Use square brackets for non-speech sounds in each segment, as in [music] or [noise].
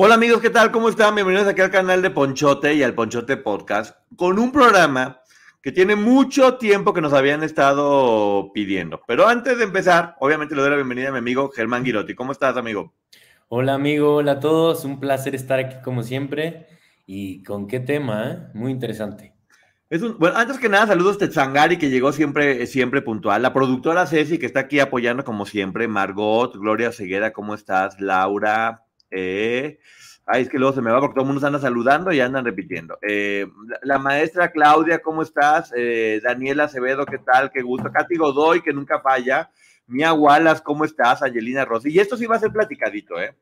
Hola amigos, ¿qué tal? ¿Cómo están? Bienvenidos aquí al canal de Ponchote y al Ponchote Podcast con un programa que tiene mucho tiempo que nos habían estado pidiendo. Pero antes de empezar, obviamente le doy la bienvenida a mi amigo Germán Girotti. ¿Cómo estás, amigo? Hola, amigo. Hola a todos. Un placer estar aquí como siempre. ¿Y con qué tema? Eh? Muy interesante. Es un, bueno, antes que nada, saludos a Tetzangari, que llegó siempre, siempre puntual. La productora Ceci, que está aquí apoyando como siempre. Margot, Gloria Ceguera, ¿cómo estás? Laura, eh, ay, es que luego se me va porque todo el mundo se anda saludando y andan repitiendo. Eh, la, maestra Claudia, ¿cómo estás? Eh, Daniela Acevedo, ¿qué tal? Qué gusto. Katy Godoy, que nunca falla. Mia Wallace, ¿cómo estás? Angelina Rossi. Y esto sí va a ser platicadito, ¿eh?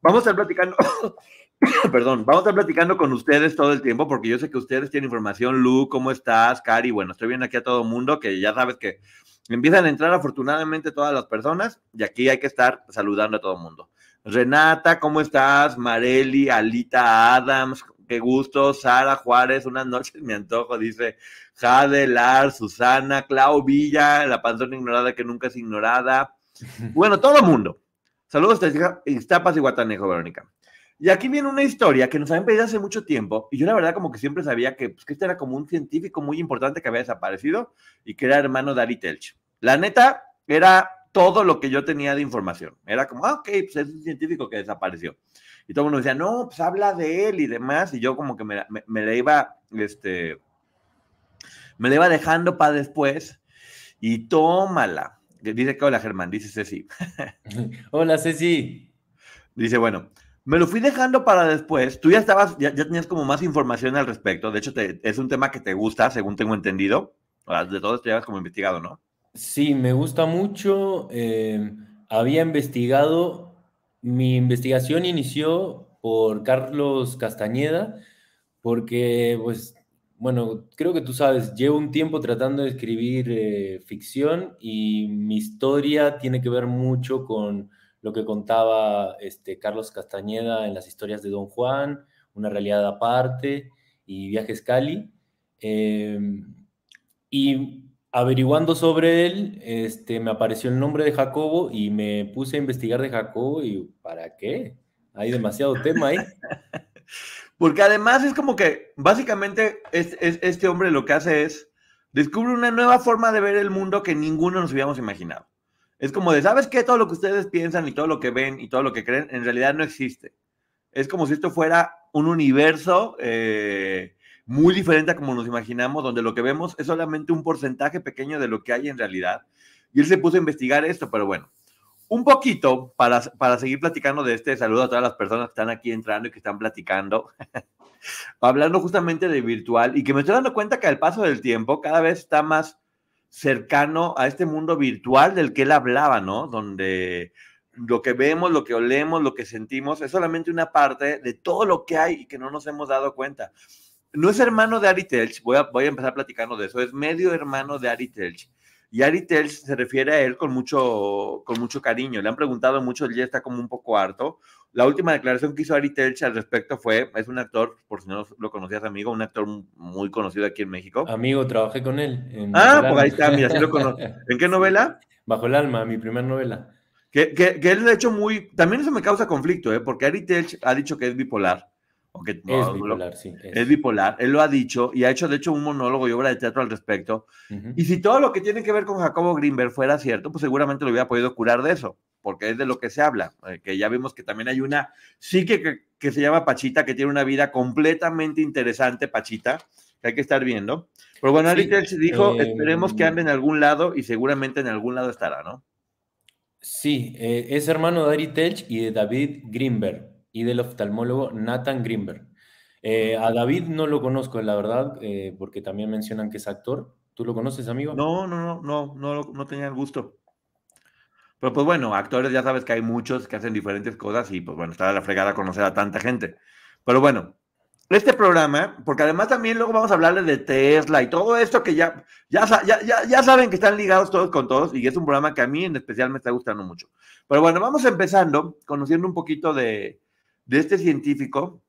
Vamos a estar platicando, [coughs] perdón, vamos a estar platicando con ustedes todo el tiempo porque yo sé que ustedes tienen información. Lu, ¿cómo estás? Cari, bueno, estoy viendo aquí a todo el mundo que ya sabes que empiezan a entrar afortunadamente todas las personas y aquí hay que estar saludando a todo el mundo. Renata, ¿cómo estás? Mareli, Alita Adams, qué gusto. Sara Juárez, unas noches me antojo, dice Jade, Lar, Susana, Clau Villa, la panzona ignorada que nunca es ignorada. [laughs] Bueno, todo el mundo. Saludos desde Iztapas y Guatanejo, Verónica. Y aquí viene una historia que nos habían pedido hace mucho tiempo, y yo la verdad como que siempre sabía que, pues, que este era como un científico muy importante que había desaparecido y que era hermano de Ari Telch. La neta, era todo lo que yo tenía de información. Era como, ah, ok, pues es un científico que desapareció. Y todo el mundo decía, no, pues habla de él y demás. Y yo como que me, me, le iba, este, me le iba dejando para después. Y tómala. Dice que hola Germán, dice Ceci. [laughs] hola Ceci. Dice, bueno, me lo fui dejando para después. Tú ya estabas, ya, tenías como más información al respecto. De hecho, es un tema que te gusta, según tengo entendido. De todo esto ya has como investigado, ¿no? Sí, me gusta mucho. Eh, había investigado, mi investigación inició por Carlos Castañeda, porque, pues, bueno, creo que tú sabes, llevo un tiempo tratando de escribir eh, ficción y mi historia tiene que ver mucho con lo que contaba este, Carlos Castañeda en las historias de Don Juan, Una realidad aparte y Viajes Cali. Eh, y averiguando sobre él, este, me apareció el nombre de Jacobo y me puse a investigar de Jacobo y ¿para qué? Hay demasiado tema ahí. [laughs] Porque además es como que básicamente este hombre lo que hace es descubre una nueva forma de ver el mundo que ninguno nos habíamos imaginado. Es como de, ¿sabes qué? Todo lo que ustedes piensan y todo lo que ven y todo lo que creen en realidad no existe. Es como si esto fuera un universo eh, muy diferente a como nos imaginamos, donde lo que vemos es solamente un porcentaje pequeño de lo que hay en realidad. Y él se puso a investigar esto, pero bueno, un poquito para, para seguir platicando de este saludo a todas las personas que están aquí entrando y que están platicando, [laughs] hablando justamente de virtual y que me estoy dando cuenta que al paso del tiempo cada vez está más cercano a este mundo virtual del que él hablaba, ¿no? Donde lo que vemos, lo que olemos, lo que sentimos es solamente una parte de todo lo que hay y que no nos hemos dado cuenta no es hermano de Ari Telch, voy a, voy a empezar platicando de eso, es medio hermano de Ari Telch. Y Ari Telch se refiere a él con mucho, con mucho cariño. Le han preguntado mucho, él ya está como un poco harto. La última declaración que hizo Ari Telch al respecto fue, es un actor, por si no lo conocías, amigo, un actor muy conocido aquí en México. Amigo, trabajé con él. ah, pues ahí está, mira, sí lo conozco. [laughs] ¿En qué novela? Bajo el alma, mi primera novela. Que, que, que él, de hecho, muy... También eso me causa conflicto, ¿eh? porque Ari Telch ha dicho que es bipolar es bipolar, sí. Es. bipolar, él lo ha dicho y ha hecho de hecho un monólogo y obra de teatro al respecto. Y si todo lo que tiene que ver con Jacobo Greenberg fuera cierto, pues seguramente lo hubiera podido curar de eso. porque es de lo que se habla, eh, que ya vimos que también hay una psique que, que, se llama Pachita, que tiene una vida completamente interesante, Pachita, que hay que estar viendo. Pero bueno, Ari Telch dijo, eh, esperemos que ande en algún lado y seguramente en algún lado estará, ¿no? Sí, eh, es hermano de Ari Telch y de David Greenberg y del oftalmólogo Nathan Greenberg. Eh, a David no lo conozco, la verdad, eh, porque también mencionan que es actor. ¿Tú lo conoces, amigo? No, no, no, no, no, no tenía el gusto. Pero pues bueno, actores ya sabes que hay muchos que hacen diferentes cosas y pues bueno, está la fregada conocer a tanta gente. Pero bueno, este programa, porque además también luego vamos a hablarle de Tesla y todo esto que ya, ya, ya, ya, saben que están ligados todos con todos y es un programa que a mí en especial me está gustando mucho. Pero bueno, vamos empezando conociendo un poquito de, de este científico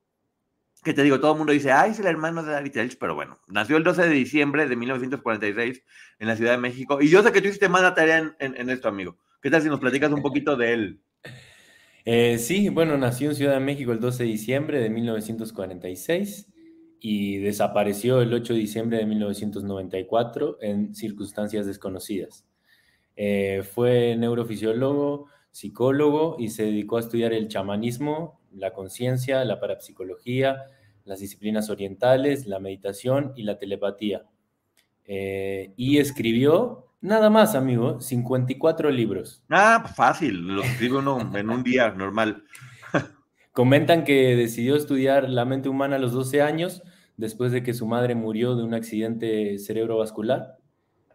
que te digo, todo el mundo dice, ay, es el hermano de David Telch, pero bueno, nació el 12 de diciembre de 1946 en la Ciudad de México. Y yo sé que tú hiciste más tarea en, esto, amigo. ¿Qué tal si nos platicas un poquito de él? Eh, sí, bueno, nació en Ciudad de México el 12 de diciembre de 1946 y desapareció el 8 de diciembre de 1994 en circunstancias desconocidas. Eh, fue neurofisiólogo, psicólogo y se dedicó a estudiar el chamanismo, la conciencia, la parapsicología, las disciplinas orientales, la meditación y la telepatía. Eh, y escribió nada más, amigo, 54 libros. Ah, fácil, lo escribe uno en un día normal. [laughs] Comentan que decidió estudiar la mente humana a los 12 años, después de que su madre murió de un accidente cerebrovascular.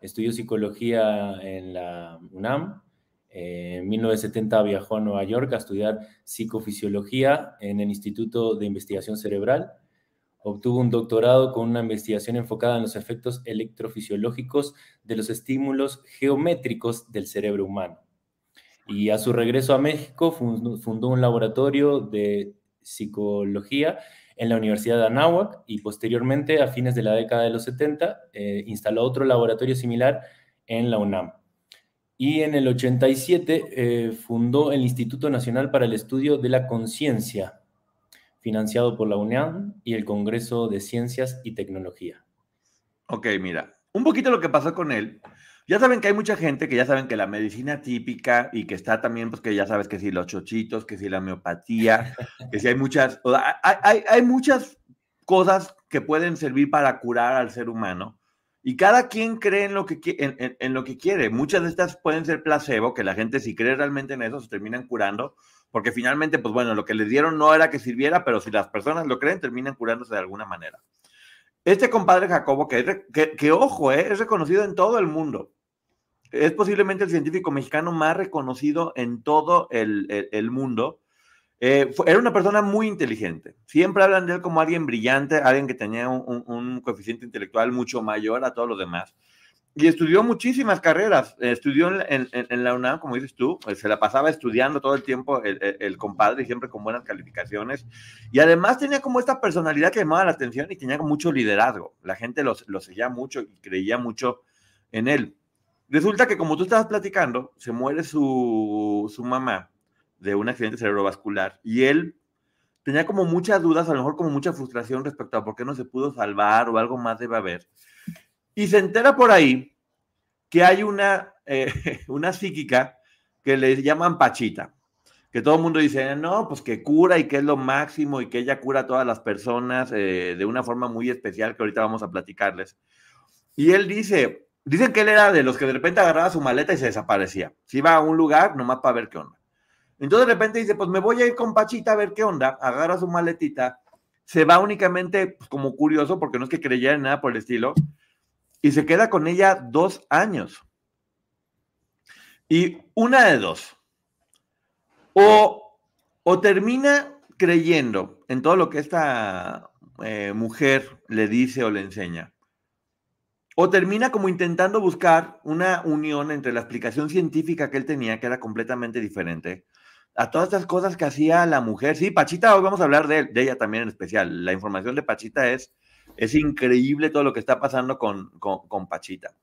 Estudió psicología en la UNAM en 1970 viajó a Nueva York a estudiar psicofisiología en el Instituto de Investigación Cerebral. Obtuvo un doctorado con una investigación enfocada en los efectos electrofisiológicos de los estímulos geométricos del cerebro humano. Y a su regreso a México fundó un laboratorio de psicología en la Universidad de Anáhuac y posteriormente, a fines de la década de los 70, eh, instaló otro laboratorio similar en la UNAM. Y en el 87 eh, fundó el Instituto Nacional para el Estudio de la Conciencia, financiado por la UNAM y el Congreso de Ciencias y Tecnología. Ok, mira, un poquito lo que pasó con él. Ya saben que hay mucha gente que ya saben que la medicina típica y que está también, pues que ya sabes que si los chochitos, que si la homeopatía, que si hay muchas, hay, muchas cosas que pueden servir para curar al ser humano y cada quien cree en lo, que, en, lo que quiere. Muchas de estas pueden ser placebo, que la gente si cree realmente en eso se terminan curando, porque finalmente, pues bueno, lo que les dieron no era que sirviera, pero si las personas lo creen, terminan curándose de alguna manera. Este compadre Jacobo, que, que, ojo, eh, es reconocido en todo el mundo. Es posiblemente el científico mexicano más reconocido en todo el, el mundo eh, era una persona muy inteligente. Siempre hablan de él como alguien brillante, alguien que tenía un, coeficiente intelectual mucho mayor a todos los demás. Y estudió muchísimas carreras. estudió en, la UNAM, como dices tú, pues, se la pasaba estudiando todo el tiempo el, compadre, siempre con buenas calificaciones. Y además tenía como esta personalidad que llamaba la atención y tenía mucho liderazgo. La gente lo, seguía mucho y creía mucho en él. Resulta que como tú estabas platicando, se muere su mamá de un accidente cerebrovascular y él tenía como muchas dudas, a lo mejor como mucha frustración respecto a por qué no se pudo salvar o algo más debe haber. Y se entera por ahí que hay una, eh, [laughs] una psíquica que le llaman Pachita, que todo el mundo dice, no, pues que cura y que es lo máximo y que ella cura a todas las personas eh, de una forma muy especial que ahorita vamos a platicarles. Y él dice, dicen que él era de los que de repente agarraba su maleta y se desaparecía. Se iba a un lugar nomás para ver qué onda. Entonces de repente dice, pues me voy a ir con Pachita a ver qué onda, agarra su maletita, se va únicamente pues, como curioso, porque no es que creyera en nada por el estilo, y se queda con ella dos años. Y una de dos, o, o termina creyendo en todo lo que esta eh, mujer le dice o le enseña, o termina como intentando buscar una unión entre la explicación científica que él tenía, que era completamente diferente, a todas estas cosas que hacía la mujer. Sí, Pachita, hoy vamos a hablar de, ella también en especial. La información de Pachita es, es increíble todo lo que está pasando con, con, Pachita.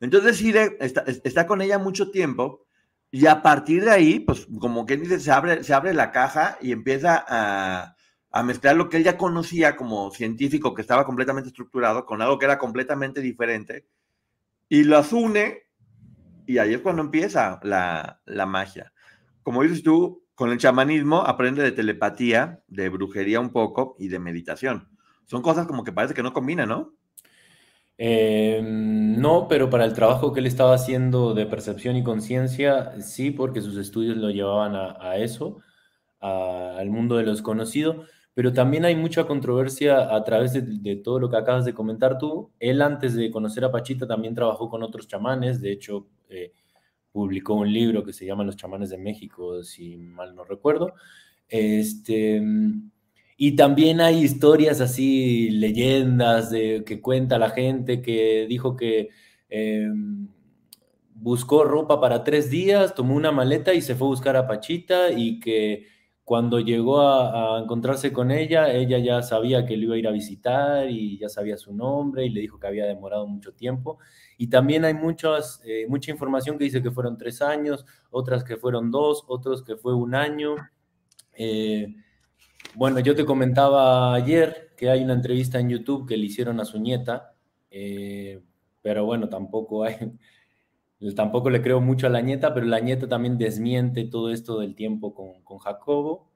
Entonces decide, está, está, con ella mucho tiempo y a partir de ahí, pues como que dice, se abre, se abre la caja y empieza a, a mezclar lo que él ya conocía como científico, que estaba completamente estructurado, con algo que era completamente diferente, y lo une Y ahí es cuando empieza la, la magia. Como dices tú, con el chamanismo aprende de telepatía, de brujería un poco y de meditación. Son cosas como que parece que no combinan, ¿no? Eh, no, pero para el trabajo que él estaba haciendo de percepción y conciencia, sí, porque sus estudios lo llevaban a, eso, al mundo de lo desconocido, pero también hay mucha controversia a través de, todo lo que acabas de comentar tú. Él antes de conocer a Pachita también trabajó con otros chamanes, de hecho eh, publicó un libro que se llama Los chamanes de México, si mal no recuerdo. Este, y también hay historias así, leyendas de, que cuenta la gente que dijo que em, buscó ropa para tres días, tomó una maleta y se fue a buscar a Pachita y que cuando llegó a, encontrarse con ella, ella ya sabía que lo iba a ir a visitar y ya sabía su nombre y le dijo que había demorado mucho tiempo. Y también hay muchas, eh, mucha información que dice que fueron tres años, otras que fueron dos, otros que fue un año. Eh, bueno, yo te comentaba ayer que hay una entrevista en YouTube que le hicieron a su nieta, eh, pero bueno, tampoco hay, tampoco le creo mucho a la nieta, pero la nieta también desmiente todo esto del tiempo con, Jacobo.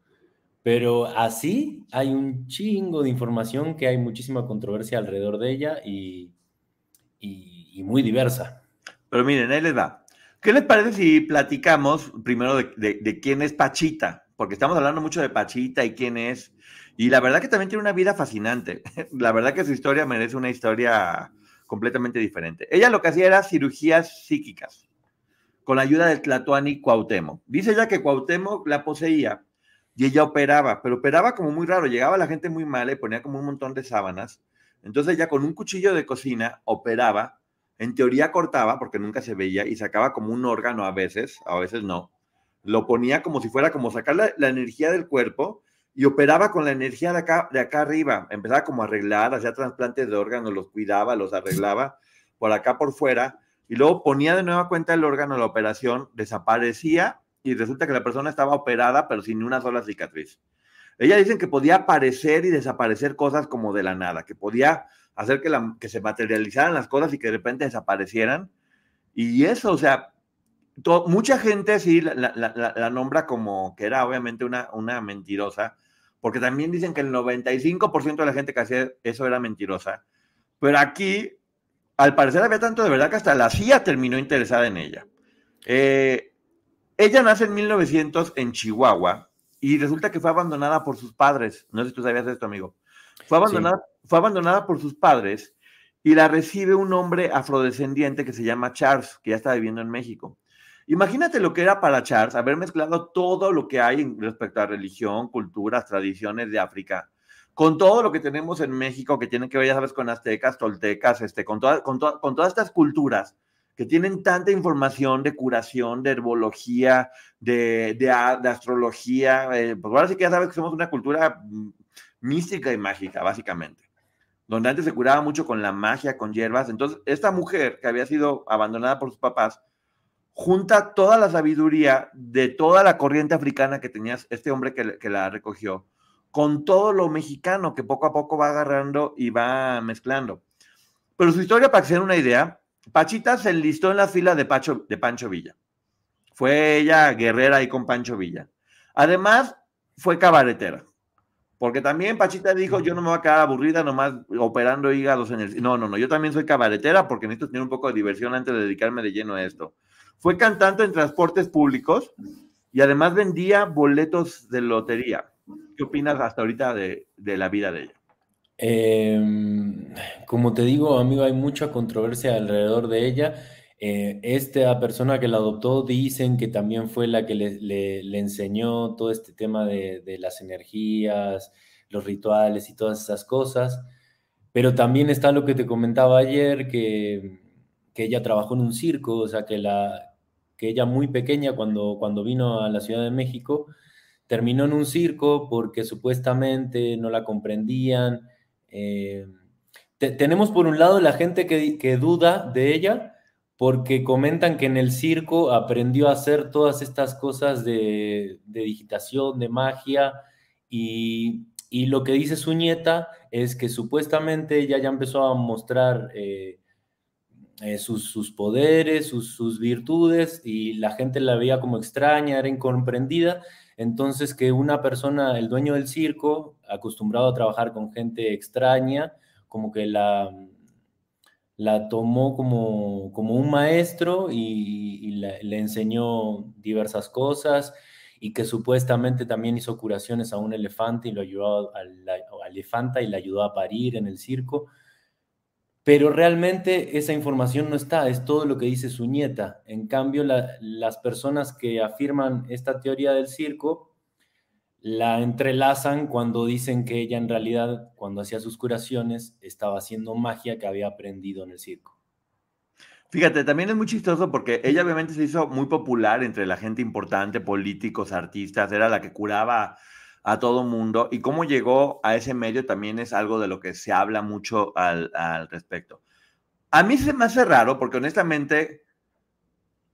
Pero así hay un chingo de información que hay muchísima controversia alrededor de ella y, muy diversa. Pero miren, ahí les va. ¿Qué les parece si platicamos primero de quién es Pachita? porque estamos hablando mucho de Pachita y quién es. Y la verdad que también tiene una vida fascinante. [laughs] La verdad que su historia merece una historia completamente diferente. Ella lo que hacía era cirugías psíquicas con la ayuda del Tlatuani Cuauhtémoc. Dice ella que Cuauhtémoc la poseía y ella operaba, pero operaba como muy raro. Llegaba la gente muy mala y ponía como un montón de sábanas. Entonces ella con un cuchillo de cocina operaba, en teoría cortaba porque nunca se veía y sacaba como un órgano a veces, a veces no lo ponía como si fuera como sacar la, energía del cuerpo y operaba con la energía de acá, de acá arriba. Empezaba como a arreglar, hacía trasplantes de órganos, los cuidaba, los arreglaba por acá por fuera y luego ponía de nueva cuenta el órgano, la operación, desaparecía y resulta que la persona estaba operada pero sin una sola cicatriz. Ella dicen que podía aparecer y desaparecer cosas como de la nada, que podía hacer que, la, que se materializaran las cosas y que de repente desaparecieran. Y eso, o sea, mucha gente sí la, nombra como que era obviamente una, una mentirosa, porque también dicen que el 95% de la gente que hacía eso era mentirosa. Pero aquí, al parecer, había tanto de verdad que hasta la CIA terminó interesada en ella. Eh, ella nace en 1900 en Chihuahua y resulta que fue abandonada por sus padres. No sé si tú sabías esto, amigo. Fue abandonada, fue abandonada por sus padres y la recibe un hombre afrodescendiente que se llama Charles, que ya está viviendo en México. Imagínate lo que era para Charles haber mezclado todo lo que hay respecto a religión, culturas, tradiciones de África, con todo lo que tenemos en México que tiene que ver, ya sabes, con aztecas, toltecas, este, con, con, con todas estas culturas que tienen tanta información de curación, de herbología, de, de, astrología. Eh, pues ahora sí que ya sabes que somos una cultura mm, mística y mágica, básicamente. Donde antes se curaba mucho con la magia, con hierbas. Entonces, esta mujer que había sido abandonada por sus papás, junta toda la sabiduría de toda la corriente africana que tenía este hombre que, la recogió, con todo lo mexicano que poco a poco va agarrando y va mezclando. Pero su historia, para que se den una idea, Pachita se enlistó en la fila de, de Pancho Villa. Fue ella guerrera ahí con Pancho Villa. Además, fue cabaretera. Porque también Pachita dijo, yo no me voy a quedar aburrida nomás operando hígados en el... No, no, no, yo también soy cabaretera porque necesito tener un poco de diversión antes de dedicarme de lleno a esto. Fue cantante en transportes públicos y además vendía boletos de lotería. ¿Qué opinas hasta ahorita de, la vida de ella? Em, como te digo, amigo, hay mucha controversia alrededor de ella. Eh, esta persona que la adoptó dicen que también fue la que le, enseñó todo este tema de, de, las energías, los rituales y todas esas cosas. Pero también está lo que te comentaba ayer, que, que ella trabajó en un circo, o sea, que la, que ella muy pequeña, cuando, cuando vino a la Ciudad de México, terminó en un circo porque supuestamente no la comprendían. Eh, tenemos por un lado la gente que, duda de ella porque comentan que en el circo aprendió a hacer todas estas cosas de, digitación, de magia, y, lo que dice su nieta es que supuestamente ella ya empezó a mostrar eh, eh, sus, poderes, sus, virtudes, y la gente la veía como extraña, era incomprendida. Entonces, que una persona, el dueño del circo, acostumbrado a trabajar con gente extraña, como que la, tomó como, un maestro y, le enseñó diversas cosas y que supuestamente también hizo curaciones a un elefante y lo ayudó a la, elefanta y le ayudó a parir en el circo. Pero realmente esa información no está, es todo lo que dice su nieta. En cambio, las personas que afirman esta teoría del circo la entrelazan cuando dicen que ella en realidad, cuando hacía sus curaciones, estaba haciendo magia que había aprendido en el circo. Fíjate, también es muy chistoso porque ella obviamente se hizo muy popular entre la gente importante, políticos, artistas, era la que curaba a todo mundo y cómo llegó a ese medio también es algo de lo que se habla mucho al, respecto. A mí se me hace raro porque honestamente,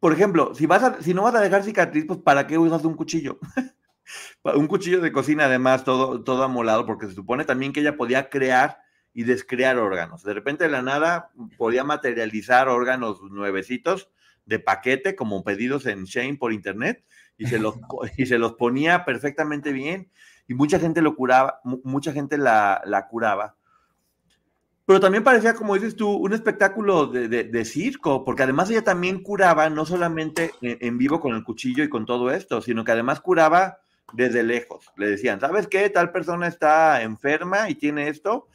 por ejemplo, si, vas a, si no vas a dejar cicatriz, pues ¿para qué usas un cuchillo? [laughs] un cuchillo de cocina además, todo, todo amolado, porque se supone también que ella podía crear y descrear órganos. De repente de la nada podía materializar órganos nuevecitos de paquete como pedidos en Shane por internet y se los, y se los ponía perfectamente bien y mucha gente lo curaba, mucha gente la, la curaba. Pero también parecía, como dices tú, un espectáculo de, de, circo, porque además ella también curaba, no solamente en, en, vivo con el cuchillo y con todo esto, sino que además curaba desde lejos. Le decían, ¿sabes qué? Tal persona está enferma y tiene esto,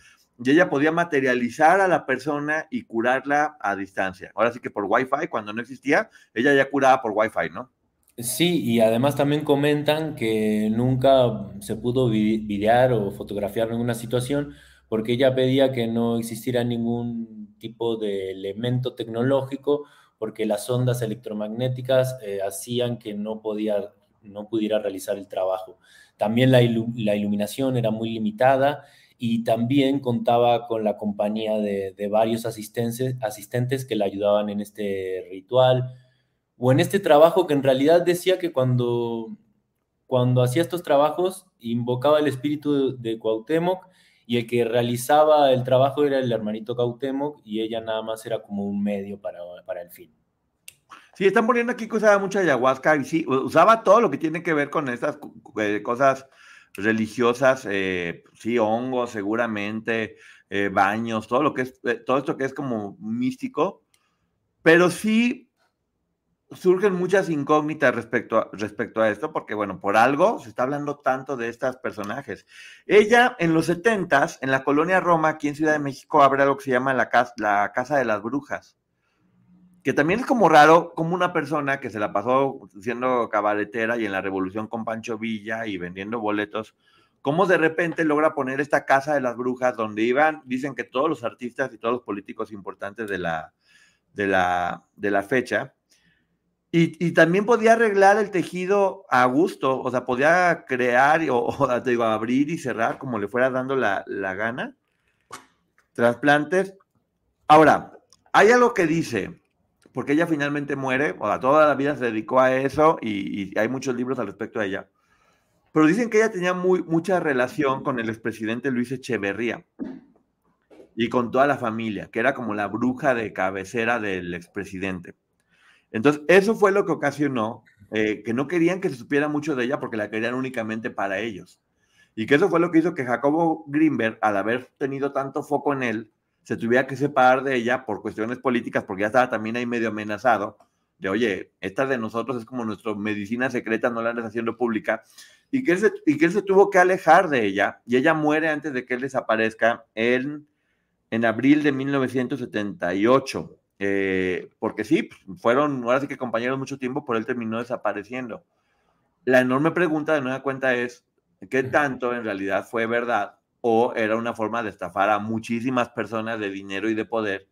y ella podía materializar a la persona y curarla a distancia. Ahora sí que por Wi-Fi, cuando no existía, ella ya curaba por Wi-Fi, ¿no? Sí, y además también comentan que nunca se pudo videar o fotografiar ninguna situación porque ella pedía que no existiera ningún tipo de elemento tecnológico porque las ondas electromagnéticas eh, hacían que no, podía, no pudiera realizar el trabajo. También la, la iluminación era muy limitada y también contaba con la compañía de, varios asistentes, asistentes que le ayudaban en este ritual o en este trabajo que en realidad decía que cuando, cuando hacía estos trabajos invocaba el espíritu de, Cuauhtémoc y el que realizaba el trabajo era el hermanito Cuauhtémoc y ella nada más era como un medio para, para el fin. Sí, están poniendo aquí que usaba mucha ayahuasca y sí, usaba todo lo que tiene que ver con estas eh, cosas religiosas, eh, sí, hongos seguramente, eh, baños, todo lo que es, eh, todo esto que es como místico, pero sí surgen muchas incógnitas respecto a, respecto a esto, porque bueno, por algo se está hablando tanto de estos personajes. Ella en los setentas, en la colonia Roma, aquí en Ciudad de México, abre algo que se llama la casa, la casa de las Brujas que también es como raro, como una persona que se la pasó siendo cabaretera y en la revolución con Pancho Villa y vendiendo boletos, cómo de repente logra poner esta casa de las brujas donde iban, dicen que todos los artistas y todos los políticos importantes de la, de la, de la fecha, y, también podía arreglar el tejido a gusto, o sea, podía crear o, te digo, abrir y cerrar como le fuera dando la, la gana. Trasplantes. Ahora, hay algo que dice, porque ella finalmente muere, o sea, toda la vida se dedicó a eso y, hay muchos libros al respecto de ella. Pero dicen que ella tenía muy, mucha relación con el expresidente Luis Echeverría y con toda la familia, que era como la bruja de cabecera del expresidente. Entonces, eso fue lo que ocasionó eh, que no querían que se supiera mucho de ella porque la querían únicamente para ellos. Y que eso fue lo que hizo que Jacobo Greenberg, al haber tenido tanto foco en él, se tuviera que separar de ella por cuestiones políticas, porque ya estaba también ahí medio amenazado, de oye, esta de nosotros es como nuestra medicina secreta, no la andes haciendo pública, y que, él se, y que él se tuvo que alejar de ella, y ella muere antes de que él desaparezca en, en abril de 1978, eh, porque sí, fueron, ahora sí que compañeros mucho tiempo, pero él terminó desapareciendo. La enorme pregunta de nueva cuenta es, ¿qué tanto en realidad fue verdad o era una forma de estafar a muchísimas personas de dinero y de poder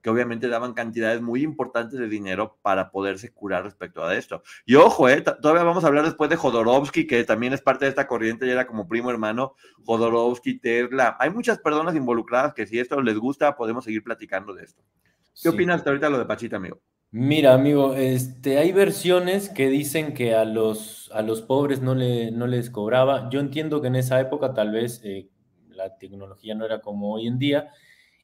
que obviamente daban cantidades muy importantes de dinero para poderse curar respecto a esto. Y ojo, eh, todavía vamos a hablar después de Jodorowsky, que también es parte de esta corriente y era como primo hermano, Jodorowsky, Tesla. Hay muchas personas involucradas que si esto les gusta, podemos seguir platicando de esto. ¿Qué opinas hasta ahorita lo de Pachita, amigo? Mira, amigo, este, hay versiones que dicen que a los, a los pobres no, le, no les cobraba. Yo entiendo que en esa época tal vez eh, la tecnología no era como hoy en día,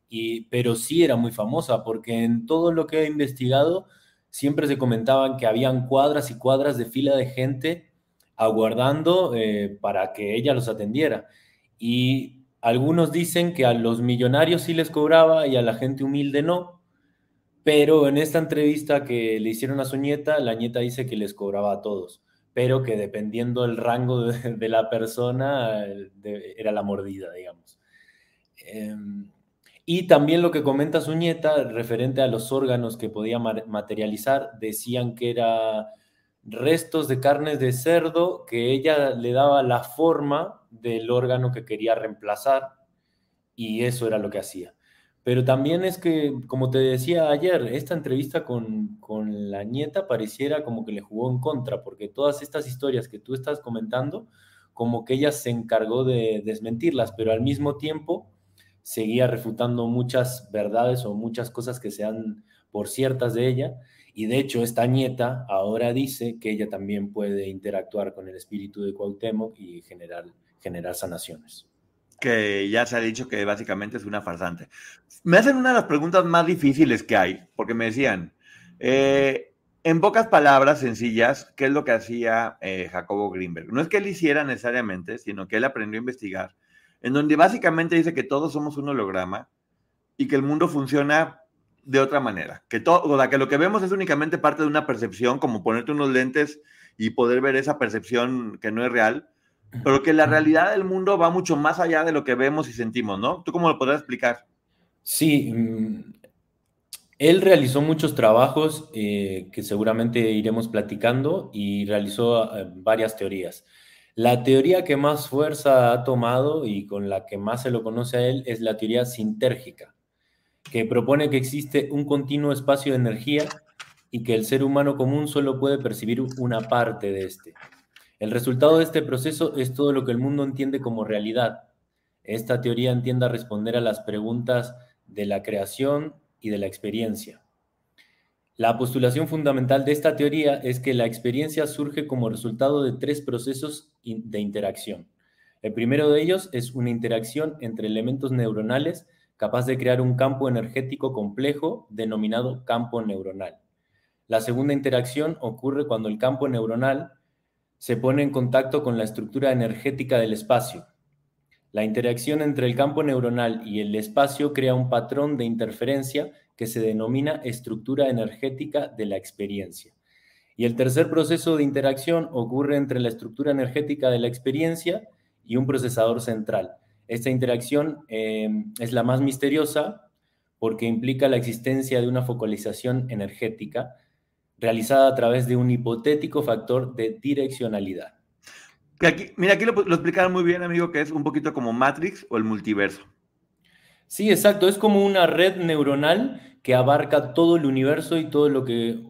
y, pero sí era muy famosa porque en todo lo que he investigado siempre se comentaban que habían cuadras y cuadras de fila de gente aguardando eh, para que ella los atendiera. Y algunos dicen que a los millonarios sí les cobraba y a la gente humilde no, pero en esta entrevista que le hicieron a su nieta, la nieta dice que les cobraba a todos, pero que dependiendo del rango de, la persona era la mordida, digamos. Em, y también lo que comenta su nieta referente a los órganos que podía materializar, decían que era restos de carnes de cerdo que ella le daba la forma del órgano que quería reemplazar y eso era lo que hacía. Pero también es que, como te decía ayer, esta entrevista con, con, la nieta pareciera como que le jugó en contra, porque todas estas historias que tú estás comentando, como que ella se encargó de desmentirlas, pero al mismo tiempo seguía refutando muchas verdades o muchas cosas que sean por ciertas de ella. Y de hecho, esta nieta ahora dice que ella también puede interactuar con el espíritu de Cuauhtémoc y generar, generar sanaciones que ya se ha dicho que básicamente es una farsante. Me hacen una de las preguntas más difíciles que hay, porque me decían, eh, en pocas palabras sencillas, ¿qué es lo que hacía eh, Jacobo Greenberg? No es que él hiciera necesariamente, sino que él aprendió a investigar, en donde básicamente dice que todos somos un holograma y que el mundo funciona de otra manera, que, todo, o que lo que vemos es únicamente parte de una percepción, como ponerte unos lentes y poder ver esa percepción que no es real, pero que la realidad del mundo va mucho más allá de lo que vemos y sentimos, ¿no? ¿Tú cómo lo podrás explicar? Sí, mm, él realizó muchos trabajos eh, que seguramente iremos platicando y realizó eh, varias teorías. La teoría que más fuerza ha tomado y con la que más se lo conoce a él es la teoría sintérgica, que propone que existe un continuo espacio de energía y que el ser humano común solo puede percibir una parte de este. El resultado de este proceso es todo lo que el mundo entiende como realidad. Esta teoría entiende a responder a las preguntas de la creación y de la experiencia. La postulación fundamental de esta teoría es que la experiencia surge como resultado de tres procesos de interacción. El primero de ellos es una interacción entre elementos neuronales capaz de crear un campo energético complejo denominado campo neuronal. La segunda interacción ocurre cuando el campo neuronal se pone en contacto con la estructura energética del espacio. La interacción entre el campo neuronal y el espacio crea un patrón de interferencia que se denomina estructura energética de la experiencia. Y el tercer proceso de interacción ocurre entre la estructura energética de la experiencia y un procesador central. Esta interacción eh, es la más misteriosa porque implica la existencia de una focalización energética realizada a través de un hipotético factor de direccionalidad. mira, aquí lo, lo explicaron muy bien, amigo, que es un poquito como Matrix o el multiverso. Sí, exacto, es como una red neuronal que abarca todo el universo y todo lo que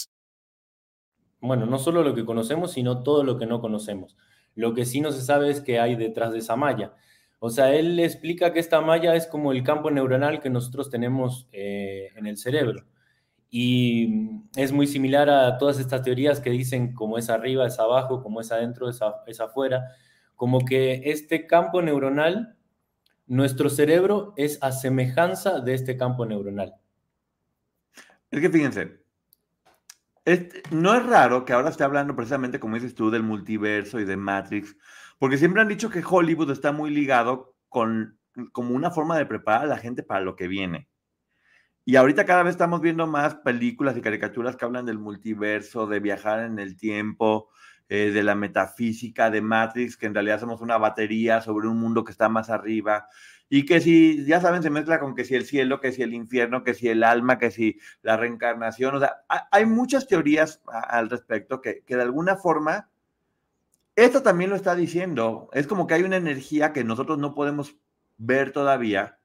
bueno, no solo lo que conocemos, sino todo lo que no conocemos. Lo que sí no se sabe es qué hay detrás de esa malla. O sea, él explica que esta malla es como el campo neuronal que nosotros tenemos eh, en el cerebro. Y es muy similar a todas estas teorías que dicen como es arriba, es abajo, como es adentro, es, es afuera. Como que este campo neuronal, nuestro cerebro es a semejanza de este campo neuronal. Es que fíjense, no es raro que ahora esté hablando precisamente, como dices tú, del multiverso y de Matrix, porque siempre han dicho que Hollywood está muy ligado con como una forma de preparar a la gente para lo que viene. Y ahorita cada vez estamos viendo más películas y caricaturas que hablan del multiverso, de viajar en el tiempo, eh, de la metafísica de Matrix, que en realidad somos una batería sobre un mundo que está más arriba y que si, ya saben, se mezcla con que si el cielo, que si el infierno, que si el alma, que si la reencarnación, o sea, hay muchas teorías al respecto que, que de alguna forma, esto también lo está diciendo, es como que hay una energía que nosotros no podemos ver todavía,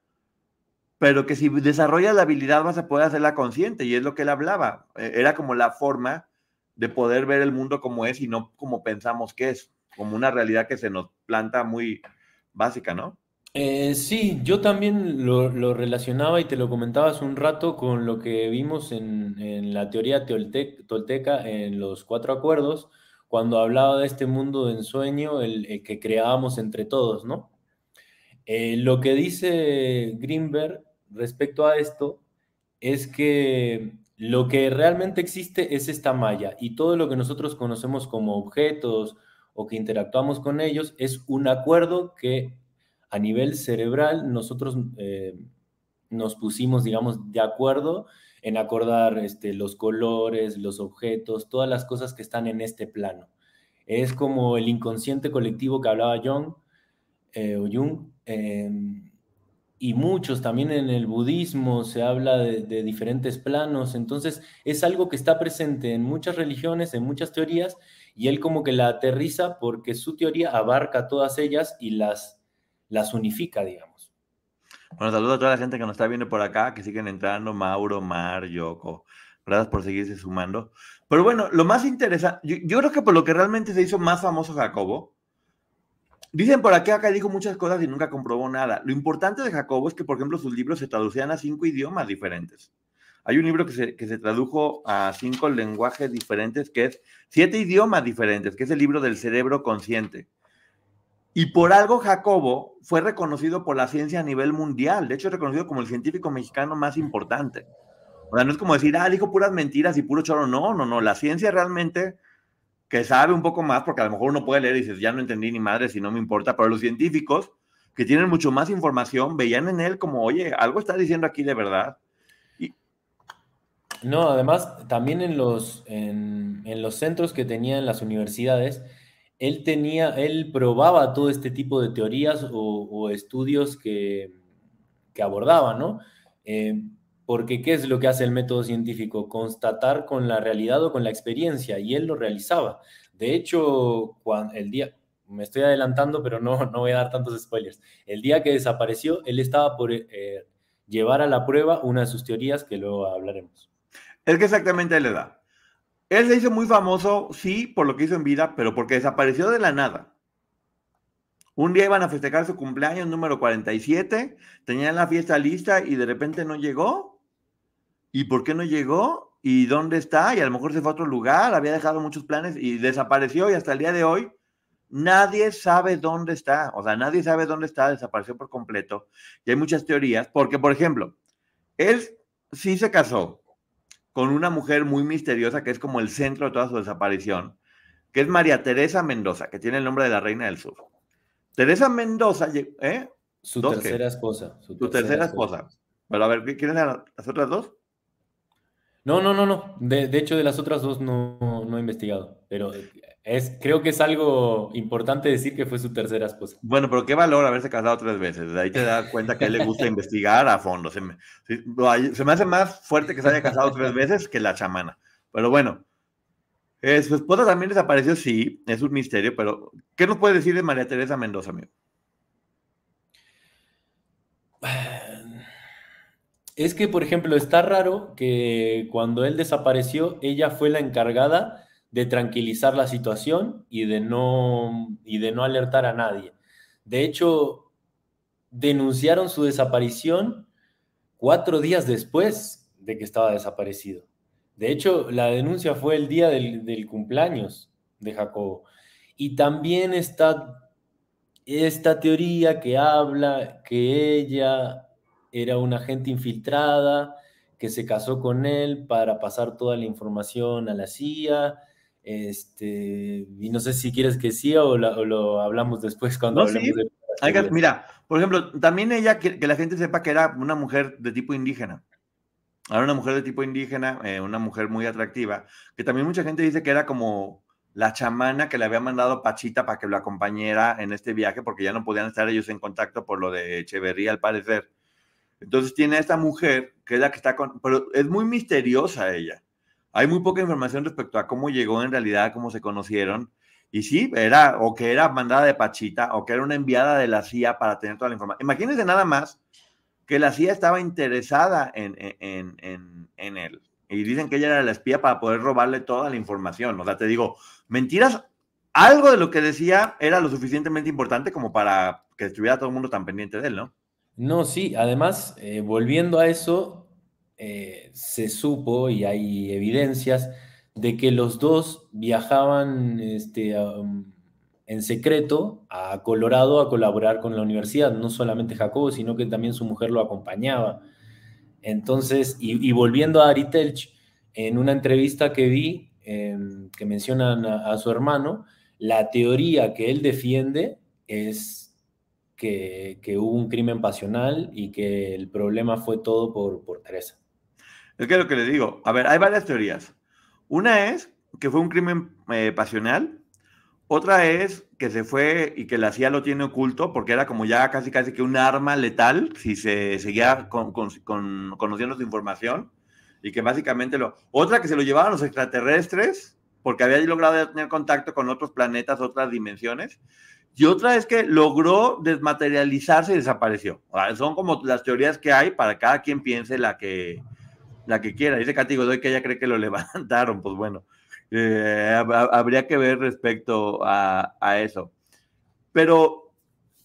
pero que si desarrollas la habilidad vas a poder hacerla consciente, y es lo que él hablaba. E, era como la forma de poder ver el mundo como es y no como pensamos que es, como una realidad que se nos planta muy básica, ¿no? Eh, sí, yo también lo, relacionaba y te lo comentaba hace un rato con lo que vimos en, la teoría tolteca en los cuatro acuerdos, cuando hablaba de este mundo de ensueño, el, que creábamos entre todos, ¿no? Eh, lo que dice Greenberg respecto a esto es que lo que realmente existe es esta malla y todo lo que nosotros conocemos como objetos o que interactuamos con ellos es un acuerdo que a nivel cerebral nosotros eh, nos pusimos, digamos, de acuerdo en acordar este, los colores, los objetos, todas las cosas que están en este plano. Es como el inconsciente colectivo que hablaba Jung, eh, o Jung em, y muchos, también en el budismo se habla de, de, diferentes planos, entonces es algo que está presente en muchas religiones, en muchas teorías, y él como que la aterriza porque su teoría abarca todas ellas y las las unifica, digamos. Bueno, saludo a toda la gente que nos está viendo por acá, que siguen entrando, Mauro, Mar, Yoko. Gracias por seguirse sumando. Pero bueno, lo más interesante, yo, creo que por lo que realmente se hizo más famoso Jacobo, dicen por aquí, acá dijo muchas cosas y nunca comprobó nada. Lo importante de Jacobo es que, por ejemplo, sus libros se traducían a cinco idiomas diferentes. Hay un libro que se, que se tradujo a cinco lenguajes diferentes, que es siete idiomas diferentes, que es el libro del cerebro consciente. Y por algo Jacobo fue reconocido por la ciencia a nivel mundial. De hecho, es reconocido como el científico mexicano más importante. O sea, no es como decir, ah, dijo puras mentiras y puro choro. No, no, no. La ciencia realmente que sabe un poco más, porque a lo mejor uno puede leer y dices, ya no entendí ni madre si no me importa, pero los científicos que tienen mucho más información veían en él como, oye, algo está diciendo aquí de verdad. No, además, también en los, en, en los centros que tenía en las universidades, él tenía, él probaba todo este tipo de teorías o, estudios que, que, abordaba, ¿no? Eh, porque ¿qué es lo que hace el método científico? Constatar con la realidad o con la experiencia, y él lo realizaba. De hecho, el día, me estoy adelantando, pero no, no voy a dar tantos spoilers. El día que desapareció, él estaba por eh, llevar a la prueba una de sus teorías que luego hablaremos. Es que exactamente le da. Él se hizo muy famoso, sí, por lo que hizo en vida, pero porque desapareció de la nada. Un día iban a festejar su cumpleaños número 47, tenían la fiesta lista y de repente no llegó. ¿Y por qué no llegó? ¿Y dónde está? Y a lo mejor se fue a otro lugar, había dejado muchos planes y desapareció y hasta el día de hoy nadie sabe dónde está. O sea, nadie sabe dónde está, desapareció por completo. Y hay muchas teorías, porque por ejemplo, él sí se casó, con una mujer muy misteriosa que es como el centro de toda su desaparición, que es María Teresa Mendoza, que tiene el nombre de la Reina del Sur. Teresa Mendoza, ¿eh? Su tercera esposa. Su, tercera, esposa. Pero a ver, ¿quiénes eran las otras dos? No, no, no, no. De, hecho, de las otras dos no, no he investigado. Pero es, creo que es algo importante decir que fue su tercera esposa. Bueno, pero qué valor haberse casado tres veces. De ahí te das cuenta que a él le gusta [laughs] investigar a fondo. Se me, se me, hace más fuerte que se haya casado tres veces que la chamana. Pero bueno, eh, su esposa también desapareció, sí, es un misterio, pero ¿qué nos puede decir de María Teresa Mendoza, amigo? [sighs] [sighs] [sighs] Es que, por ejemplo, está raro que cuando él desapareció, ella fue la encargada de tranquilizar la situación y de no, y de no alertar a nadie. De hecho, denunciaron su desaparición cuatro días después de que estaba desaparecido. De hecho, la denuncia fue el día del, cumpleaños de Jacobo. Y también está esta teoría que habla que ella era una agente infiltrada, que se casó con él para pasar toda la información a la CIA este, y no sé si quieres que sí o, lo hablamos después cuando hablemos de... Mira, por ejemplo, también ella, que, la gente sepa que era una mujer de tipo indígena. Era una mujer de tipo indígena, eh, una mujer muy atractiva, que también mucha gente dice que era como la chamana que le había mandado Pachita para que lo acompañara en este viaje, porque ya no podían estar ellos en contacto por lo de Echeverría, al parecer. Entonces tiene a esta mujer, que es la que está con, pero es muy misteriosa ella. Hay muy poca información respecto a cómo llegó en realidad, cómo se conocieron. Y sí, era o que era mandada de Pachita o que era una enviada de la CIA para tener toda la información. Imagínense nada más que la CIA estaba interesada en, en, en, en, él. Y dicen que ella era la espía para poder robarle toda la información. O sea, te digo, mentiras, algo de lo que decía era lo suficientemente importante como para que estuviera todo el mundo tan pendiente de él, ¿no? No, sí, además, eh, volviendo a eso, eh, se supo y hay evidencias de que los dos viajaban este, um, en secreto a Colorado a colaborar con la universidad, no solamente Jacobo, sino que también su mujer lo acompañaba. Entonces, y, volviendo a Ari Telch, en una entrevista que vi, em, que mencionan a, su hermano, la teoría que él defiende es que, hubo un crimen pasional y que el problema fue todo por, por Teresa. Es que lo que le digo. A ver, hay varias teorías. Una es que fue un crimen eh, pasional otra es que se fue y que la CIA lo tiene oculto porque era como ya casi casi que un arma letal si se seguía con, conociendo su información y que básicamente lo... Otra que se lo llevaban los extraterrestres porque había logrado tener contacto con otros planetas, otras dimensiones. Y otra es que logró desmaterializarse y desapareció. son como las teorías que hay para cada quien piense la que, la que quiera. Dice Catigo Doy que ella cree que lo [laughs] levantaron. Pues bueno, eh, habría que ver respecto a, eso. Pero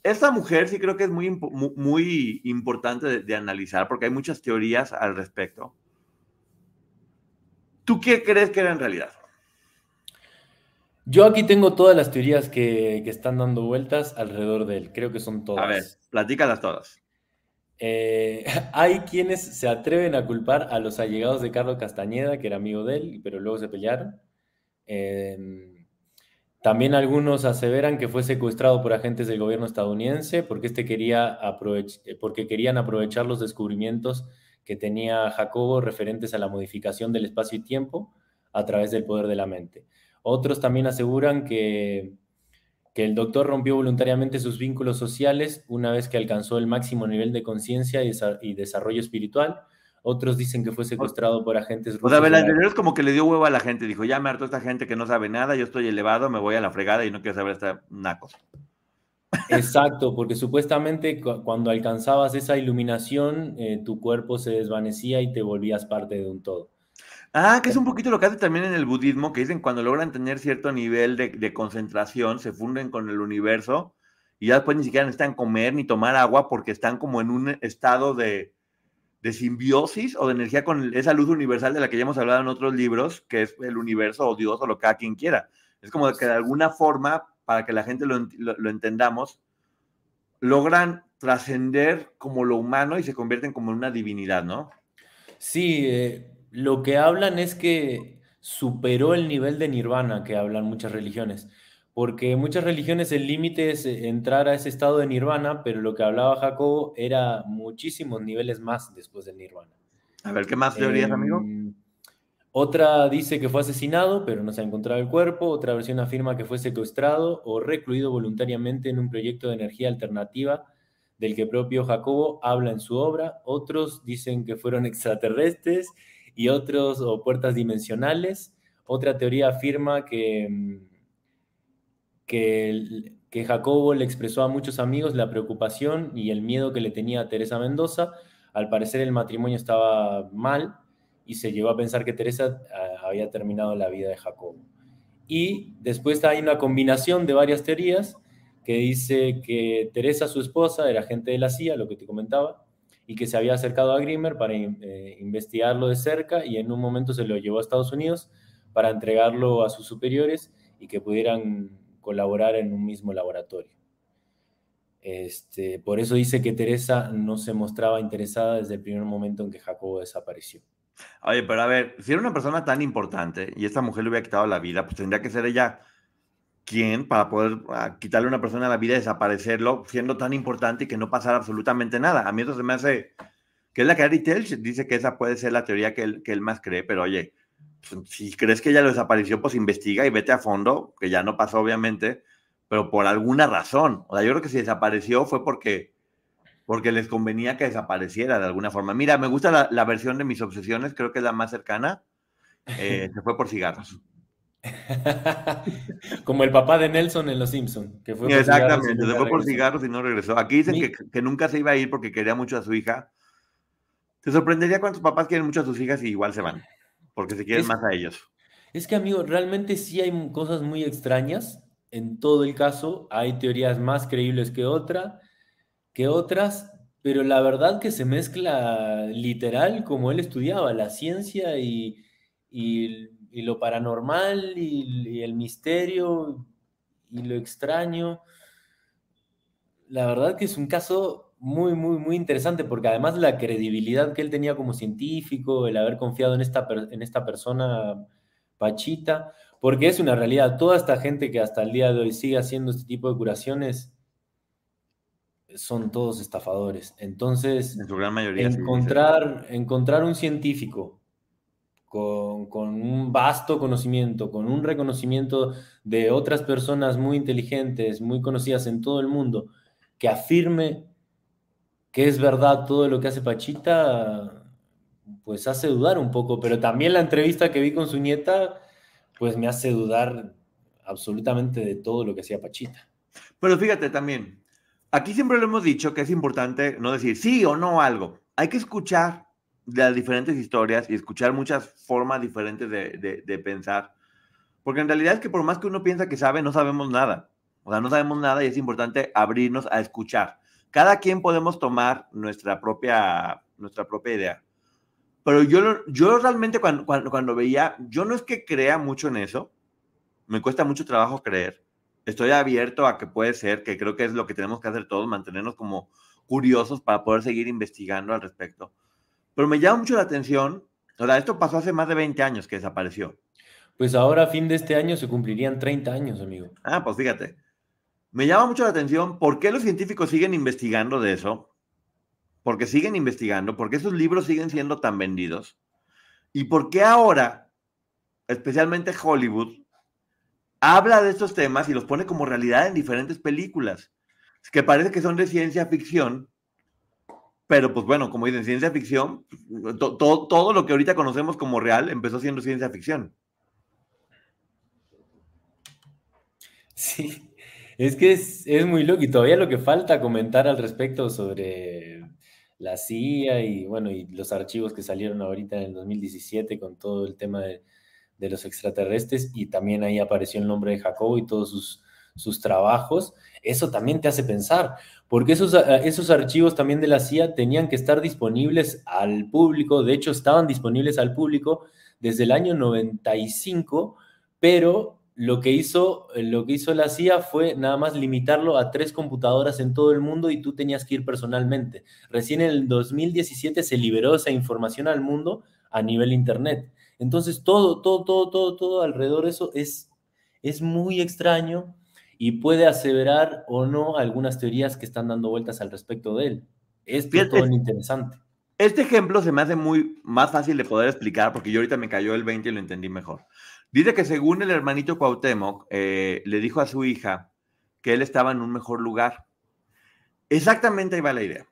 esta mujer sí creo que es muy, muy importante de, analizar porque hay muchas teorías al respecto. ¿Tú qué crees que era en realidad? Yo aquí tengo todas las teorías que, están dando vueltas alrededor de él. Creo que son todas. A ver, platícalas todas. Eh, [laughs] hay quienes se atreven a culpar a los allegados de Carlos Castañeda, que era amigo de él, pero luego se pelearon. Em, también algunos aseveran que fue secuestrado por agentes del gobierno estadounidense porque, este quería porque querían aprovechar los descubrimientos que tenía Jacobo referentes a la modificación del espacio y tiempo a través del poder de la mente. Otros también aseguran que, que el doctor rompió voluntariamente sus vínculos sociales una vez que alcanzó el máximo nivel de conciencia y desarrollo espiritual otros dicen que fue secuestrado por agentes rusos. O sea, el anterior es como que le dio huevo a la gente. Dijo, ya me harto esta gente que no sabe nada, yo estoy elevado, me voy a la fregada y no quiero saber esta cosa. Exacto, porque supuestamente cuando alcanzabas esa iluminación, eh, tu cuerpo se desvanecía y te volvías parte de un todo. Ah, que es un poquito lo que hace también en el budismo, que dicen cuando logran tener cierto nivel de, de concentración, se funden con el universo y ya después ni siquiera necesitan comer ni tomar agua porque están como en un estado de, de simbiosis o de energía con esa luz universal de la que ya hemos hablado en otros libros, que es el universo o Dios o lo que cada quien quiera. Es como que de alguna forma, para que la gente lo, entendamos, logran trascender como lo humano y se convierten como en una divinidad, ¿no? Sí, eh, lo que hablan es que superó el nivel de nirvana que hablan muchas religiones porque muchas religiones el límite es eh, entrar a ese estado de nirvana, pero lo que hablaba Jacobo era muchísimos niveles más después del nirvana. A ver, ¿qué más teorías, amigo? Em, otra dice que fue asesinado, pero no se ha encontrado el cuerpo. Otra versión afirma que fue secuestrado o recluido voluntariamente en un proyecto de energía alternativa del que propio Jacobo habla en su obra. Otros dicen que fueron [laughs] extraterrestres y otros o puertas dimensionales. Otra teoría afirma que em, que, que Jacobo le expresó a muchos amigos la preocupación y el miedo que le tenía a Teresa Mendoza. Al parecer el matrimonio estaba mal y se llevó a pensar que Teresa ah, había terminado la vida de Jacobo. Y después hay una combinación de varias teorías que dice que Teresa, su esposa, era agente de la CIA, lo que te comentaba, y que se había acercado a Grimmer para eh, investigarlo de cerca y en un momento se lo llevó a Estados Unidos para entregarlo a sus superiores y que pudieran colaborar en un mismo laboratorio. Este, por eso dice que Teresa no se mostraba interesada desde el primer momento en que Jacobo desapareció. Oye, pero a ver, si era una persona tan importante y esta mujer le hubiera quitado la vida, pues tendría que ser ella quien para poder ah, quitarle a una persona la vida y desaparecerlo, siendo tan importante y que no pasara absolutamente nada. A mí eso se me hace, que es la que Ari Telch dice que esa puede ser la teoría que él, que él más cree, pero oye, pues, si crees que ya lo desapareció, pues investiga y vete a fondo, que ya no pasó obviamente, pero por alguna razón. O sea, yo creo que si desapareció fue porque, porque les convenía que desapareciera de alguna forma. Mira, me gusta la, versión de mis obsesiones, creo que es la más cercana. [laughs] Eh, se fue por cigarros. [laughs] Como el papá de Nelson en Los Simpsons, que fue Exactamente, se fue por cigarros y no regresó. Aquí dicen que, que, nunca se iba a ir porque quería mucho a su hija. Te sorprendería cuántos papás quieren mucho a sus hijas y igual se van, porque se quieren más a ellos. Es que, amigo, realmente sí hay cosas muy extrañas. En todo el caso, hay teorías más creíbles que, otra, que otras, pero la verdad que se mezcla literal como él estudiaba, la ciencia y, y, lo paranormal y, y, el misterio y lo extraño. La verdad que es un caso muy, muy, muy interesante porque además la credibilidad que él tenía como científico, el haber confiado en esta, en esta persona Pachita, porque es una realidad. Toda esta gente que hasta el día de hoy sigue haciendo este tipo de curaciones son todos estafadores. Entonces, en su gran mayoría, encontrar, encontrar un científico con, un vasto conocimiento, con un reconocimiento de otras personas muy inteligentes, muy conocidas en todo el mundo, que afirme que es verdad todo lo que hace Pachita, pues hace dudar un poco, pero también la entrevista que vi con su nieta, pues me hace dudar absolutamente de todo lo que hacía Pachita. Pero fíjate también, aquí siempre lo hemos dicho que es importante no decir sí o no algo. Hay que escuchar las diferentes historias y escuchar muchas formas diferentes de, de pensar. Porque en realidad es que por más que uno piensa que sabe, no sabemos nada. O sea, no sabemos nada y es importante abrirnos a escuchar. Cada quien podemos tomar nuestra propia, nuestra propia idea. Pero yo, yo realmente cuando, cuando, veía, yo no es que crea mucho en eso, me cuesta mucho trabajo creer. Estoy abierto a que puede ser, que creo que es lo que tenemos que hacer todos, mantenernos como curiosos para poder seguir investigando al respecto. Pero me llama mucho la atención, o sea, esto pasó hace más de 20 años que desapareció. Pues ahora a fin de este año se cumplirían 30 años, amigo. Ah, pues fíjate. Me llama mucho la atención por qué los científicos siguen investigando de eso porque siguen investigando, porque esos libros siguen siendo tan vendidos, y porque ahora, especialmente Hollywood, habla de estos temas y los pone como realidad en diferentes películas, que parece que son de ciencia ficción, pero pues bueno, como dicen, ciencia ficción, todo lo que ahorita conocemos como real empezó siendo ciencia ficción. Sí, es que es, es muy loco y todavía lo que falta comentar al respecto sobre la CIA y bueno, y los archivos que salieron ahorita en el 2017 con todo el tema de, los extraterrestres y también ahí apareció el nombre de Jacobo y todos sus, sus trabajos, eso también te hace pensar, porque esos, esos archivos también de la CIA tenían que estar disponibles al público, de hecho estaban disponibles al público desde el año 95, pero lo que hizo, lo que hizo la CIA fue nada más limitarlo a tres computadoras en todo el mundo y tú tenías que ir personalmente. Recién en el 2017 se liberó esa información al mundo a nivel internet. Entonces todo, todo, todo, todo, todo alrededor de eso es, es muy extraño y puede aseverar o no algunas teorías que están dando vueltas al respecto de él. Es todo interesante. Este ejemplo se me hace muy más fácil de poder explicar porque yo ahorita me cayó el 20 y lo entendí mejor. Dice que según el hermanito Cuauhtémoc, eh, le dijo a su hija que él estaba en un mejor lugar. Exactamente ahí va la idea.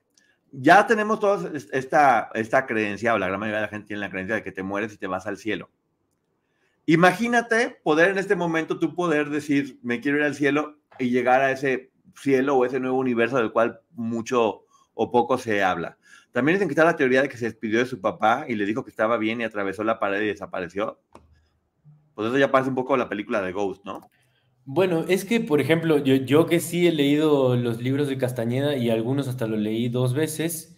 Ya tenemos toda esta, esta creencia, o la gran mayoría de la gente tiene la creencia de que te mueres y te vas al cielo. Imagínate poder en este momento tú poder decir, me quiero ir al cielo y llegar a ese cielo o ese nuevo universo del cual mucho o poco se habla. También dicen que está la teoría de que se despidió de su papá y le dijo que estaba bien y atravesó la pared y desapareció. Pues eso ya parece un poco la película de Ghost, ¿no? Bueno, es que, por ejemplo, yo, yo que sí he leído los libros de Castañeda y algunos hasta los leí dos veces,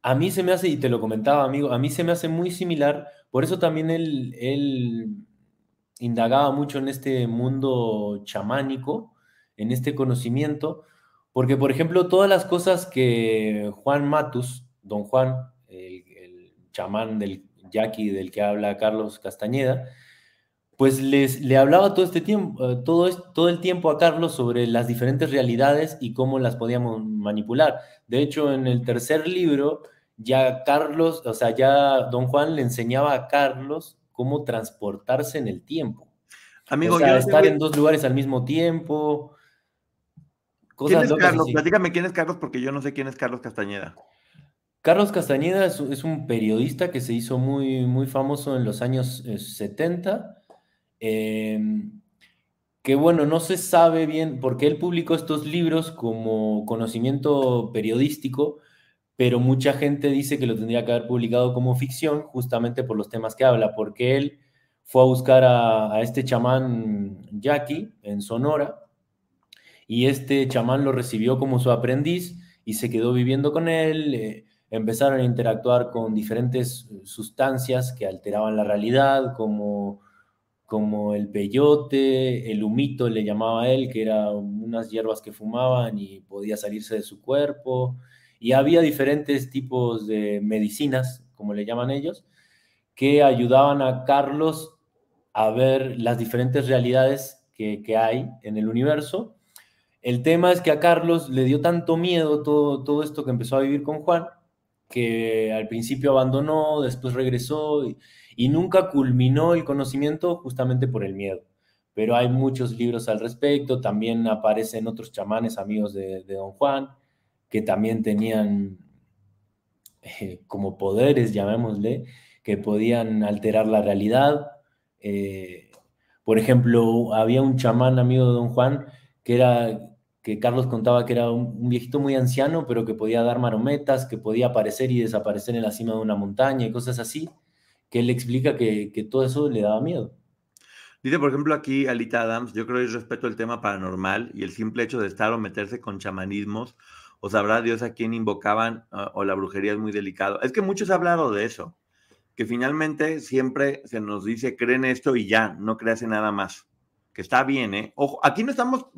a mí se me hace, y te lo comentaba, amigo, a mí se me hace muy similar, por eso también él, él indagaba mucho en este mundo chamánico, en este conocimiento, porque, por ejemplo, todas las cosas que Juan Matus, don Juan, el, chamán del yaqui del que habla Carlos Castañeda, pues les, le hablaba todo este tiempo, eh, todo, todo el tiempo a Carlos sobre las diferentes realidades y cómo las podíamos manipular. De hecho, en el tercer libro, ya Carlos, o sea, ya don Juan le enseñaba a Carlos cómo transportarse en el tiempo. Amigo, o sea, estar en dos lugares al mismo tiempo. ¿Quién es Carlos? Platícame quién es Carlos, porque yo no sé quién es Carlos Castañeda. Carlos Castañeda es, un periodista que se hizo muy, muy famoso en los años 70 eh, Em, que bueno, no se sabe bien, porque él publicó estos libros como conocimiento periodístico, pero mucha gente dice que lo tendría que haber publicado como ficción justamente por los temas que habla, porque él fue a buscar a, este chamán Jackie en Sonora y este chamán lo recibió como su aprendiz y se quedó viviendo con él. Eh, empezaron a interactuar con diferentes sustancias que alteraban la realidad, como, como el peyote, el humito le llamaba él, que eran unas hierbas que fumaban y podía salirse de su cuerpo. Y había diferentes tipos de medicinas, como le llaman ellos, que ayudaban a Carlos a ver las diferentes realidades que, hay en el universo. El tema es que a Carlos le dio tanto miedo todo, todo esto que empezó a vivir con Juan, que al principio abandonó, después regresó y, nunca culminó el conocimiento justamente por el miedo. Pero hay muchos libros al respecto, también aparecen otros chamanes amigos de, Don Juan, que también tenían eh, como poderes, llamémosle, que podían alterar la realidad. Eh, por ejemplo, había un chamán amigo de Don Juan que era que Carlos contaba que era un, viejito muy anciano, pero que podía dar marometas, que podía aparecer y desaparecer en la cima de una montaña y cosas así, que él explica que, todo eso le daba miedo. Dice, por ejemplo, aquí Alita Adams, yo creo que respeto el tema paranormal y el simple hecho de estar o meterse con chamanismos, o sabrá Dios a quién invocaban, o la brujería es muy delicado. Es que muchos han hablado de eso, que finalmente siempre se nos dice, creen esto y ya, no creas en nada más, que está bien, ¿eh? Ojo, aquí no estamos...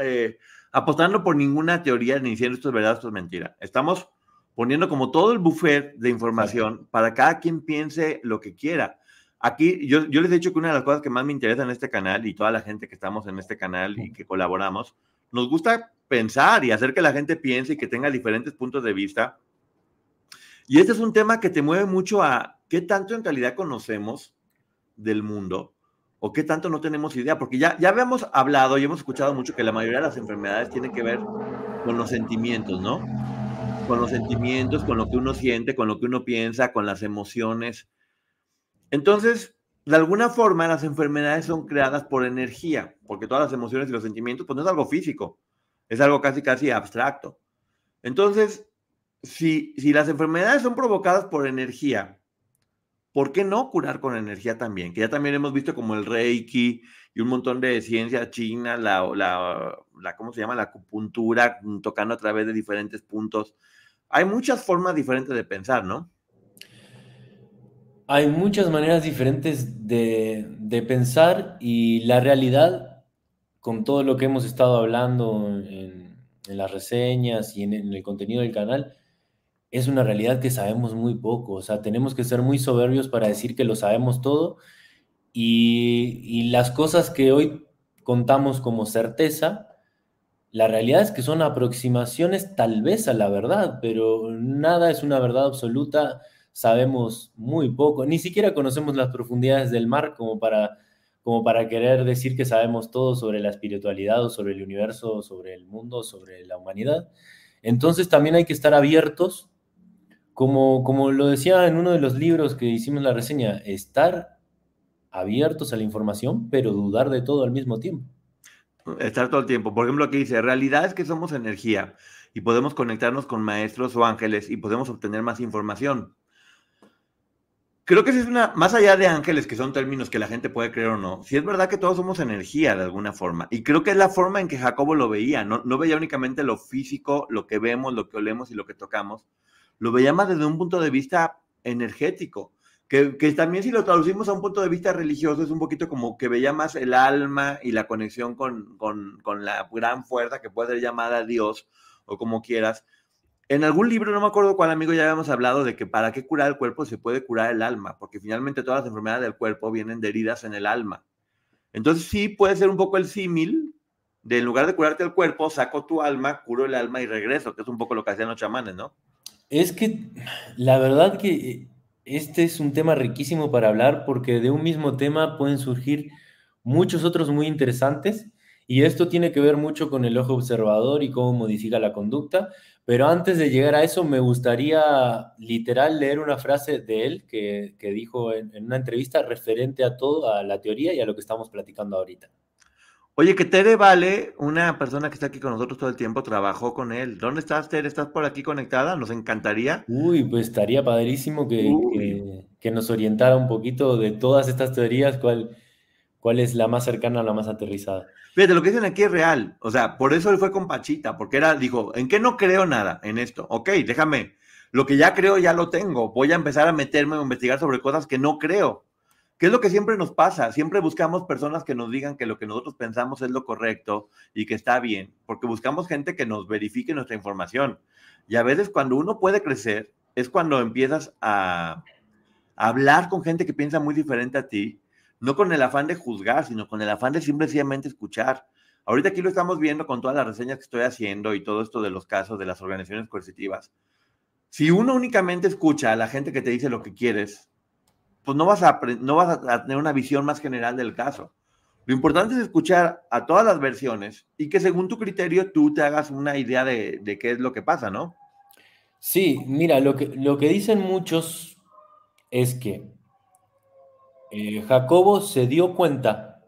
Eh, apostando por ninguna teoría ni diciendo esto es verdad, esto es mentira. Estamos poniendo como todo el buffet de información para cada quien piense lo que quiera. Aquí yo, yo les he dicho que una de las cosas que más me interesa en este canal y toda la gente que estamos en este canal y que colaboramos, nos gusta pensar y hacer que la gente piense y que tenga diferentes puntos de vista. Y este es un tema que te mueve mucho a qué tanto en realidad conocemos del mundo o qué tanto no tenemos idea, porque ya, ya habíamos hablado y hemos escuchado mucho que la mayoría de las enfermedades tienen que ver con los sentimientos, ¿no? Con los sentimientos, con lo que uno siente, con lo que uno piensa, con las emociones. Entonces, de alguna forma, las enfermedades son creadas por energía, porque todas las emociones y los sentimientos, pues no es algo físico, es algo casi, casi abstracto. Entonces, si, si las enfermedades son provocadas por energía, ¿por qué no curar con energía también? Que ya también hemos visto como el Reiki y un montón de ciencia china, la, la, ¿cómo se llama? La acupuntura, tocando a través de diferentes puntos. Hay muchas formas diferentes de pensar, ¿no? Hay muchas maneras diferentes de, pensar y la realidad, con todo lo que hemos estado hablando en, las reseñas y en el contenido del canal, es una realidad que sabemos muy poco. O sea, tenemos que ser muy soberbios para decir que lo sabemos todo y, las cosas que hoy contamos como certeza, la realidad es que son aproximaciones tal vez a la verdad, pero nada es una verdad absoluta. Sabemos muy poco, ni siquiera conocemos las profundidades del mar como para, como para querer decir que sabemos todo sobre la espiritualidad o sobre el universo, sobre el mundo, sobre la humanidad. Entonces también hay que estar abiertos como, como lo decía en uno de los libros que hicimos la reseña, estar abiertos a la información, pero dudar de todo al mismo tiempo. Estar todo el tiempo. Por ejemplo, aquí dice, realidad es que somos energía y podemos conectarnos con maestros o ángeles y podemos obtener más información. Creo que es una, más allá de ángeles, que son términos que la gente puede creer o no, si es verdad que todos somos energía de alguna forma. Y creo que es la forma en que Jacobo lo veía, no, no veía únicamente lo físico, lo que vemos, lo que olemos y lo que tocamos, lo veía más desde un punto de vista energético, que, también si lo traducimos a un punto de vista religioso es un poquito como que veía más el alma y la conexión con, con, la gran fuerza que puede ser llamada Dios o como quieras. En algún libro, no me acuerdo cuál amigo, ya habíamos hablado de que para qué curar el cuerpo se puede curar el alma, porque finalmente todas las enfermedades del cuerpo vienen de heridas en el alma. Entonces sí puede ser un poco el símil de en lugar de curarte el cuerpo, saco tu alma, curo el alma y regreso, que es un poco lo que hacían los chamanes, ¿no? Es que la verdad que este es un tema riquísimo para hablar porque de un mismo tema pueden surgir muchos otros muy interesantes Y esto tiene que ver mucho con el ojo observador y cómo modifica la conducta. Pero antes de llegar a eso, me gustaría literal leer una frase de él que, dijo en, una entrevista referente a todo, a la teoría y a lo que estamos platicando ahorita. Oye, que Tere Vale, una persona que está aquí con nosotros todo el tiempo, trabajó con él. ¿Dónde estás, Tere? ¿Estás por aquí conectada? Nos encantaría. Uy, pues estaría padrísimo que, que, nos orientara un poquito de todas estas teorías, cuál, cuál es la más cercana a la más aterrizada. Fíjate, lo que dicen aquí es real. O sea, por eso él fue con Pachita, porque era, dijo, ¿en qué no creo nada en esto? Ok, déjame. Lo que ya creo ya lo tengo. Voy a empezar a meterme a investigar sobre cosas que no creo. ¿Qué es lo que siempre nos pasa? Siempre buscamos personas que nos digan que lo que nosotros pensamos es lo correcto y que está bien, porque buscamos gente que nos verifique nuestra información. Y a veces cuando uno puede crecer, es cuando empiezas a, hablar con gente que piensa muy diferente a ti no con el afán de juzgar, sino con el afán de simplemente escuchar. Ahorita aquí lo estamos viendo con todas las reseñas que estoy haciendo y todo esto de los casos de las organizaciones coercitivas. Si uno únicamente escucha a la gente que te dice lo que quieres, pues no vas a, no vas a tener una visión más general del caso. Lo importante es escuchar a todas las versiones y que según tu criterio tú te hagas una idea de, de qué es lo que pasa, ¿no? Sí, mira, lo que, lo que dicen muchos es que eh, Jacobo se dio cuenta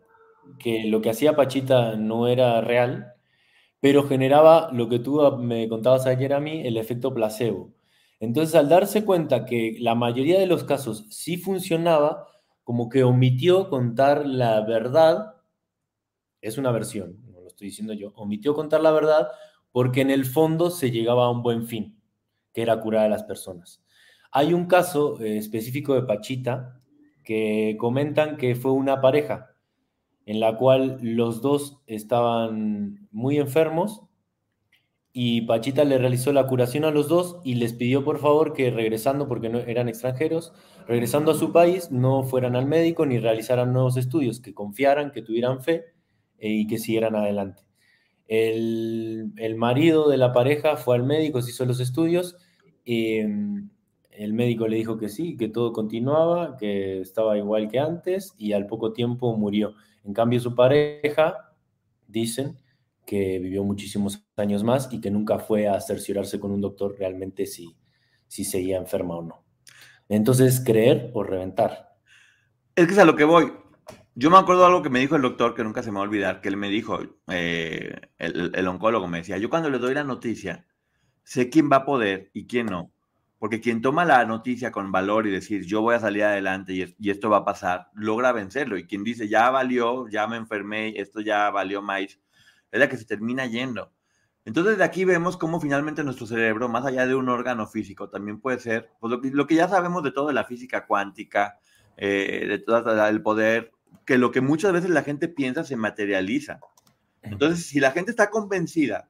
que lo que hacía Pachita no era real, pero generaba lo que tú me contabas ayer a mí, el efecto placebo. Entonces, al darse cuenta que la mayoría de los casos sí funcionaba, como que omitió contar la verdad, es una versión, no lo estoy diciendo yo, omitió contar la verdad porque en el fondo se llegaba a un buen fin, que era curar a las personas. Hay un caso eh, específico de Pachita que comentan que fue una pareja en la cual los dos estaban muy enfermos y Pachita le realizó la curación a los dos y les pidió por favor que regresando, porque no eran extranjeros, regresando a su país, no fueran al médico ni realizaran nuevos estudios, que confiaran, que tuvieran fe eh, y que siguieran adelante. El, marido de la pareja fue al médico, se hizo los estudios em, el médico le dijo que sí, que todo continuaba, que estaba igual que antes y al poco tiempo murió. En cambio, su pareja, dicen, que vivió muchísimos años más y que nunca fue a cerciorarse con un doctor realmente si, si seguía enferma o no. Entonces, creer o reventar. Es que es a lo que voy. Yo me acuerdo de algo que me dijo el doctor, que nunca se me va a olvidar, que él me dijo, eh, el, el oncólogo me decía, yo cuando le doy la noticia, sé quién va a poder y quién no porque quien toma la noticia con valor y decir, yo voy a salir adelante y, esto va a pasar, logra vencerlo. Y quien dice, ya valió, ya me enfermé, esto ya valió más, es la que se termina yendo. Entonces de aquí vemos cómo finalmente nuestro cerebro, más allá de un órgano físico, también puede ser, pues lo, que ya sabemos de todo de la física cuántica, eh, de todo el poder, que lo que muchas veces la gente piensa se materializa. Entonces, si la gente está convencida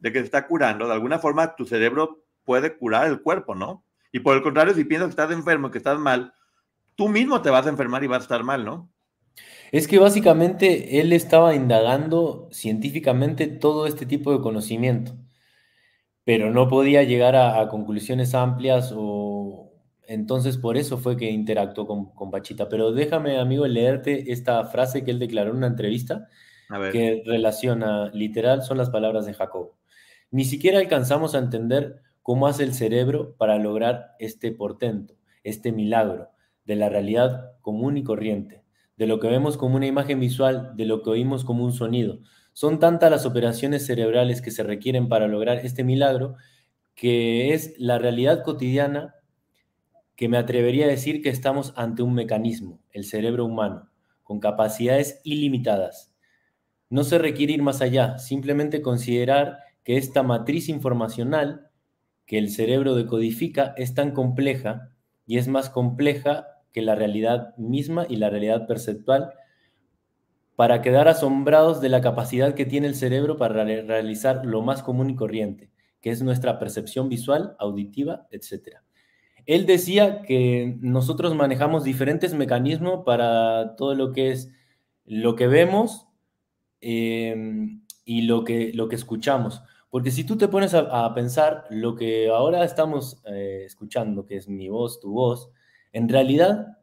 de que se está curando, de alguna forma tu cerebro puede curar el cuerpo, ¿no? Y por el contrario, si piensas que estás enfermo, que estás mal, tú mismo te vas a enfermar y vas a estar mal, ¿no? Es que básicamente él estaba indagando científicamente todo este tipo de conocimiento, pero no podía llegar a, conclusiones amplias o entonces por eso fue que interactuó con, con, Pachita. Pero déjame, amigo, leerte esta frase que él declaró en una entrevista que relaciona, literal, son las palabras de Jacob. Ni siquiera alcanzamos a entender ¿Cómo hace el cerebro para lograr este portento, este milagro de la realidad común y corriente, de lo que vemos como una imagen visual, de lo que oímos como un sonido? Son tantas las operaciones cerebrales que se requieren para lograr este milagro que es la realidad cotidiana que me atrevería a decir que estamos ante un mecanismo, el cerebro humano, con capacidades ilimitadas. No se requiere ir más allá, simplemente considerar que esta matriz informacional que el cerebro decodifica es tan compleja y es más compleja que la realidad misma y la realidad perceptual para quedar asombrados de la capacidad que tiene el cerebro para realizar lo más común y corriente, que es nuestra percepción visual, auditiva, etc. Él decía que nosotros manejamos diferentes mecanismos para todo lo que es lo que vemos eh, y lo que, lo que escuchamos. Porque si tú te pones a, pensar lo que ahora estamos eh, escuchando, que es mi voz, tu voz, en realidad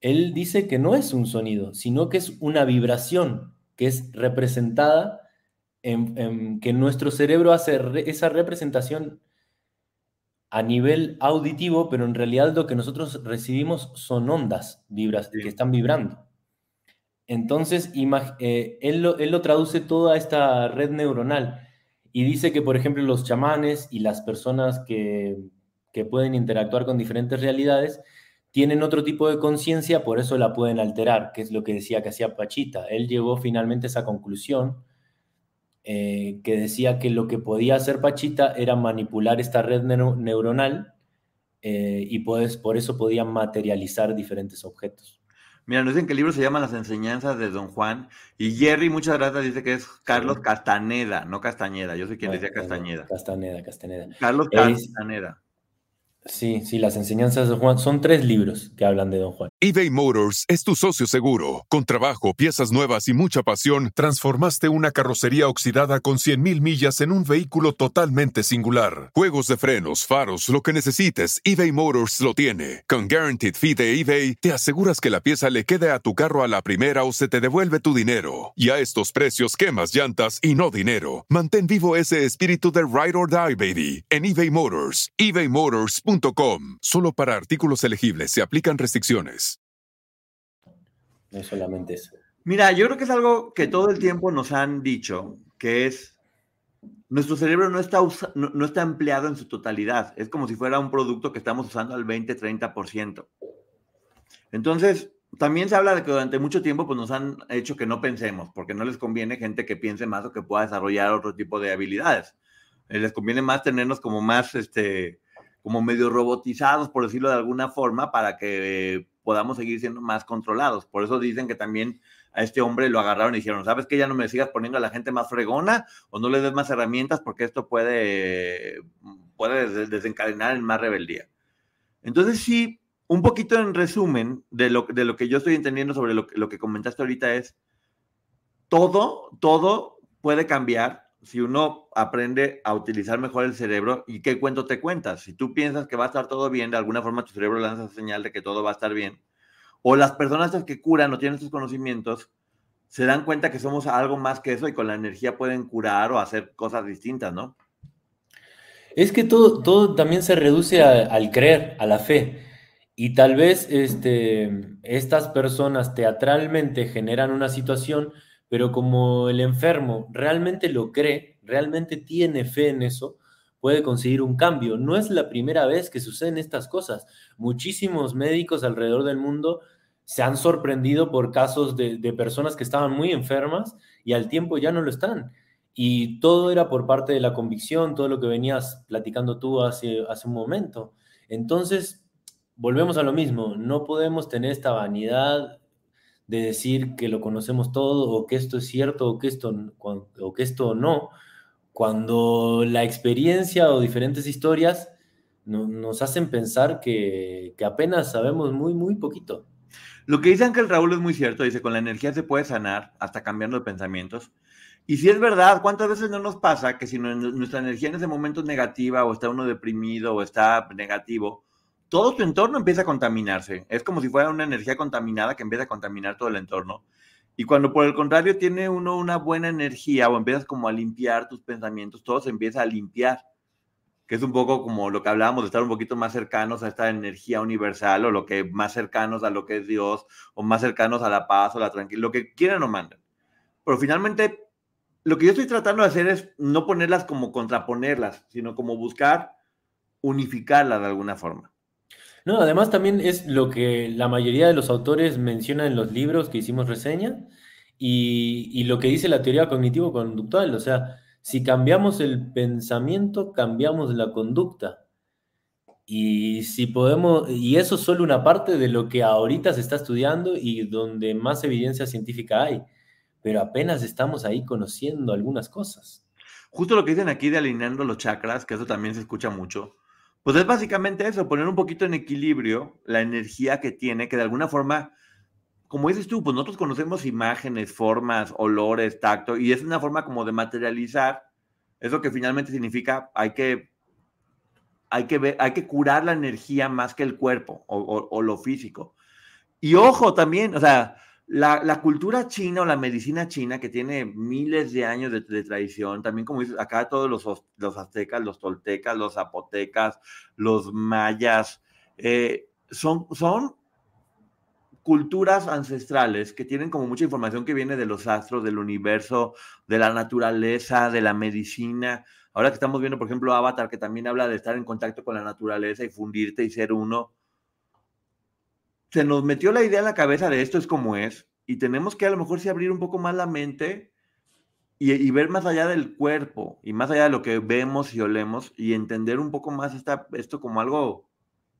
él dice que no es un sonido, sino que es una vibración que es representada en, que nuestro cerebro hace esa representación a nivel auditivo, pero en realidad lo que nosotros recibimos son ondas vibras, que están vibrando. Entonces, eh, él, lo, él, lo, traduce toda esta red neuronal y dice que, por ejemplo, los chamanes y las personas que, que pueden interactuar con diferentes realidades tienen otro tipo de conciencia, por eso la pueden alterar, que es lo que decía que hacía Pachita. Él llegó finalmente a esa conclusión, eh, que decía que lo que podía hacer Pachita era manipular esta red neuronal eh, y pues, por eso podía materializar diferentes objetos. Mira, nos dicen que el libro se llama Las enseñanzas de Don Juan y Jerry, muchas gracias, dice que es Carlos Castaneda, no Castañeda. Yo sé quién decía Castañeda. Castaneda, Castaneda. Carlos Castaneda. Sí, sí, las enseñanzas de Juan. Son tres libros que hablan de Don Juan. eBay Motors es tu socio seguro. Con trabajo, piezas nuevas y mucha pasión, transformaste una carrocería oxidada con 100.000 millas en un vehículo totalmente singular. Juegos de frenos, faros, lo que necesites, eBay Motors lo tiene. Con Guaranteed Fee de eBay, te aseguras que la pieza le quede a tu carro a la primera o se te devuelve tu dinero. Y a estos precios, quemas llantas y no dinero. Mantén vivo ese espíritu de Ride or Die, baby, en eBay Motors. eBay Motors Solo para artículos elegibles se aplican restricciones. No solamente eso. Mira, yo creo que es algo que todo el tiempo nos han dicho, que es nuestro cerebro no está, no, está empleado en su totalidad. Es como si fuera un producto que estamos usando al 20-30%. Entonces, también se habla de que durante mucho tiempo pues, nos han hecho que no pensemos, porque no les conviene gente que piense más o que pueda desarrollar otro tipo de habilidades. Eh, les conviene más tenernos como más, este, como medio robotizados, por decirlo de alguna forma, para que podamos seguir siendo más controlados. Por eso dicen que también a este hombre lo agarraron y dijeron, ¿sabes que Ya no me sigas poniendo a la gente más fregona o no le des más herramientas porque esto puede, puede desencadenar en más rebeldía. Entonces sí, un poquito en resumen de lo, de lo que yo estoy entendiendo sobre lo, lo que comentaste ahorita es, todo, todo puede cambiar si uno aprende a utilizar mejor el cerebro y qué cuento te cuentas. Si tú piensas que va a estar todo bien, de alguna forma tu cerebro lanza señal de que todo va a estar bien. O las personas que curan o tienen estos conocimientos se dan cuenta que somos algo más que eso y con la energía pueden curar o hacer cosas distintas, ¿no? Es que todo, también se reduce al creer, a la fe. Y tal vez este, estas personas teatralmente generan una situación pero como el enfermo realmente lo cree, realmente tiene fe en eso, puede conseguir un cambio. No es la primera vez que suceden estas cosas. Muchísimos médicos alrededor del mundo se han sorprendido por casos de, personas que estaban muy enfermas y al tiempo ya no lo están. Y todo era por parte de la convicción, todo lo que venías platicando tú hace, hace un momento. Entonces, volvemos a lo mismo, no podemos tener esta vanidad de decir que lo conocemos todo o que esto es cierto o que esto, o que esto no, cuando la experiencia o diferentes historias nos hacen pensar que, apenas sabemos muy, muy poquito. Lo que dice Ángel Raúl es muy cierto, dice, con la energía se puede sanar hasta cambiando de pensamientos. Y si es verdad, ¿cuántas veces no nos pasa que si nuestra energía en ese momento es negativa o está uno deprimido o está negativo, todo tu entorno empieza a contaminarse. Es como si fuera una energía contaminada que empieza a contaminar todo el entorno. Y cuando por el contrario tiene uno una buena energía o empiezas como a limpiar tus pensamientos, todo se empieza a limpiar, que es un poco como lo que hablábamos de estar un poquito más cercanos a esta energía universal o lo que más cercanos a lo que es Dios o más cercanos a la paz o la tranquilidad, lo que quieran o mandan. Pero finalmente, lo que yo estoy tratando de hacer es no ponerlas como contraponerlas, sino como buscar unificarlas de alguna forma. No, además también es lo que la mayoría de los autores mencionan en los libros que hicimos reseña y, lo que dice la teoría cognitivo-conductual. O sea, si cambiamos el pensamiento, cambiamos la conducta. Y si podemos, y eso es solo una parte de lo que ahorita se está estudiando y donde más evidencia científica hay, pero apenas estamos ahí conociendo algunas cosas. Justo lo que dicen aquí de alineando los chakras, que eso también se escucha mucho, pues es básicamente eso, poner un poquito en equilibrio la energía que tiene, que de alguna forma, como dices tú, pues nosotros conocemos imágenes, formas, olores, tacto, y es una forma como de materializar eso que finalmente significa hay que, hay que, ver, hay que curar la energía más que el cuerpo o, o lo físico. Y ojo también, o sea, la, cultura china o la medicina china, que tiene miles de años de, tradición, también como dices, acá todos los, los, aztecas, los toltecas, los zapotecas, los mayas, eh, son, son culturas ancestrales que tienen como mucha información que viene de los astros, del universo, de la naturaleza, de la medicina. Ahora que estamos viendo, por ejemplo, Avatar, que también habla de estar en contacto con la naturaleza y fundirte y ser uno se nos metió la idea en la cabeza de esto es como es y tenemos que a lo mejor sí abrir un poco más la mente y, ver más allá del cuerpo y más allá de lo que vemos y olemos y entender un poco más esta, esto como algo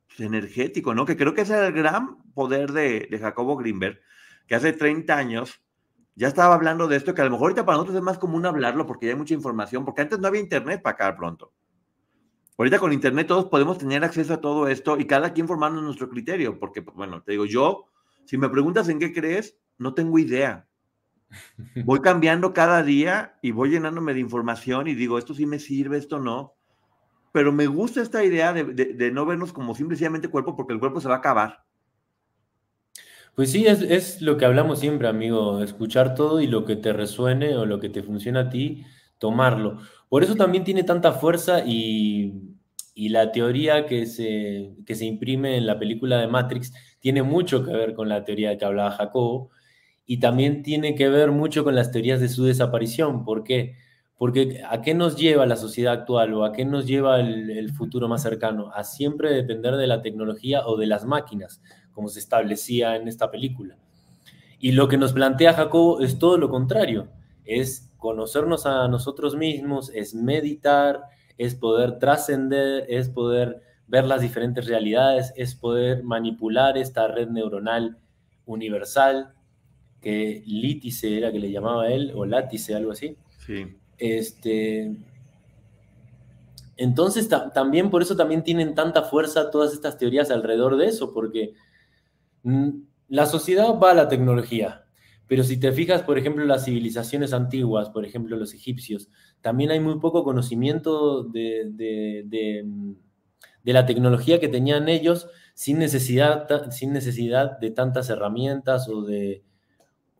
pues, energético, ¿no? Que creo que es el gran poder de, de Jacobo Greenberg, que hace 30 años ya estaba hablando de esto, que a lo mejor ahorita para nosotros es más común hablarlo porque ya hay mucha información, porque antes no había internet para acá pronto. Ahorita con Internet todos podemos tener acceso a todo esto y cada quien formando nuestro criterio, porque, pues, bueno, te digo, yo, si me preguntas en qué crees, no tengo idea. [laughs] Voy cambiando cada día y voy llenándome de información y digo, esto sí me sirve, esto no. Pero me gusta esta idea de, no vernos como simplemente cuerpo, porque el cuerpo se va a acabar. Pues sí, es, es, lo que hablamos siempre, amigo, escuchar todo y lo que te resuene o lo que te funciona a ti, tomarlo. Por eso también tiene tanta fuerza y y la teoría que se, que se imprime en la película de Matrix tiene mucho que ver con la teoría que hablaba Jacobo y también tiene que ver mucho con las teorías de su desaparición. ¿Por qué? Porque ¿a qué nos lleva la sociedad actual o a qué nos lleva el, futuro más cercano? A siempre depender de la tecnología o de las máquinas, como se establecía en esta película. Y lo que nos plantea Jacobo es todo lo contrario, es conocernos a nosotros mismos, es meditar, es poder trascender, es poder ver las diferentes realidades, es poder manipular esta red neuronal universal, que lítice era que le llamaba él, o látice, algo así. Sí. Este, entonces, también por eso también tienen tanta fuerza todas estas teorías alrededor de eso, porque mm, la sociedad va a la tecnología, pero si te fijas, por ejemplo, las civilizaciones antiguas, por ejemplo, los egipcios, también hay muy poco conocimiento de, de, la tecnología que tenían ellos sin necesidad, sin necesidad de tantas herramientas o de,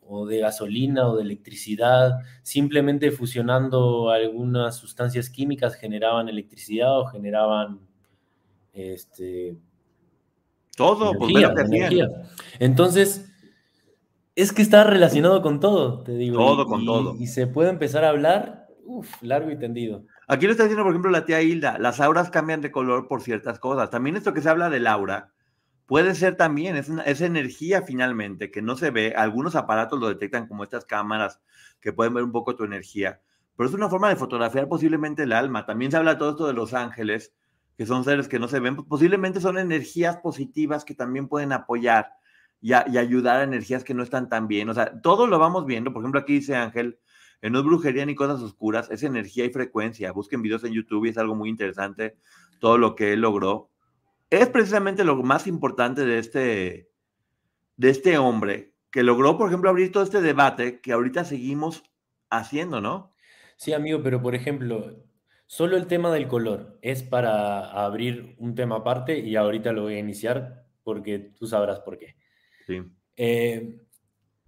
o de gasolina o de electricidad. Simplemente fusionando algunas sustancias químicas generaban electricidad o generaban este, todo, pues, energía. Entonces, es que está relacionado con todo, te digo. Todo con todo. Y se puede empezar a hablar, uff, largo y tendido. Aquí lo está diciendo, por ejemplo, la tía Hilda, las auras cambian de color por ciertas cosas. También esto que se habla del aura puede ser también, es, una, energía finalmente que no se ve. Algunos aparatos lo detectan como estas cámaras que pueden ver un poco tu energía, pero es una forma de fotografiar posiblemente el alma. También se habla todo esto de los ángeles, que son seres que no se ven, posiblemente son energías positivas que también pueden apoyar y, ayudar a energías que no están tan bien. O sea, todo lo vamos viendo. Por ejemplo, aquí dice Ángel, no es brujería ni cosas oscuras, es energía y frecuencia. Busquen videos en YouTube y es algo muy interesante todo lo que él logró. Es precisamente lo más importante de este, de este hombre, que logró, por ejemplo, abrir todo este debate que ahorita seguimos haciendo, ¿no? Sí, amigo, pero por ejemplo, solo el tema del color es para abrir un tema aparte y ahorita lo voy a iniciar porque tú sabrás por qué. Eh,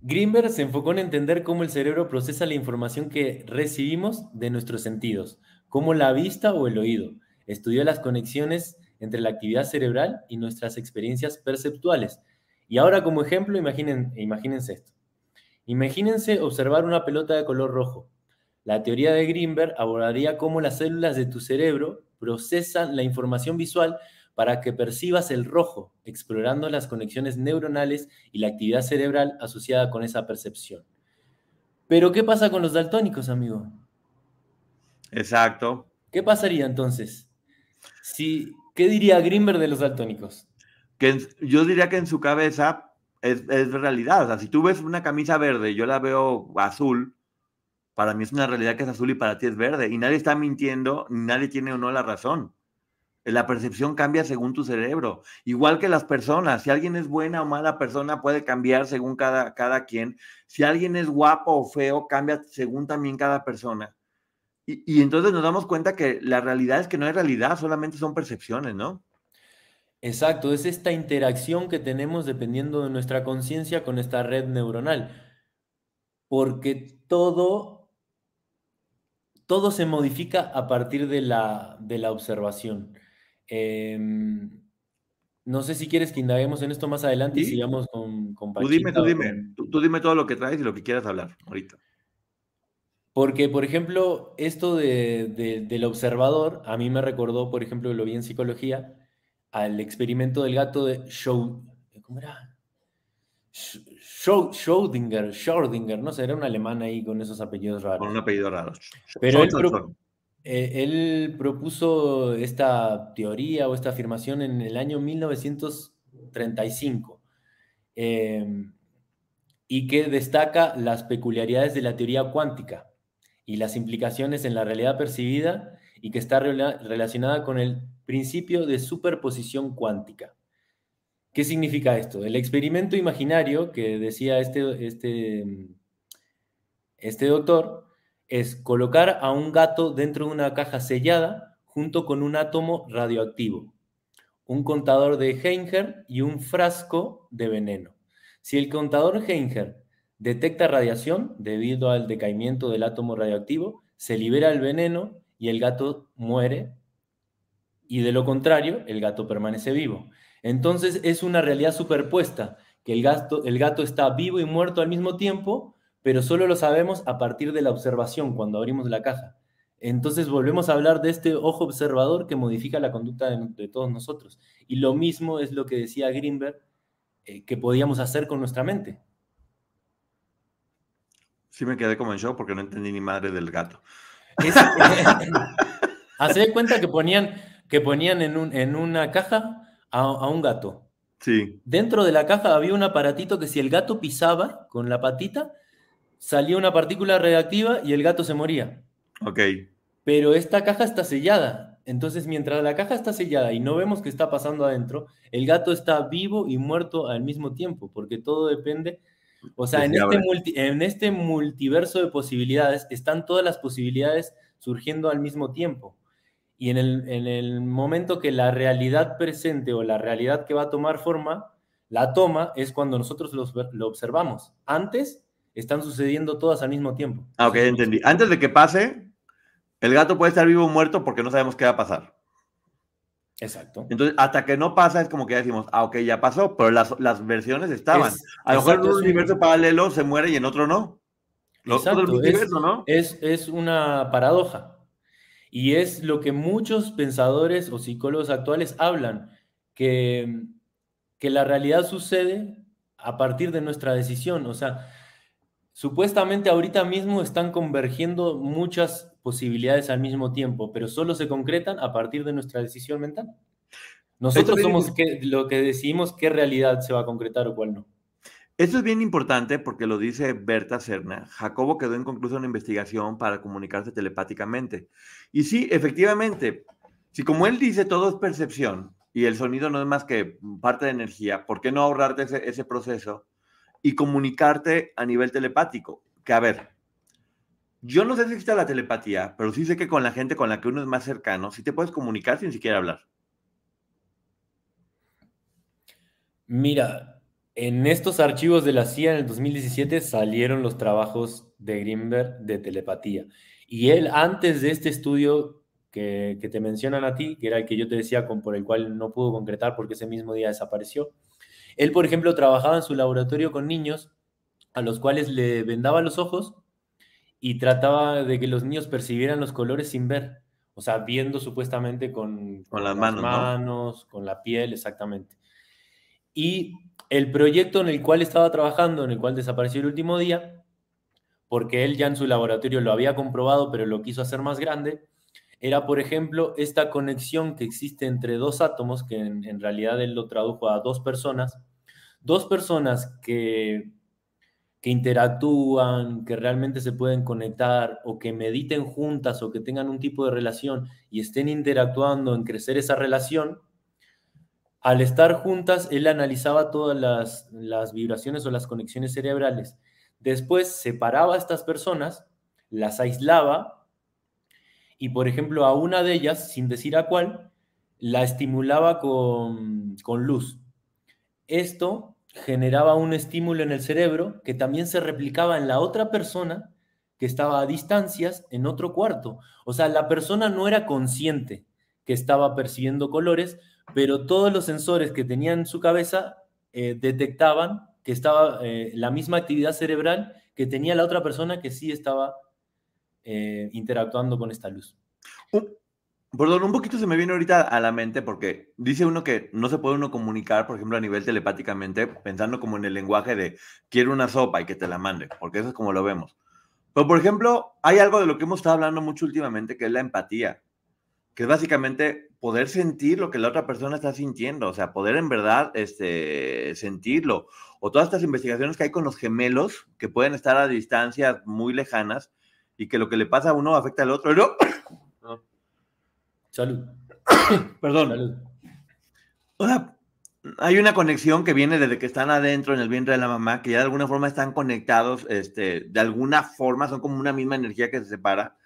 Greenberg se enfocó en entender cómo el cerebro procesa la información que recibimos de nuestros sentidos, como la vista o el oído. Estudió las conexiones entre la actividad cerebral y nuestras experiencias perceptuales. Y ahora como ejemplo, imaginen, imagínense esto. Imagínense observar una pelota de color rojo. La teoría de Greenberg abordaría cómo las células de tu cerebro procesan la información visual para que percibas el rojo, explorando las conexiones neuronales y la actividad cerebral asociada con esa percepción. Pero, ¿qué pasa con los daltónicos, amigo? Exacto. ¿Qué pasaría entonces? Si, ¿Qué diría Grimberg de los daltónicos? Que yo diría que en su cabeza es, es, realidad. O sea, si tú ves una camisa verde y yo la veo azul, para mí es una realidad que es azul y para ti es verde. Y nadie está mintiendo, nadie tiene o no la razón. La percepción cambia según tu cerebro. Igual que las personas. Si alguien es buena o mala persona, puede cambiar según cada, cada quien. Si alguien es guapo o feo, cambia según también cada persona. Y, entonces nos damos cuenta que la realidad es que no hay realidad, solamente son percepciones, ¿no? Exacto, es esta interacción que tenemos dependiendo de nuestra conciencia con esta red neuronal. Porque todo, todo se modifica a partir de la, de la observación. Em, no sé si quieres que indaguemos en esto más adelante y sigamos con, con Tú dime, tú dime, tú, dime todo lo que traes y lo que quieras hablar ahorita. Porque, por ejemplo, esto de, del observador, a mí me recordó, por ejemplo, lo vi en psicología, al experimento del gato de Schau, ¿cómo era? Schrödinger, Schrödinger, no sé, era un alemán ahí con esos apellidos raros. Con un apellido raro. Pero él, eh, él propuso esta teoría o esta afirmación en el año 1935 em, y que destaca las peculiaridades de la teoría cuántica y las implicaciones en la realidad percibida y que está relacionada con el principio de superposición cuántica. ¿Qué significa esto? El experimento imaginario que decía este, este, este doctor es colocar a un gato dentro de una caja sellada junto con un átomo radioactivo, un contador de Heinger y un frasco de veneno. Si el contador Heinger detecta radiación debido al decaimiento del átomo radioactivo, se libera el veneno y el gato muere, y de lo contrario, el gato permanece vivo. Entonces es una realidad superpuesta, que el gato, el gato está vivo y muerto al mismo tiempo, pero solo lo sabemos a partir de la observación, cuando abrimos la caja. Entonces volvemos a hablar de este ojo observador que modifica la conducta de, todos nosotros. Y lo mismo es lo que decía Greenberg, eh, que podíamos hacer con nuestra mente. Sí me quedé como en shock porque no entendí ni madre del gato. [laughs] Hace cuenta que ponían, que ponían en, un, en una caja a, a un gato. Sí. Dentro de la caja había un aparatito que si el gato pisaba con la patita, salía una partícula reactiva y el gato se moría. Ok. Pero esta caja está sellada. Entonces, mientras la caja está sellada y no vemos qué está pasando adentro, el gato está vivo y muerto al mismo tiempo, porque todo depende. O sea, en este, en este multiverso de posibilidades están todas las posibilidades surgiendo al mismo tiempo. Y en el, en el momento que la realidad presente o la realidad que va a tomar forma, la toma es cuando nosotros lo observamos. Antes están sucediendo todas al mismo tiempo. Ah, ok, entendí. Antes de que pase, el gato puede estar vivo o muerto porque no sabemos qué va a pasar. Exacto. Entonces, hasta que no pasa, es como que ya decimos, ah, ok, ya pasó, pero las, las versiones estaban. a lo mejor en un universo paralelo se muere y en otro no. Exacto, es, ¿no? Es, es una paradoja. Y es lo que muchos pensadores o psicólogos actuales hablan, que, que la realidad sucede a partir de nuestra decisión. O sea, Supuestamente ahorita mismo están convergiendo muchas posibilidades al mismo tiempo, pero solo se concretan a partir de nuestra decisión mental. Nosotros somos lo que decidimos qué realidad se va a concretar o cuál no. Esto es bien importante porque lo dice Berta Serna. Jacobo quedó en conclusión una investigación para comunicarse telepáticamente. Y sí, efectivamente, si como él dice todo es percepción y el sonido no es más que parte de energía, ¿por qué no ahorrarte ese, ese proceso y comunicarte a nivel telepático. Que a ver, yo no sé si existe la telepatía, pero sí sé que con la gente con la que uno es más cercano, sí te puedes comunicar sin siquiera hablar. Mira, en estos archivos de la CIA en el 2017 salieron los trabajos de Greenberg de telepatía. Y él, antes de este estudio que, te mencionan a ti, que era el que yo te decía, con, por el cual no pudo concretar porque ese mismo día desapareció, él, por ejemplo, trabajaba en su laboratorio con niños a los cuales le vendaba los ojos y trataba de que los niños percibieran los colores sin ver, o sea, viendo supuestamente con, las, manos, con la piel, exactamente. Y el proyecto en el cual estaba trabajando, en el cual desapareció el último día, porque él ya en su laboratorio lo había comprobado, pero lo quiso hacer más grande, era, por ejemplo, esta conexión que existe entre dos átomos, que en, realidad él lo tradujo a dos personas, dos personas que, que interactúan, que realmente se pueden conectar o que mediten juntas o que tengan un tipo de relación y estén interactuando en crecer esa relación, al estar juntas, él analizaba todas las, las vibraciones o las conexiones cerebrales. Después separaba a estas personas, las aislaba y, por ejemplo, a una de ellas, sin decir a cuál, la estimulaba con, con luz. Esto generaba un estímulo en el cerebro que también se replicaba en la otra persona que estaba a distancias en otro cuarto. O sea, la persona no era consciente que estaba percibiendo colores, pero todos los sensores que tenía en su cabeza eh, detectaban que estaba eh, la misma actividad cerebral que tenía la otra persona que sí estaba eh, interactuando con esta luz. perdón, un poquito se me viene ahorita a la mente porque dice uno que no se puede uno comunicar, por ejemplo, a nivel telepáticamente, pensando como en el lenguaje de quiero una sopa y que te la mande, porque eso es como lo vemos. Pero, por ejemplo, hay algo de lo que hemos estado hablando mucho últimamente, que es la empatía que es básicamente poder sentir lo que la otra persona está sintiendo, o sea, poder en verdad este, sentirlo. O todas estas investigaciones que hay con los gemelos, que pueden estar a distancias muy lejanas y que lo que le pasa a uno afecta al otro. No. [coughs] Salud. [coughs] Perdón. Salud. O sea, hay una conexión que viene desde que están adentro en el vientre de la mamá, que ya de alguna forma están conectados, este, de alguna forma son como una misma energía que se separa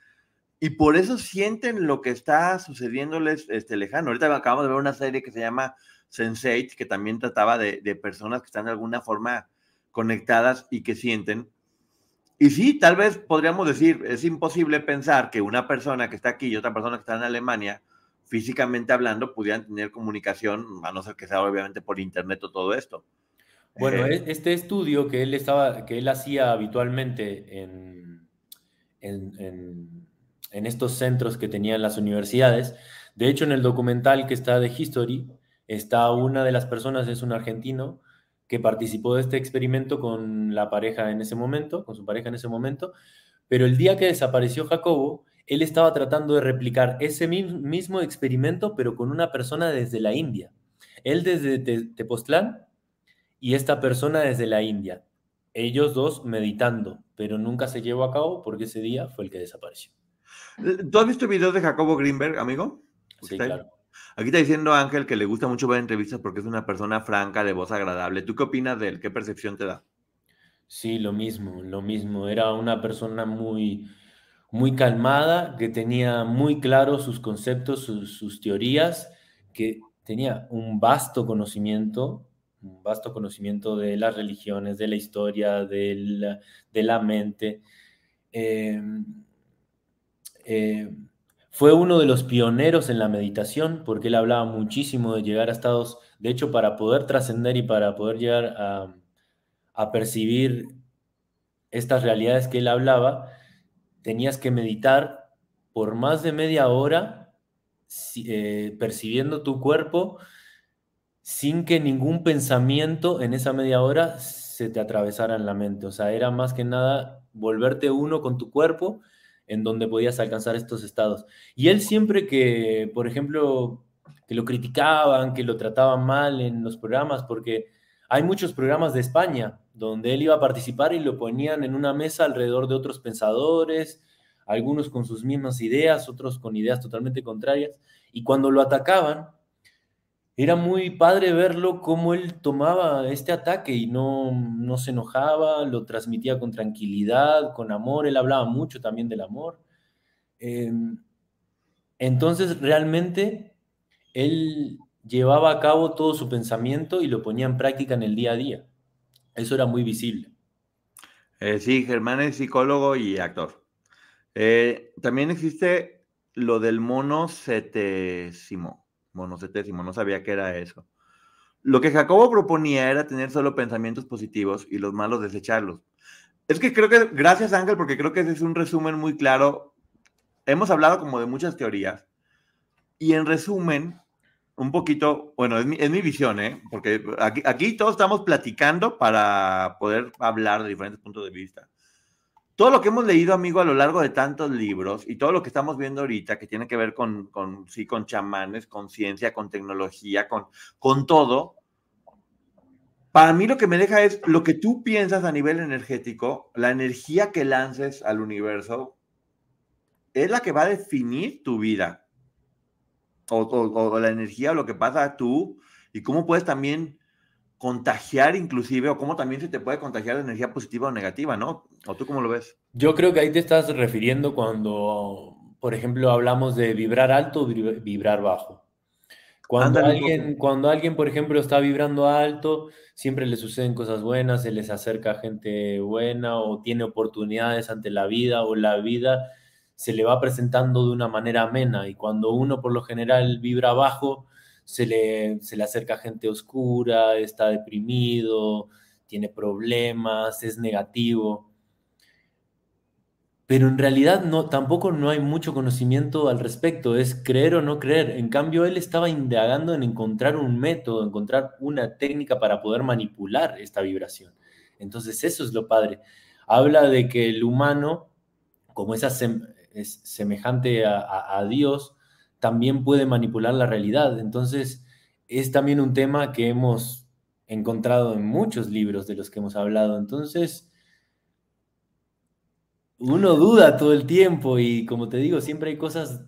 y por eso sienten lo que está sucediéndoles este, lejano. Ahorita acabamos de ver una serie que se llama Sense8, que también trataba de, personas que están de alguna forma conectadas y que sienten. Y sí, tal vez podríamos decir, es imposible pensar que una persona que está aquí y otra persona que está en Alemania, físicamente hablando, pudieran tener comunicación, a no ser que sea obviamente por internet o todo esto. Bueno, eh, este estudio que él estaba, que él hacía habitualmente en, en en estos centros que tenían las universidades. De hecho, en el documental que está de History, está una de las personas, es un argentino, que participó de este experimento con la pareja en ese momento, con su pareja en ese momento, pero el día que desapareció Jacobo, él estaba tratando de replicar ese mismo experimento, pero con una persona desde la India. Él desde Tepoztlán y esta persona desde la India. Ellos dos meditando, pero nunca se llevó a cabo porque ese día fue el que desapareció. ¿Tú has visto videos de Jacobo Greenberg, amigo? Sí, claro. Aquí está diciendo Ángel que le gusta mucho ver entrevistas porque es una persona franca, de voz agradable. ¿Tú qué opinas de él? ¿Qué percepción te da? Sí, lo mismo, lo mismo. Era una persona muy, muy calmada, que tenía muy claros sus conceptos, sus, teorías, que tenía un vasto conocimiento, un vasto conocimiento de las religiones, de la historia, de la, mente. Eh, eh, fue uno de los pioneros en la meditación porque él hablaba muchísimo de llegar a estados, de hecho, para poder trascender y para poder llegar a, percibir estas realidades que él hablaba, tenías que meditar por más de media hora eh, percibiendo tu cuerpo sin que ningún pensamiento en esa media hora se te atravesara en la mente. O sea, era más que nada volverte uno con tu cuerpo en donde podías alcanzar estos estados. Y él siempre que, por ejemplo, que lo criticaban, que lo trataban mal en los programas, porque hay muchos programas de España donde él iba a participar y lo ponían en una mesa alrededor de otros pensadores, algunos con sus mismas ideas, otros con ideas totalmente contrarias, y cuando lo atacaban, era muy padre verlo cómo él tomaba este ataque y no, no se enojaba, lo transmitía con tranquilidad, con amor, él hablaba mucho también del amor. Em, entonces, realmente, él llevaba a cabo todo su pensamiento y lo ponía en práctica en el día a día. Eso era muy visible. Eh, sí, Germán es psicólogo y actor. Eh, también existe lo del mono setésimo monocetésimo, no sabía que era eso. Lo que Jacobo proponía era tener solo pensamientos positivos y los malos desecharlos. Es que creo que, gracias Ángel, porque creo que ese es un resumen muy claro. Hemos hablado como de muchas teorías y en resumen, un poquito, bueno, es mi, es mi visión, ¿eh? porque aquí, aquí todos estamos platicando para poder hablar de diferentes puntos de vista todo lo que hemos leído, amigo, a lo largo de tantos libros y todo lo que estamos viendo ahorita, que tiene que ver con, con sí, con chamanes, con ciencia, con tecnología, con, con todo, para mí lo que me deja es lo que tú piensas a nivel energético, la energía que lances al universo, es la que va a definir tu vida. O, o la energía o lo que pasa tú y cómo puedes también contagiar inclusive, o cómo también se te puede contagiar de energía positiva o negativa, ¿no? ¿O tú cómo lo ves? Yo creo que ahí te estás refiriendo cuando, por ejemplo, hablamos de vibrar alto o vibrar bajo. Cuando alguien, cuando alguien, por ejemplo, está vibrando alto, siempre le suceden cosas buenas, se les acerca gente buena o tiene oportunidades ante la vida o la vida se le va presentando de una manera amena y cuando uno por lo general vibra bajo, se le, se le acerca gente oscura, está deprimido, tiene problemas, es negativo pero en realidad no, tampoco no hay mucho conocimiento al respecto, es creer o no creer. En cambio, él estaba indagando en encontrar un método, encontrar una técnica para poder manipular esta vibración. Entonces, eso es lo padre. Habla de que el humano, como es, es semejante a, a Dios, también puede manipular la realidad. Entonces, es también un tema que hemos encontrado en muchos libros de los que hemos hablado. Entonces, uno duda todo el tiempo y como te digo, siempre hay cosas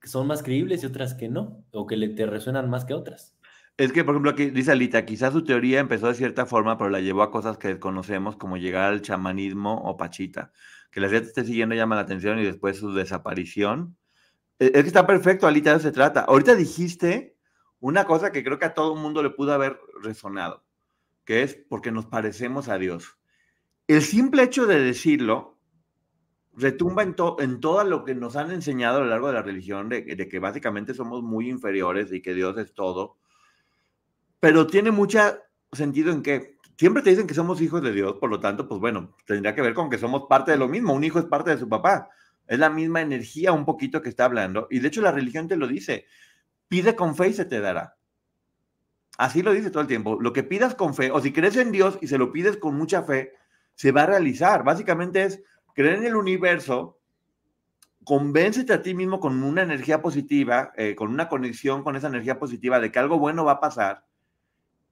que son más creíbles y otras que no, o que le te resuenan más que otras. Es que, por ejemplo, aquí dice Alita, quizás su teoría empezó de cierta forma, pero la llevó a cosas que desconocemos, como llegar al chamanismo o pachita. Que la gente esté siguiendo llama la atención y después su desaparición. Es que está perfecto, Alita, de eso se trata. Ahorita dijiste una cosa que creo que a todo el mundo le pudo haber resonado, que es porque nos parecemos a Dios. El simple hecho de decirlo retumba en, en todo lo que nos han enseñado a lo largo de la religión, de, que básicamente somos muy inferiores y que Dios es todo. Pero tiene mucho sentido en que siempre te dicen que somos hijos de Dios, por lo tanto, pues bueno, tendría que ver con que somos parte de lo mismo. Un hijo es parte de su papá. Es la misma energía un poquito que está hablando. Y de hecho la religión te lo dice. Pide con fe y se te dará. Así lo dice todo el tiempo. Lo que pidas con fe, o si crees en Dios y se lo pides con mucha fe, se va a realizar. Básicamente es creer en el universo, convéncete a ti mismo con una energía positiva, eh, con una conexión con esa energía positiva de que algo bueno va a pasar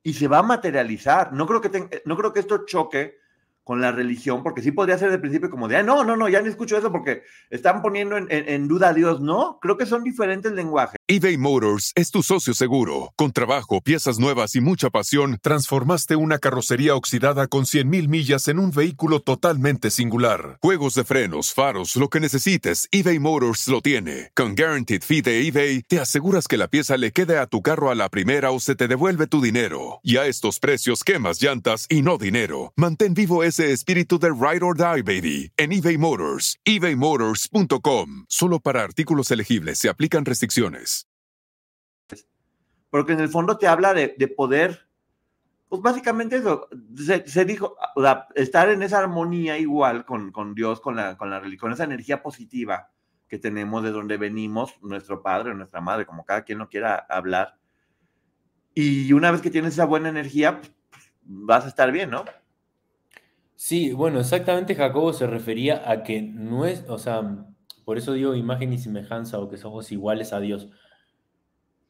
y se va a materializar. No creo que, no creo que esto choque con la religión, porque sí podría ser de principio como de, no, no, no, ya no escucho eso porque están poniendo en, duda a Dios. No, creo que son diferentes lenguajes. eBay Motors es tu socio seguro. Con trabajo, piezas nuevas y mucha pasión, transformaste una carrocería oxidada con 100.000 millas en un vehículo totalmente singular. Juegos de frenos, faros, lo que necesites, eBay Motors lo tiene. Con Guaranteed Fee de eBay, te aseguras que la pieza le quede a tu carro a la primera o se te devuelve tu dinero. Y a estos precios, quemas llantas y no dinero. Mantén vivo ese espíritu de Ride or Die, baby, en eBay Motors, ebaymotors.com. Solo para artículos elegibles se aplican restricciones. Porque en el fondo te habla de, poder, pues básicamente eso, se, dijo, estar en esa armonía igual con, Dios, con la, con la con esa energía positiva que tenemos de donde venimos, nuestro padre, nuestra madre, como cada quien lo quiera hablar. Y una vez que tienes esa buena energía, pues, vas a estar bien, ¿no? Sí, bueno, exactamente Jacobo se refería a que no es, o sea, por eso digo imagen y semejanza o que somos iguales a Dios.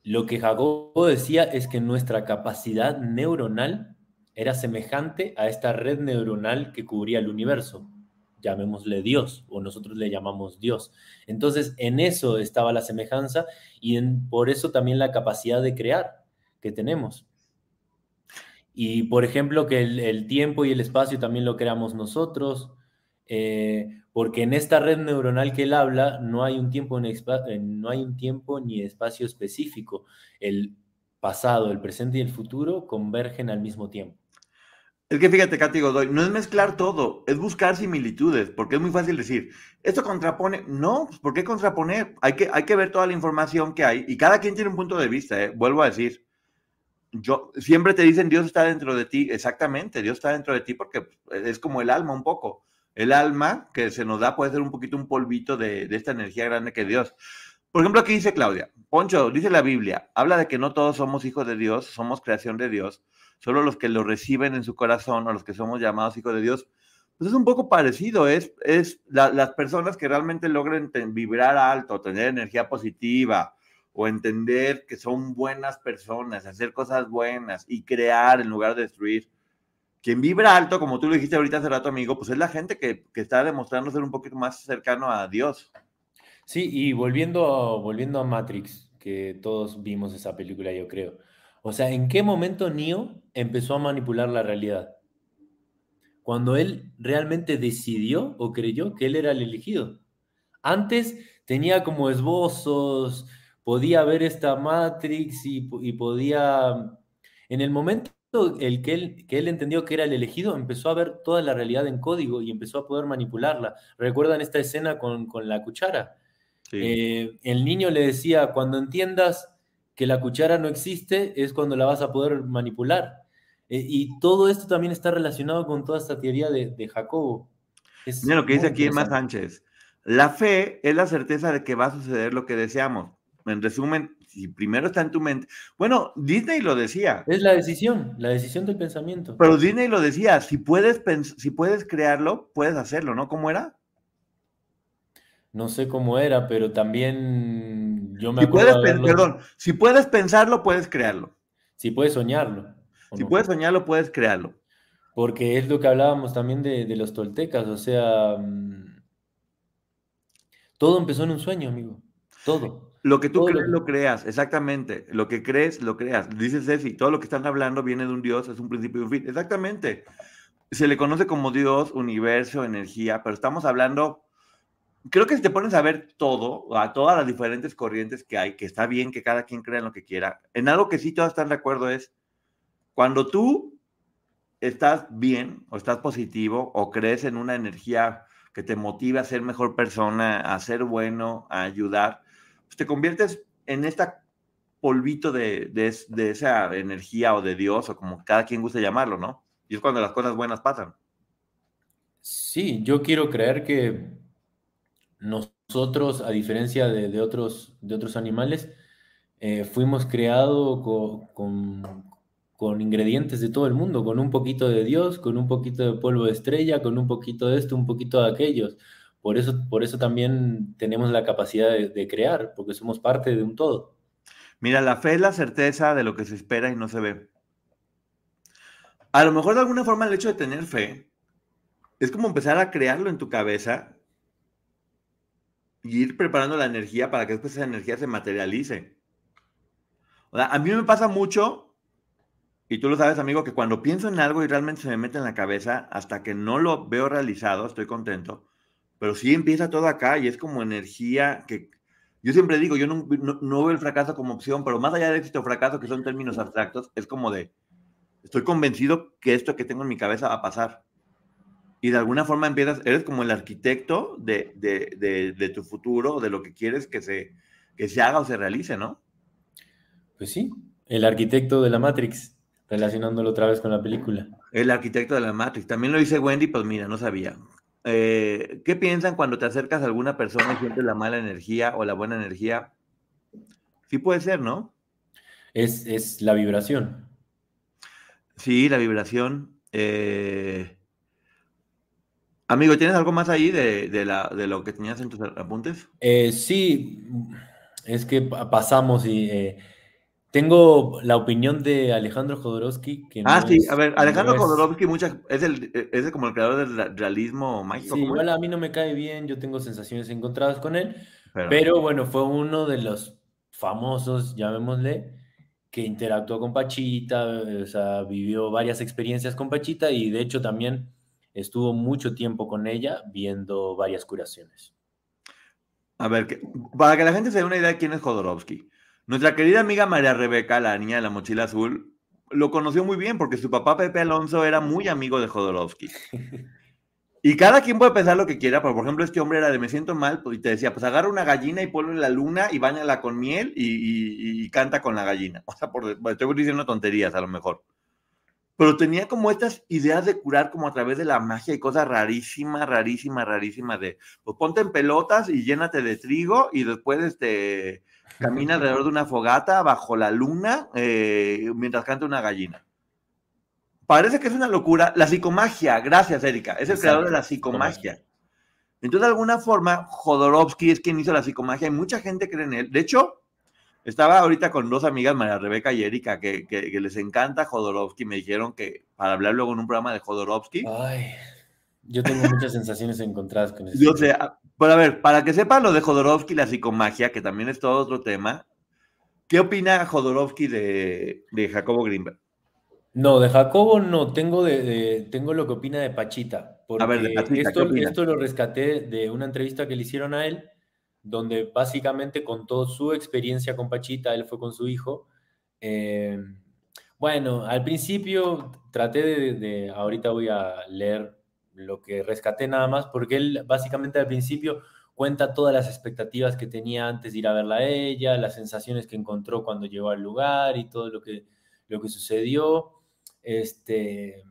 Lo que Jacobo decía es que nuestra capacidad neuronal era semejante a esta red neuronal que cubría el universo. Llamémosle Dios o nosotros le llamamos Dios. Entonces, en eso estaba la semejanza y por eso también la capacidad de crear que tenemos. Y, por ejemplo, que el, tiempo y el espacio también lo creamos nosotros, eh, porque en esta red neuronal que él habla no hay, un tiempo ni espacio específico. El pasado, el presente y el futuro convergen al mismo tiempo. Es que fíjate, Katy Godoy, no es mezclar todo, es buscar similitudes, porque es muy fácil decir, esto contrapone, no, pues, ¿por qué contraponer? Hay que, hay que ver toda la información que hay y cada quien tiene un punto de vista, ¿eh? vuelvo a decir yo siempre te dicen Dios está dentro de ti, exactamente, Dios está dentro de ti porque es como el alma un poco. El alma que se nos da puede ser un poquito un polvito de, esta energía grande que Dios. Por ejemplo, aquí dice Claudia, Poncho, dice la Biblia, habla de que no todos somos hijos de Dios, somos creación de Dios, solo los que lo reciben en su corazón o los que somos llamados hijos de Dios. Pues es un poco parecido, es, es las personas que realmente logren vibrar alto, tener energía positiva, o entender que son buenas personas, hacer cosas buenas y crear en lugar de destruir. Quien vibra alto, como tú lo dijiste ahorita hace rato, amigo, pues es la gente que, está demostrando ser un poquito más cercano a Dios. Sí, y volviendo, volviendo a Matrix, que todos vimos esa película, yo creo. O sea, ¿en qué momento Neo empezó a manipular la realidad? Cuando él realmente decidió o creyó que él era el elegido. Antes tenía como esbozos, podía ver esta Matrix y, y podía, en el momento el que él, que él entendió que era el elegido, empezó a ver toda la realidad en código y empezó a poder manipularla. ¿Recuerdan esta escena con, la cuchara? Eh, el niño le decía, cuando entiendas que la cuchara no existe, es cuando la vas a poder manipular. Eh, y todo esto también está relacionado con toda esta teoría de, Jacobo. Mira lo que dice aquí Emma Sánchez. La fe es la certeza de que va a suceder lo que deseamos. En resumen, si primero está en tu mente. Bueno, Disney lo decía. Es la decisión, la decisión del pensamiento. Pero Disney lo decía, si puedes, si puedes crearlo, puedes hacerlo, ¿no? ¿Cómo era? No sé cómo era, pero también yo me si acuerdo. Puedes, Perdón, si puedes pensarlo, puedes crearlo. Si puedes soñarlo. Si puedes soñarlo, puedes crearlo. Porque es lo que hablábamos también de, de los toltecas, o sea, mm, todo empezó en un sueño, amigo. Todo. Lo que tú crees, lo... creas, exactamente. Lo que crees, lo creas. Dice Ceci, todo lo que están hablando viene de un Dios, es un principio y un fin. Exactamente. Se le conoce como Dios, universo, energía, pero estamos hablando, creo que si te pones a ver todo, a todas las diferentes corrientes que hay, que está bien que cada quien crea en lo que quiera, en algo que sí todos están de acuerdo es, cuando tú estás bien o estás positivo o crees en una energía que te motiva a ser mejor persona, a ser bueno, a ayudar, te conviertes en esta polvito de, esa energía o de Dios o como cada quien guste llamarlo, ¿no? Y es cuando las cosas buenas pasan. Sí, yo quiero creer que nosotros, a diferencia de, otros, de otros animales, eh, fuimos creados con, con, ingredientes de todo el mundo, con un poquito de Dios, con un poquito de polvo de estrella, con un poquito de esto, un poquito de aquellos. Por eso, por eso también tenemos la capacidad de, crear, porque somos parte de un todo. Mira, la fe es la certeza de lo que se espera y no se ve. A lo mejor de alguna forma el hecho de tener fe es como empezar a crearlo en tu cabeza y ir preparando la energía para que después esa energía se materialice. a mí me pasa mucho, y tú lo sabes, amigo, que cuando pienso en algo y realmente se me mete en la cabeza, hasta que no lo veo realizado, estoy contento pero sí empieza todo acá y es como energía que yo siempre digo, yo no, veo el fracaso como opción, pero más allá de éxito o fracaso, que son términos abstractos, es como de, estoy convencido que esto que tengo en mi cabeza va a pasar. Y de alguna forma empiezas, eres como el arquitecto de, de, de, tu futuro, de lo que quieres que se, que se haga o se realice, ¿no? Pues sí, el arquitecto de la Matrix, relacionándolo otra vez con la película. El arquitecto de la Matrix. También lo dice Wendy, pues mira, no sabía. Eh, ¿qué piensan cuando te acercas a alguna persona y sientes la mala energía o la buena energía? Sí puede ser, ¿no? Es, la vibración. Sí, la vibración. Eh, amigo, ¿tienes algo más ahí de, lo que tenías en tus apuntes? Eh, sí, es que pasamos y tengo la opinión de Alejandro Jodorowsky. Que ah, sí, a ver, Alejandro Jodorowsky es, el, es como el creador del realismo mágico. Sí, igual a mí no me cae bien, yo tengo sensaciones encontradas con él, pero, bueno, fue uno de los famosos, llamémosle, que interactuó con Pachita, o sea, vivió varias experiencias con Pachita y de hecho también estuvo mucho tiempo con ella viendo varias curaciones. A ver, para que la gente se dé una idea de quién es Jodorowsky. Nuestra querida amiga María Rebeca, la niña de la mochila azul, lo conoció muy bien porque su papá Pepe Alonso era muy amigo de Jodorowsky. [laughs] Y cada quien puede pensar lo que quiera, pero por ejemplo este hombre era de me siento mal pues, y te decía, pues agarra una gallina y ponlo en la luna y bañala con miel y, canta con la gallina. O sea, por, estoy diciendo tonterías a lo mejor. Pero tenía como estas ideas de curar como a través de la magia y cosas rarísimas, rarísimas, rarísimas de, pues ponte en pelotas y llénate de trigo y después este camina alrededor de una fogata bajo la luna eh, mientras canta una gallina. Parece que es una locura. La psicomagia, gracias Erika, es el creador de la psicomagia. Entonces, de alguna forma, Jodorowsky es quien hizo la psicomagia y mucha gente cree en él. De hecho, estaba ahorita con dos amigas, María Rebeca y Erika, que, les encanta Jodorowsky. Me dijeron que para hablar luego en un programa de Jodorowsky. Ay, yo tengo muchas sensaciones encontradas con eso. Yo sé, pero a ver, para que sepan lo de Jodorowsky, la psicomagia, que también es todo otro tema, ¿qué opina Jodorowsky de, Jacobo Greenberg? No, de Jacobo no, tengo, de, tengo lo que opina de Pachita. a ver, de Pachita, esto, esto lo rescaté de una entrevista que le hicieron a él, donde básicamente contó su experiencia con Pachita, él fue con su hijo. Eh, bueno, al principio traté de, de, ahorita voy a leer lo que rescaté nada más, porque él básicamente al principio cuenta todas las expectativas que tenía antes de ir a verla a ella, las sensaciones que encontró cuando llegó al lugar y todo lo que, lo que sucedió. Este,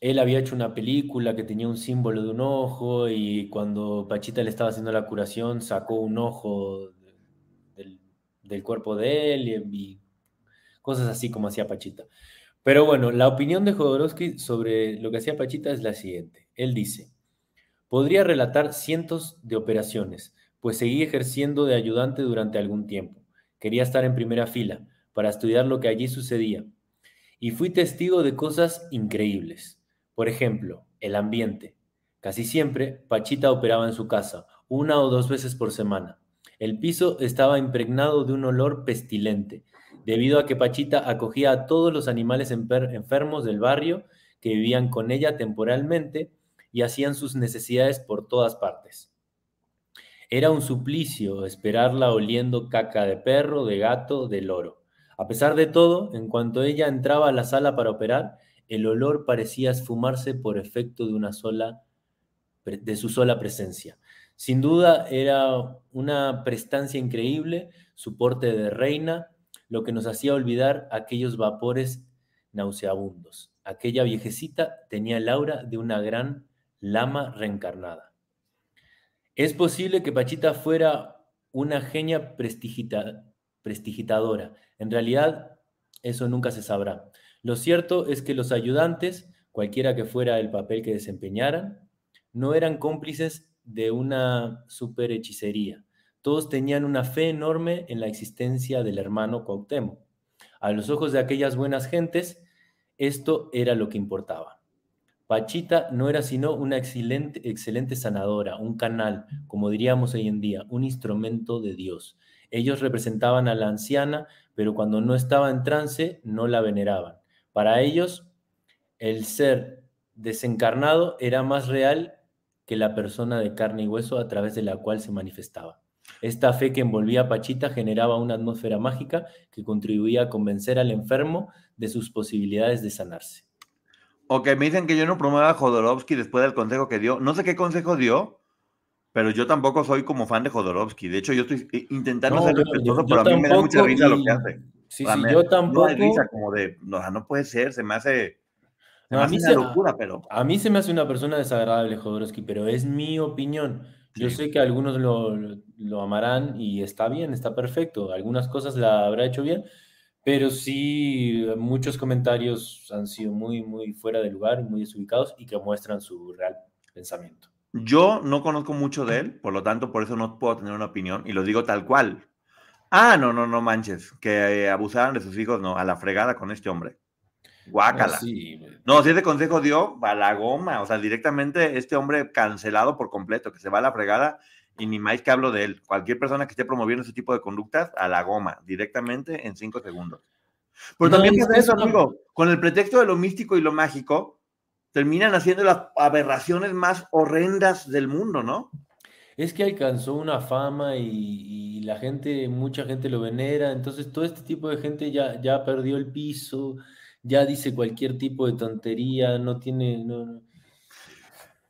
él había hecho una película que tenía un símbolo de un ojo y cuando Pachita le estaba haciendo la curación sacó un ojo del, del cuerpo de él y, y, cosas así como hacía Pachita. Pero bueno, la opinión de Jodorowsky sobre lo que hacía Pachita es la siguiente. Él dice, podría relatar cientos de operaciones, pues seguí ejerciendo de ayudante durante algún tiempo. Quería estar en primera fila para estudiar lo que allí sucedía. Y fui testigo de cosas increíbles. Por ejemplo, el ambiente. Casi siempre, Pachita operaba en su casa, una o dos veces por semana. El piso estaba impregnado de un olor pestilente, debido a que Pachita acogía a todos los animales enfermos del barrio que vivían con ella temporalmente y hacían sus necesidades por todas partes. Era un suplicio esperarla oliendo caca de perro, de gato, de loro. A pesar de todo, en cuanto ella entraba a la sala para operar, el olor parecía esfumarse por efecto de una sola de su sola presencia. Sin duda era una prestancia increíble, su porte de reina, lo que nos hacía olvidar aquellos vapores nauseabundos. Aquella viejecita tenía el aura de una gran lama reencarnada. Es posible que Pachita fuera una genia prestigitadora. En realidad, eso nunca se sabrá. Lo cierto es que los ayudantes, cualquiera que fuera el papel que desempeñaran, no eran cómplices de una superhechicería. Todos tenían una fe enorme en la existencia del hermano Cuauhtémoc. A los ojos de aquellas buenas gentes, esto era lo que importaba. Pachita no era sino una excelente, excelente sanadora, un canal, como diríamos hoy en día, un instrumento de Dios. Ellos representaban a la anciana, pero cuando no estaba en trance, no la veneraban. Para ellos, el ser desencarnado era más real que la persona de carne y hueso a través de la cual se manifestaba. Esta fe que envolvía a Pachita generaba una atmósfera mágica que contribuía a convencer al enfermo de sus posibilidades de sanarse. Ok, me dicen que yo no promueva a Jodorowsky después del consejo que dio. No sé qué consejo dio, pero yo tampoco soy como fan de Jodorowsky. De hecho, yo estoy intentando ser respetuoso, pero a mí me da mucha risa lo que hace. Sí, sí, yo tampoco. No como de, no, no puede ser, se me hace. a mí se, locura, pero. A mí se me hace una persona desagradable, Jodorowsky, pero es mi opinión. Yo sé que algunos lo, lo, amarán y está bien, está perfecto. Algunas cosas la habrá hecho bien, pero sí, muchos comentarios han sido muy, muy fuera de lugar, muy desubicados y que muestran su real pensamiento. Yo no conozco mucho de él, por lo tanto, por eso no puedo tener una opinión y lo digo tal cual. Ah, no, no, no manches. Que abusaran de sus hijos, no, a la fregada con este hombre. Guácala. No, si ese consejo dio, a la goma. O sea, directamente este hombre cancelado por completo, que se va a la fregada y ni más que hablo de él. Cualquier persona que esté promoviendo ese tipo de conductas, a la goma, directamente en cinco segundos. Pero también pasa eso, amigo. Con el pretexto de lo místico y lo mágico, terminan haciendo las aberraciones más horrendas del mundo, ¿no? es que alcanzó una fama y, la gente, mucha gente lo venera, entonces todo este tipo de gente ya, ya perdió el piso, ya dice cualquier tipo de tontería, no tiene... No,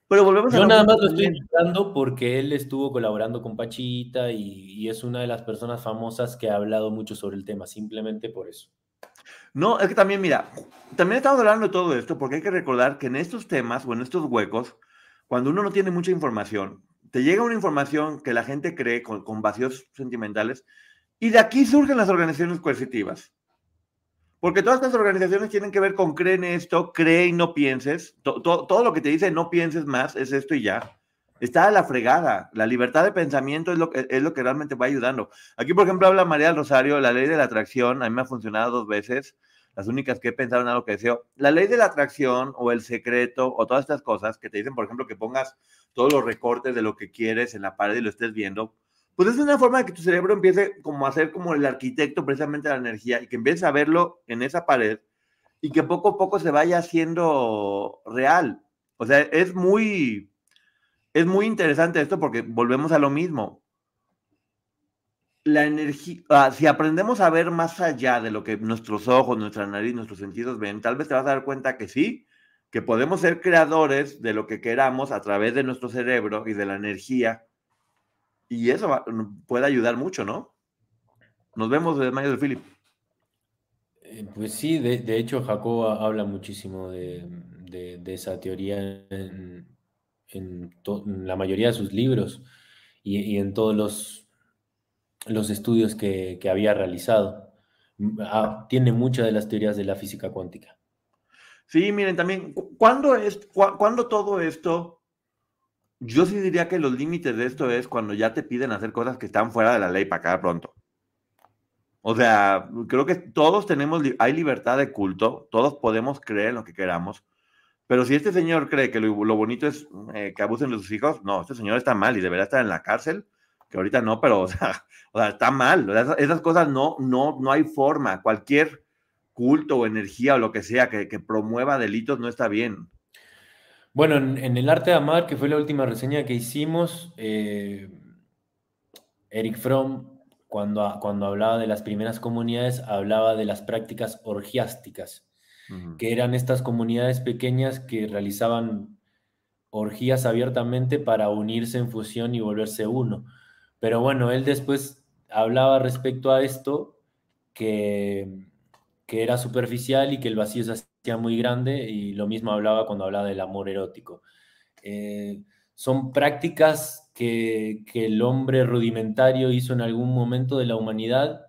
Pero volvemos Yo nada más lo estoy invitando porque él estuvo colaborando con Pachita y, y, es una de las personas famosas que ha hablado mucho sobre el tema, simplemente por eso. No, es que también, mira, también estamos hablando de todo esto porque hay que recordar que en estos temas o en estos huecos, cuando uno no tiene mucha información, te llega una información que la gente cree con, vacíos sentimentales y de aquí surgen las organizaciones coercitivas. Porque todas estas organizaciones tienen que ver con creen esto, cree y no pienses. todo lo que te dice no pienses más es esto y ya. Está a la fregada. La libertad de pensamiento es lo, que, es lo que realmente va ayudando. Aquí, por ejemplo, habla María del Rosario, la ley de la atracción. A mí me ha funcionado dos veces las únicas que he pensado en algo que deseo. La ley de la atracción o el secreto o todas estas cosas que te dicen, por ejemplo, que pongas todos los recortes de lo que quieres en la pared y lo estés viendo, pues es una forma de que tu cerebro empiece como a ser como el arquitecto precisamente de la energía y que empieces a verlo en esa pared y que poco a poco se vaya haciendo real. O sea, es muy, es muy interesante esto porque volvemos a lo mismo. La energía, ah, si aprendemos a ver más allá de lo que nuestros ojos, nuestra nariz, nuestros sentidos ven, tal vez te vas a dar cuenta que sí, que podemos ser creadores de lo que queramos a través de nuestro cerebro y de la energía. Y eso puede ayudar mucho, ¿no? Nos vemos de Mayo de Philip. Eh, pues sí, de, hecho Jacob habla muchísimo de, esa teoría en, la mayoría de sus libros y, en todos los, los estudios que, había realizado. Ah, tiene muchas de las teorías de la física cuántica. Sí, miren, también, ¿cuándo, es, cuando todo esto, yo sí diría que los límites de esto es cuando ya te piden hacer cosas que están fuera de la ley para cada pronto. O sea, creo que todos tenemos, hay libertad de culto, todos podemos creer en lo que queramos, pero si este señor cree que lo, bonito es eh, que abusen de sus hijos, no, este señor está mal y debería estar en la cárcel, que ahorita no, pero [laughs] o sea, está mal. esas, cosas no, no, no hay forma. Cualquier culto o energía o lo que sea que, promueva delitos no está bien. Bueno, en, el arte de amar, que fue la última reseña que hicimos, eh, Eric Fromm, cuando, cuando hablaba de las primeras comunidades, hablaba de las prácticas orgiásticas, que eran estas comunidades pequeñas que realizaban orgías abiertamente para unirse en fusión y volverse uno. Pero bueno, él después hablaba respecto a esto, que que era superficial y que el vacío se muy grande y lo mismo hablaba cuando hablaba del amor erótico. Eh, son prácticas que, el hombre rudimentario hizo en algún momento de la humanidad,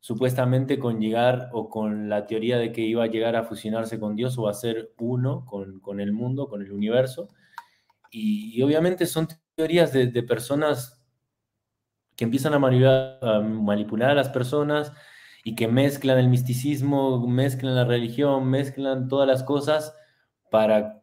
supuestamente con llegar o con la teoría de que iba a llegar a fusionarse con Dios o a ser uno con, el mundo, con el universo. Y, obviamente son teorías de, personas que empiezan a manipular a las personas, y que mezclan el misticismo, mezclan la religión, mezclan todas las cosas para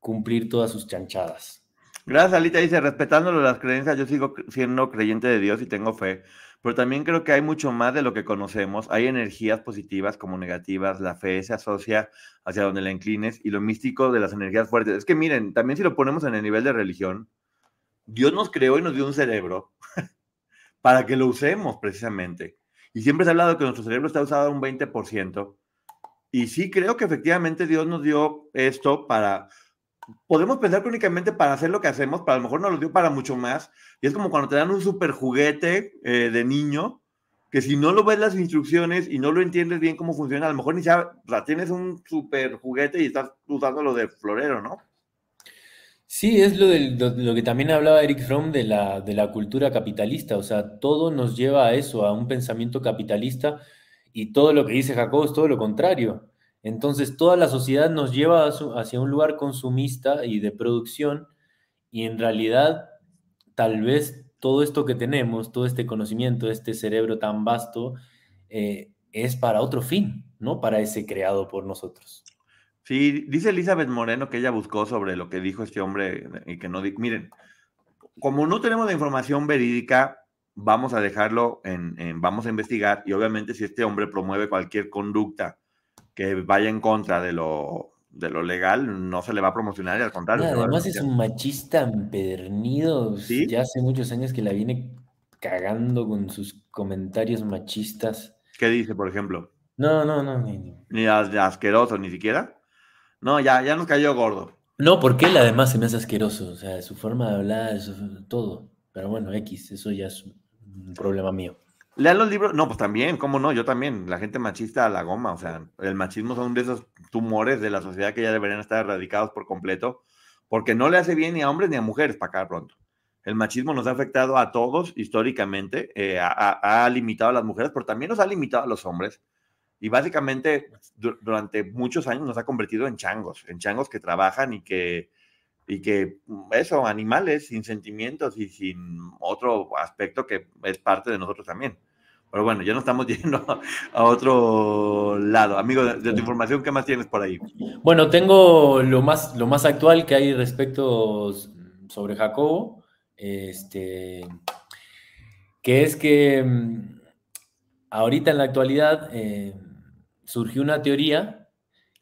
cumplir todas sus chanchadas. Gracias, Alita. Dice, respetándolo las creencias, yo sigo siendo creyente de Dios y tengo fe, pero también creo que hay mucho más de lo que conocemos. Hay energías positivas como negativas. La fe se asocia hacia donde la inclines y lo místico de las energías fuertes. Es que miren, también si lo ponemos en el nivel de religión, Dios nos creó y nos dio un cerebro [laughs] para que lo usemos precisamente. Y siempre se ha hablado que nuestro cerebro está usado un 20%. Y sí creo que efectivamente Dios nos dio esto para... Podemos pensar que únicamente para hacer lo que hacemos, pero a lo mejor nos lo dio para mucho más. Y es como cuando te dan un super juguete eh, de niño, que si no lo ves las instrucciones y no lo entiendes bien cómo funciona, a lo mejor ni sabes, tienes un super juguete y estás usando lo de florero, ¿no? Sí, es lo, lo, que también hablaba Eric Fromm de la, de la cultura capitalista, o sea, todo nos lleva a eso, a un pensamiento capitalista y todo lo que dice Jacob es todo lo contrario. Entonces, toda la sociedad nos lleva hacia un lugar consumista y de producción y en realidad tal vez todo esto que tenemos, todo este conocimiento, este cerebro tan vasto, eh, es para otro fin, no para ese creado por nosotros. Sí, dice Elizabeth Moreno que ella buscó sobre lo que dijo este hombre y que no... Miren, como no tenemos la información verídica, vamos a dejarlo en, vamos a investigar y obviamente si este hombre promueve cualquier conducta que vaya en contra de lo, de lo legal, no se le va a promocionar y al contrario. además es un machista empedernido. ¿Sí? Ya hace muchos años que la viene cagando con sus comentarios machistas. ¿Qué dice, por ejemplo? No, no, no. Ni, ni asqueroso, ni siquiera. No, ya, ya nos cayó gordo. No, porque él además se me hace asqueroso, o sea, su forma de hablar, todo. Pero bueno, X, eso ya es un problema mío. Lean los libros, no, pues también, ¿cómo no? Yo también, la gente machista a la goma, o sea, el machismo son de esos tumores de la sociedad que ya deberían estar erradicados por completo, porque no le hace bien ni a hombres ni a mujeres para acá pronto. El machismo nos ha afectado a todos históricamente, eh, ha, ha, limitado a las mujeres, pero también nos ha limitado a los hombres. Y básicamente durante muchos años nos ha convertido en changos, en changos que trabajan y que, y que, mm, eso, animales sin sentimientos y sin otro aspecto que es parte de nosotros también. Pero bueno, ya no estamos [laughs] yendo a otro lado. Amigo, de, tu información, ¿qué más tienes por ahí? Bueno, tengo lo más, lo más actual que hay respecto sobre Jacobo, este, que es que mm, ahorita en la actualidad... Eh, surgió una teoría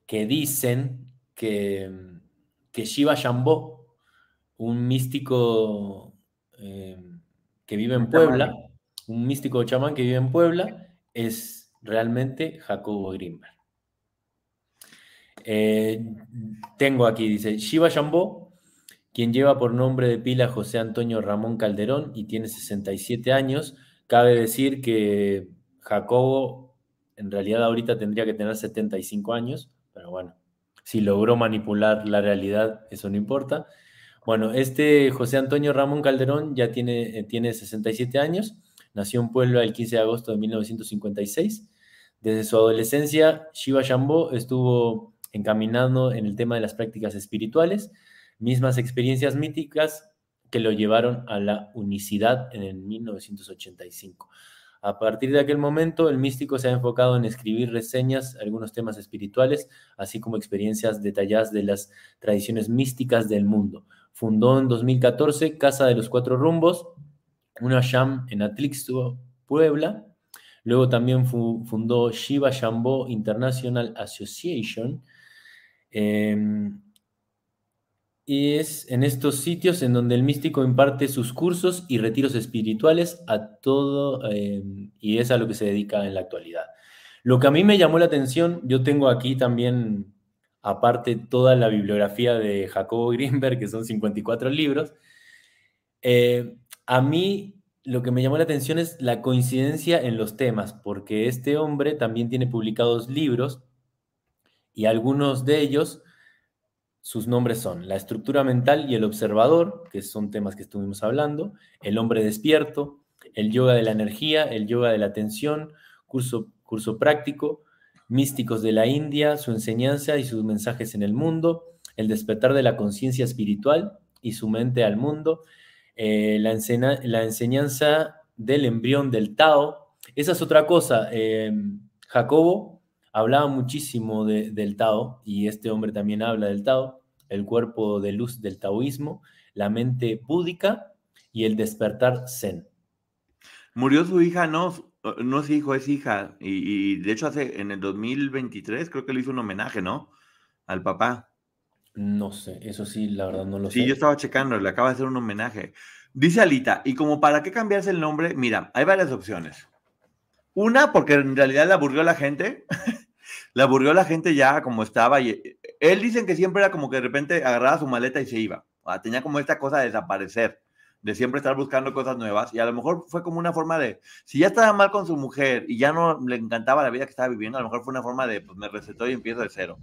que dicen que, que Shiva Shambho un místico eh, que vive en Puebla, un místico chamán que vive en Puebla, es realmente Jacobo Grimberg. Eh, tengo aquí, dice, Shiva Shambó, quien lleva por nombre de pila José Antonio Ramón Calderón y tiene 67 años. Cabe decir que Jacobo en realidad ahorita tendría que tener 75 años, pero bueno, si logró manipular la realidad, eso no importa. Bueno, este José Antonio Ramón Calderón ya tiene, eh, tiene 67 años, nació en Puebla el 15 de agosto de 1956. Desde su adolescencia, Shiva Shambho estuvo encaminando en el tema de las prácticas espirituales, mismas experiencias míticas que lo llevaron a la unicidad en el 1985. A partir de aquel momento, el místico se ha enfocado en escribir reseñas, algunos temas espirituales, así como experiencias detalladas de las tradiciones místicas del mundo. Fundó en 2014 Casa de los Cuatro Rumbos, una sham en Atlixo, Puebla. Luego también fundó Shiva Shambho International Association. Em, es en estos sitios en donde el místico imparte sus cursos y retiros espirituales a todo, em, y es a lo que se dedica en la actualidad. Lo que a mí me llamó la atención, yo tengo aquí también, aparte, toda la bibliografía de Jacobo [laughs] Greenberg, que son 54 libros. Eh, a mí lo que me llamó la atención es la coincidencia en los temas, porque este hombre también tiene publicados libros y algunos de ellos sus nombres son La estructura mental y el observador, que son temas que estuvimos hablando, El hombre despierto, El yoga de la energía, El yoga de la atención, curso, curso práctico, Místicos de la India, su enseñanza y sus mensajes en el mundo, El despertar de la conciencia espiritual y su mente al mundo, eh, la, la, enseñanza del embrión del Tao. Esa es otra cosa. Eh, Jacobo hablaba muchísimo del Tao, y este hombre también habla del Tao, el cuerpo de luz del taoísmo, la mente búdica y el despertar zen. Murió su hija, no, no es hijo, es hija, y, de hecho hace en el 2023 creo que le hizo un homenaje, ¿no? Al papá. No sé, eso sí, la verdad no lo sé. Sí, yo estaba checando, le acaba de hacer un homenaje. Dice Alita, y como para qué cambiarse el nombre, mira, hay varias opciones. Una, porque en realidad le aburrió a la gente [laughs] le aburrió la gente ya como estaba. Y eh, él dicen que siempre era como que de repente agarraba su maleta y se iba. tenía como esta cosa de desaparecer, de siempre estar buscando cosas nuevas. Y a lo mejor fue como una forma de, si ya estaba mal con su mujer y ya no le encantaba la vida que estaba viviendo, a lo mejor fue una forma de, pues me recetó y empiezo de cero.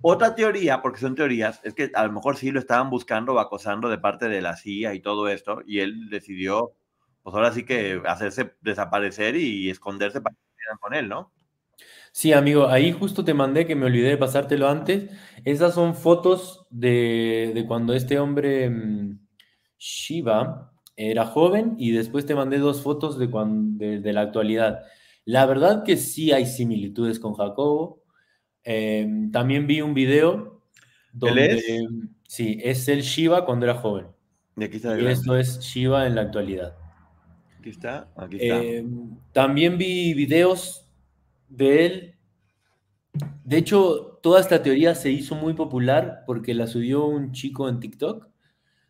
Otra teoría, porque son teorías, es que a lo mejor sí lo estaban buscando o acosando de parte de la CIA y todo esto, y él decidió, pues ahora sí que hacerse desaparecer y esconderse para que con él, ¿no? Sí, amigo, ahí justo te mandé que me olvidé de pasártelo antes. Esas son fotos de, cuando este hombre mm, Shiva era joven y después te mandé dos fotos de, cuando, de, la actualidad. La verdad que sí hay similitudes con Jacobo. Em, también vi un video donde... es? Sí, es el Shiva cuando era joven. Y aquí está y esto es Shiva en la actualidad. Aquí está, aquí está. Em, también vi videos de él. De hecho, toda esta teoría se hizo muy popular porque la subió un chico en TikTok,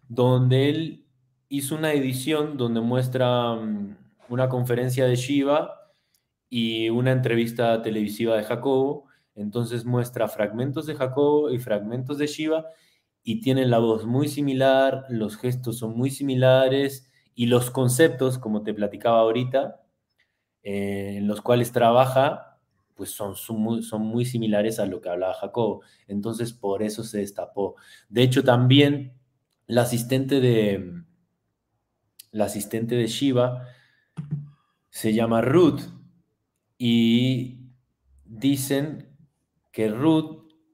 donde él hizo una edición donde muestra mm, una conferencia de Shiva y una entrevista televisiva de Jacobo. Entonces muestra fragmentos de Jacobo y fragmentos de Shiva y tienen la voz muy similar, los gestos son muy similares y los conceptos, como te platicaba ahorita, eh, en los cuales trabaja, pues son, son, muy, similares a lo que hablaba Jacobo. Entonces, por eso se destapó. De hecho, también la asistente de, la asistente de Shiva se llama Ruth y dicen que Ruth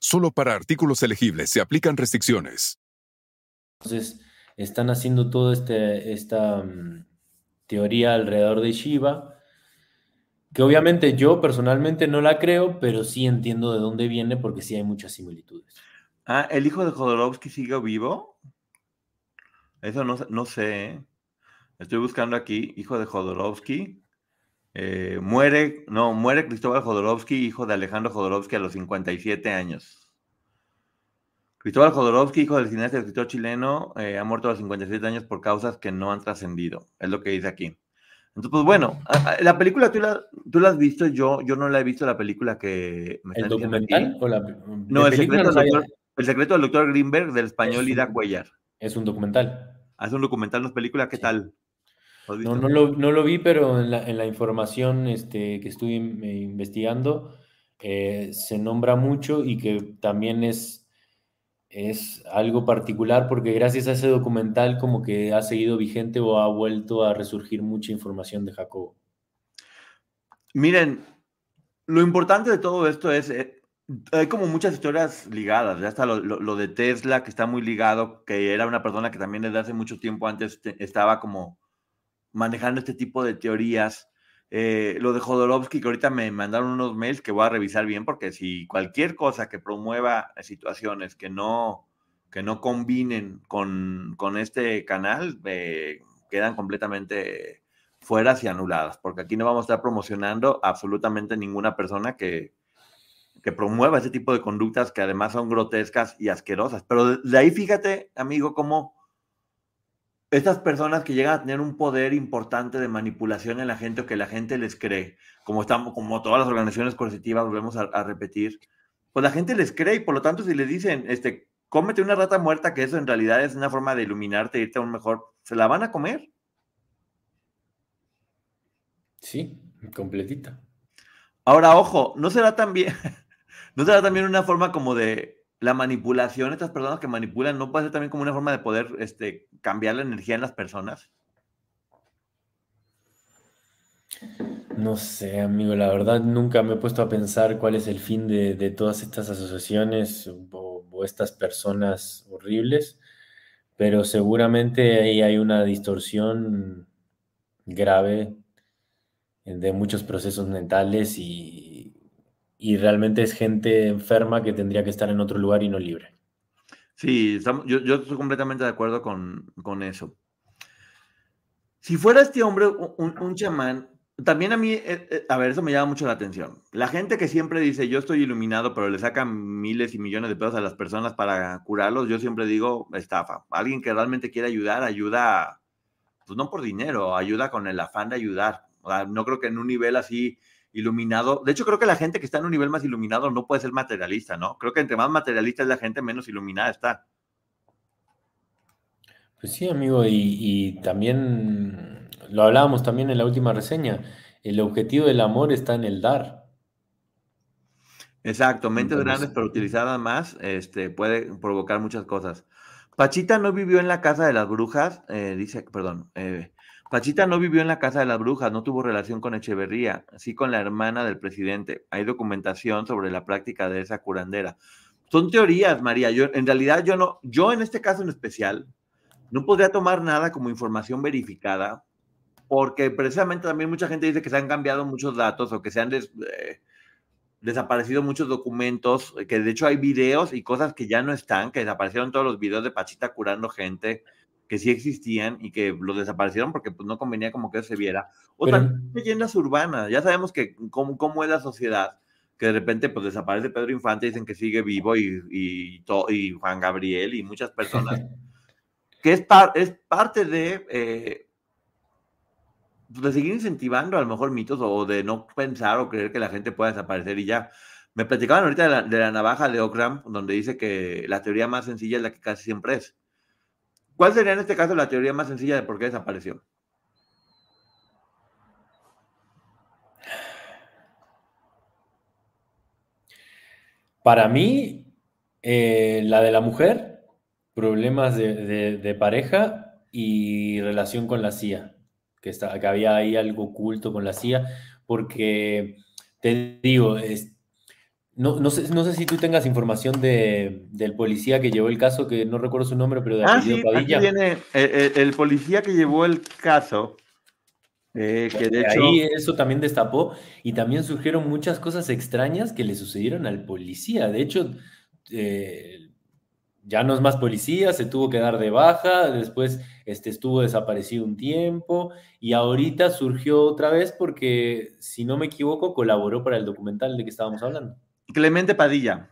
Solo para artículos elegibles se aplican restricciones. Entonces, están haciendo toda este, esta mm, teoría alrededor de Shiva, que obviamente yo personalmente no la creo, pero sí entiendo de dónde viene porque sí hay muchas similitudes. Ah, ¿el hijo de Jodorowsky sigue vivo? Eso no, no sé. ¿eh? Estoy buscando aquí, hijo de Jodorowsky. Eh, muere, no, muere Cristóbal Jodorowsky, hijo de Alejandro Jodorowsky a los 57 años. Cristóbal Jodorowsky, hijo del cineasta y escritor chileno, eh, ha muerto a los 57 años por causas que no han trascendido. Es lo que dice aquí. Entonces, pues bueno, la película tú la, tú la has visto, yo, yo no la he visto, la película que me ¿El documental? O la, no, el secreto, del doctor, el secreto, del doctor, Greenberg del español Ida Cuellar. Es un documental. Es un documental, no es película, ¿qué tal? No, no lo, no lo, vi, pero en la, en la información este, que estuve investigando eh, se nombra mucho y que también es es algo particular porque gracias a ese documental como que ha seguido vigente o ha vuelto a resurgir mucha información de Jacobo. Miren, lo importante de todo esto es, eh, hay como muchas historias ligadas, ya está lo, de Tesla que está muy ligado, que era una persona que también desde hace mucho tiempo antes estaba como manejando este tipo de teorías. Eh, lo de Jodorowsky, que ahorita me mandaron unos mails que voy a revisar bien, porque si cualquier cosa que promueva situaciones que no, que no combinen con, con este canal, eh, quedan completamente fueras y anuladas, porque aquí no vamos a estar promocionando absolutamente ninguna persona que, que promueva ese tipo de conductas que además son grotescas y asquerosas. Pero de ahí fíjate, amigo, cómo estas personas que llegan a tener un poder importante de manipulación en la gente o que la gente les cree, como, estamos, como todas las organizaciones coercitivas, volvemos a, repetir, pues la gente les cree y por lo tanto si le dicen, este, cómete una rata muerta, que eso en realidad es una forma de iluminarte, irte a un mejor, ¿se la van a comer? Sí, completita. Ahora, ojo, ¿no será también, [laughs] no será también una forma como de la manipulación, estas personas que manipulan, ¿no puede ser también como una forma de poder este, cambiar la energía en las personas? No sé, amigo, la verdad nunca me he puesto a pensar cuál es el fin de, todas estas asociaciones o, estas personas horribles, pero seguramente ahí hay una distorsión grave de muchos procesos mentales y, y realmente es gente enferma que tendría que estar en otro lugar y no libre. Sí, yo, estoy completamente de acuerdo con, eso. Si fuera este hombre un, chamán, también a mí, eh, eh, a ver, eso me llama mucho la atención. La gente que siempre dice, yo estoy iluminado, pero le sacan miles y millones de pesos a las personas para curarlos, yo siempre digo, estafa. Alguien que realmente quiere ayudar, ayuda, pues no por dinero, ayuda con el afán de ayudar. no creo que en un nivel así iluminado. De hecho, creo que la gente que está en un nivel más iluminado no puede ser materialista, ¿no? Creo que entre más materialista es la gente, menos iluminada está. Pues sí, amigo, y, también lo hablábamos también en la última reseña. El objetivo del amor está en el dar. Exacto, mentes grandes pero utilizadas más, este, puede provocar muchas cosas. Pachita no vivió en la casa de las brujas, eh, dice, perdón, eh, Pachita no vivió en la casa de las brujas, no tuvo relación con Echeverría, sí con la hermana del presidente. Hay documentación sobre la práctica de esa curandera. Son teorías, María. Yo, en realidad, yo no, yo en este caso en especial, no podría tomar nada como información verificada, porque precisamente también mucha gente dice que se han cambiado muchos datos o que se han eh, desaparecido muchos documentos, que de hecho hay videos y cosas que ya no están, que desaparecieron todos los videos de Pachita curando gente que sí existían y que los desaparecieron porque pues, no convenía como que se viera. O también leyendas urbanas. Ya sabemos que cómo, cómo, es la sociedad, que de repente pues desaparece Pedro Infante, dicen que sigue vivo y, y, y Juan Gabriel y muchas personas. [laughs] que es, es parte de, eh, de seguir incentivando a lo mejor mitos o de no pensar o creer que la gente pueda desaparecer y ya. Me platicaban ahorita de la, de la navaja de Ockham, donde dice que la teoría más sencilla es la que casi siempre es ¿Cuál sería en este caso la teoría más sencilla de por qué desapareció? Para mí, eh, la de la mujer, problemas de, pareja y relación con la CIA, que, está, que había ahí algo oculto con la CIA, porque te digo, No, no, sé, no sé si tú tengas información de, del policía que llevó el caso, que no recuerdo su nombre, pero de ah, sí, Padilla. Aquí viene el, eh, eh, el, policía que llevó el caso. Eh, que de hecho... Ahí eso también destapó y también surgieron muchas cosas extrañas que le sucedieron al policía. De hecho, ya no es más policía, se tuvo que dar de baja, después este, estuvo desaparecido un tiempo y ahorita surgió otra vez porque, si no me equivoco, colaboró para el documental de que estábamos hablando. Clemente Padilla.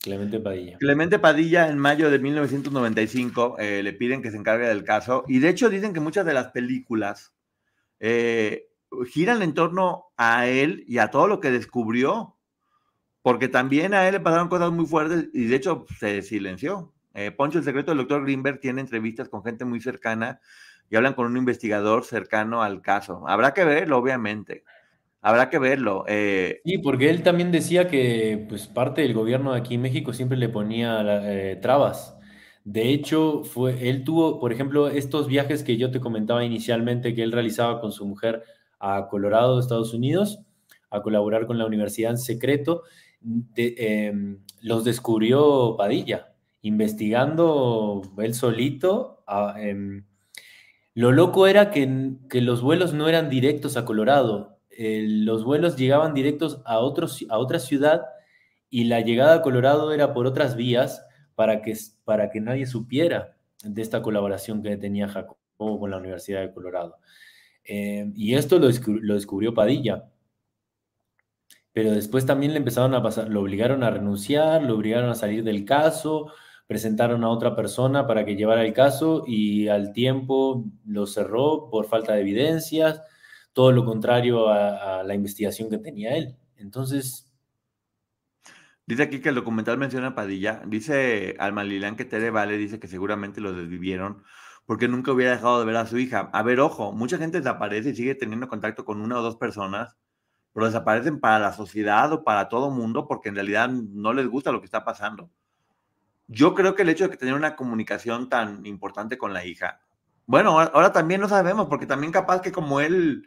Clemente Padilla. Clemente Padilla en mayo de 1995 eh, le piden que se encargue del caso y de hecho dicen que muchas de las películas eh, giran en torno a él y a todo lo que descubrió, porque también a él le pasaron cosas muy fuertes y de hecho se silenció. Eh, Poncho, el secreto del doctor Greenberg tiene entrevistas con gente muy cercana y hablan con un investigador cercano al caso. Habrá que verlo, obviamente. Habrá que verlo. Eh. Sí, porque él también decía que pues, parte del gobierno de aquí en México siempre le ponía eh, trabas. De hecho, fue, él tuvo, por ejemplo, estos viajes que yo te comentaba inicialmente que él realizaba con su mujer a Colorado, Estados Unidos, a colaborar con la universidad en secreto, em, los descubrió Padilla, investigando él solito. Em, lo loco era que, que los vuelos no eran directos a Colorado, los vuelos llegaban directos a, otros, a otra ciudad y la llegada a Colorado era por otras vías para que, para que nadie supiera de esta colaboración que tenía Jacobo con la Universidad de Colorado. Eh, y esto lo, lo, descubrió Padilla. Pero después también le empezaron a pasar, lo obligaron a renunciar, lo obligaron a salir del caso, presentaron a otra persona para que llevara el caso y al tiempo lo cerró por falta de evidencias todo lo contrario a, la investigación que tenía él. Entonces... Dice aquí que el documental menciona a Padilla. Dice Alma Lilán que Tere Vale dice que seguramente lo desvivieron porque nunca hubiera dejado de ver a su hija. A ver, ojo, mucha gente desaparece y sigue teniendo contacto con una o dos personas, pero desaparecen para la sociedad o para todo mundo porque en realidad no les gusta lo que está pasando. Yo creo que el hecho de que tener una comunicación tan importante con la hija, bueno, ahora también no sabemos, porque también capaz que como él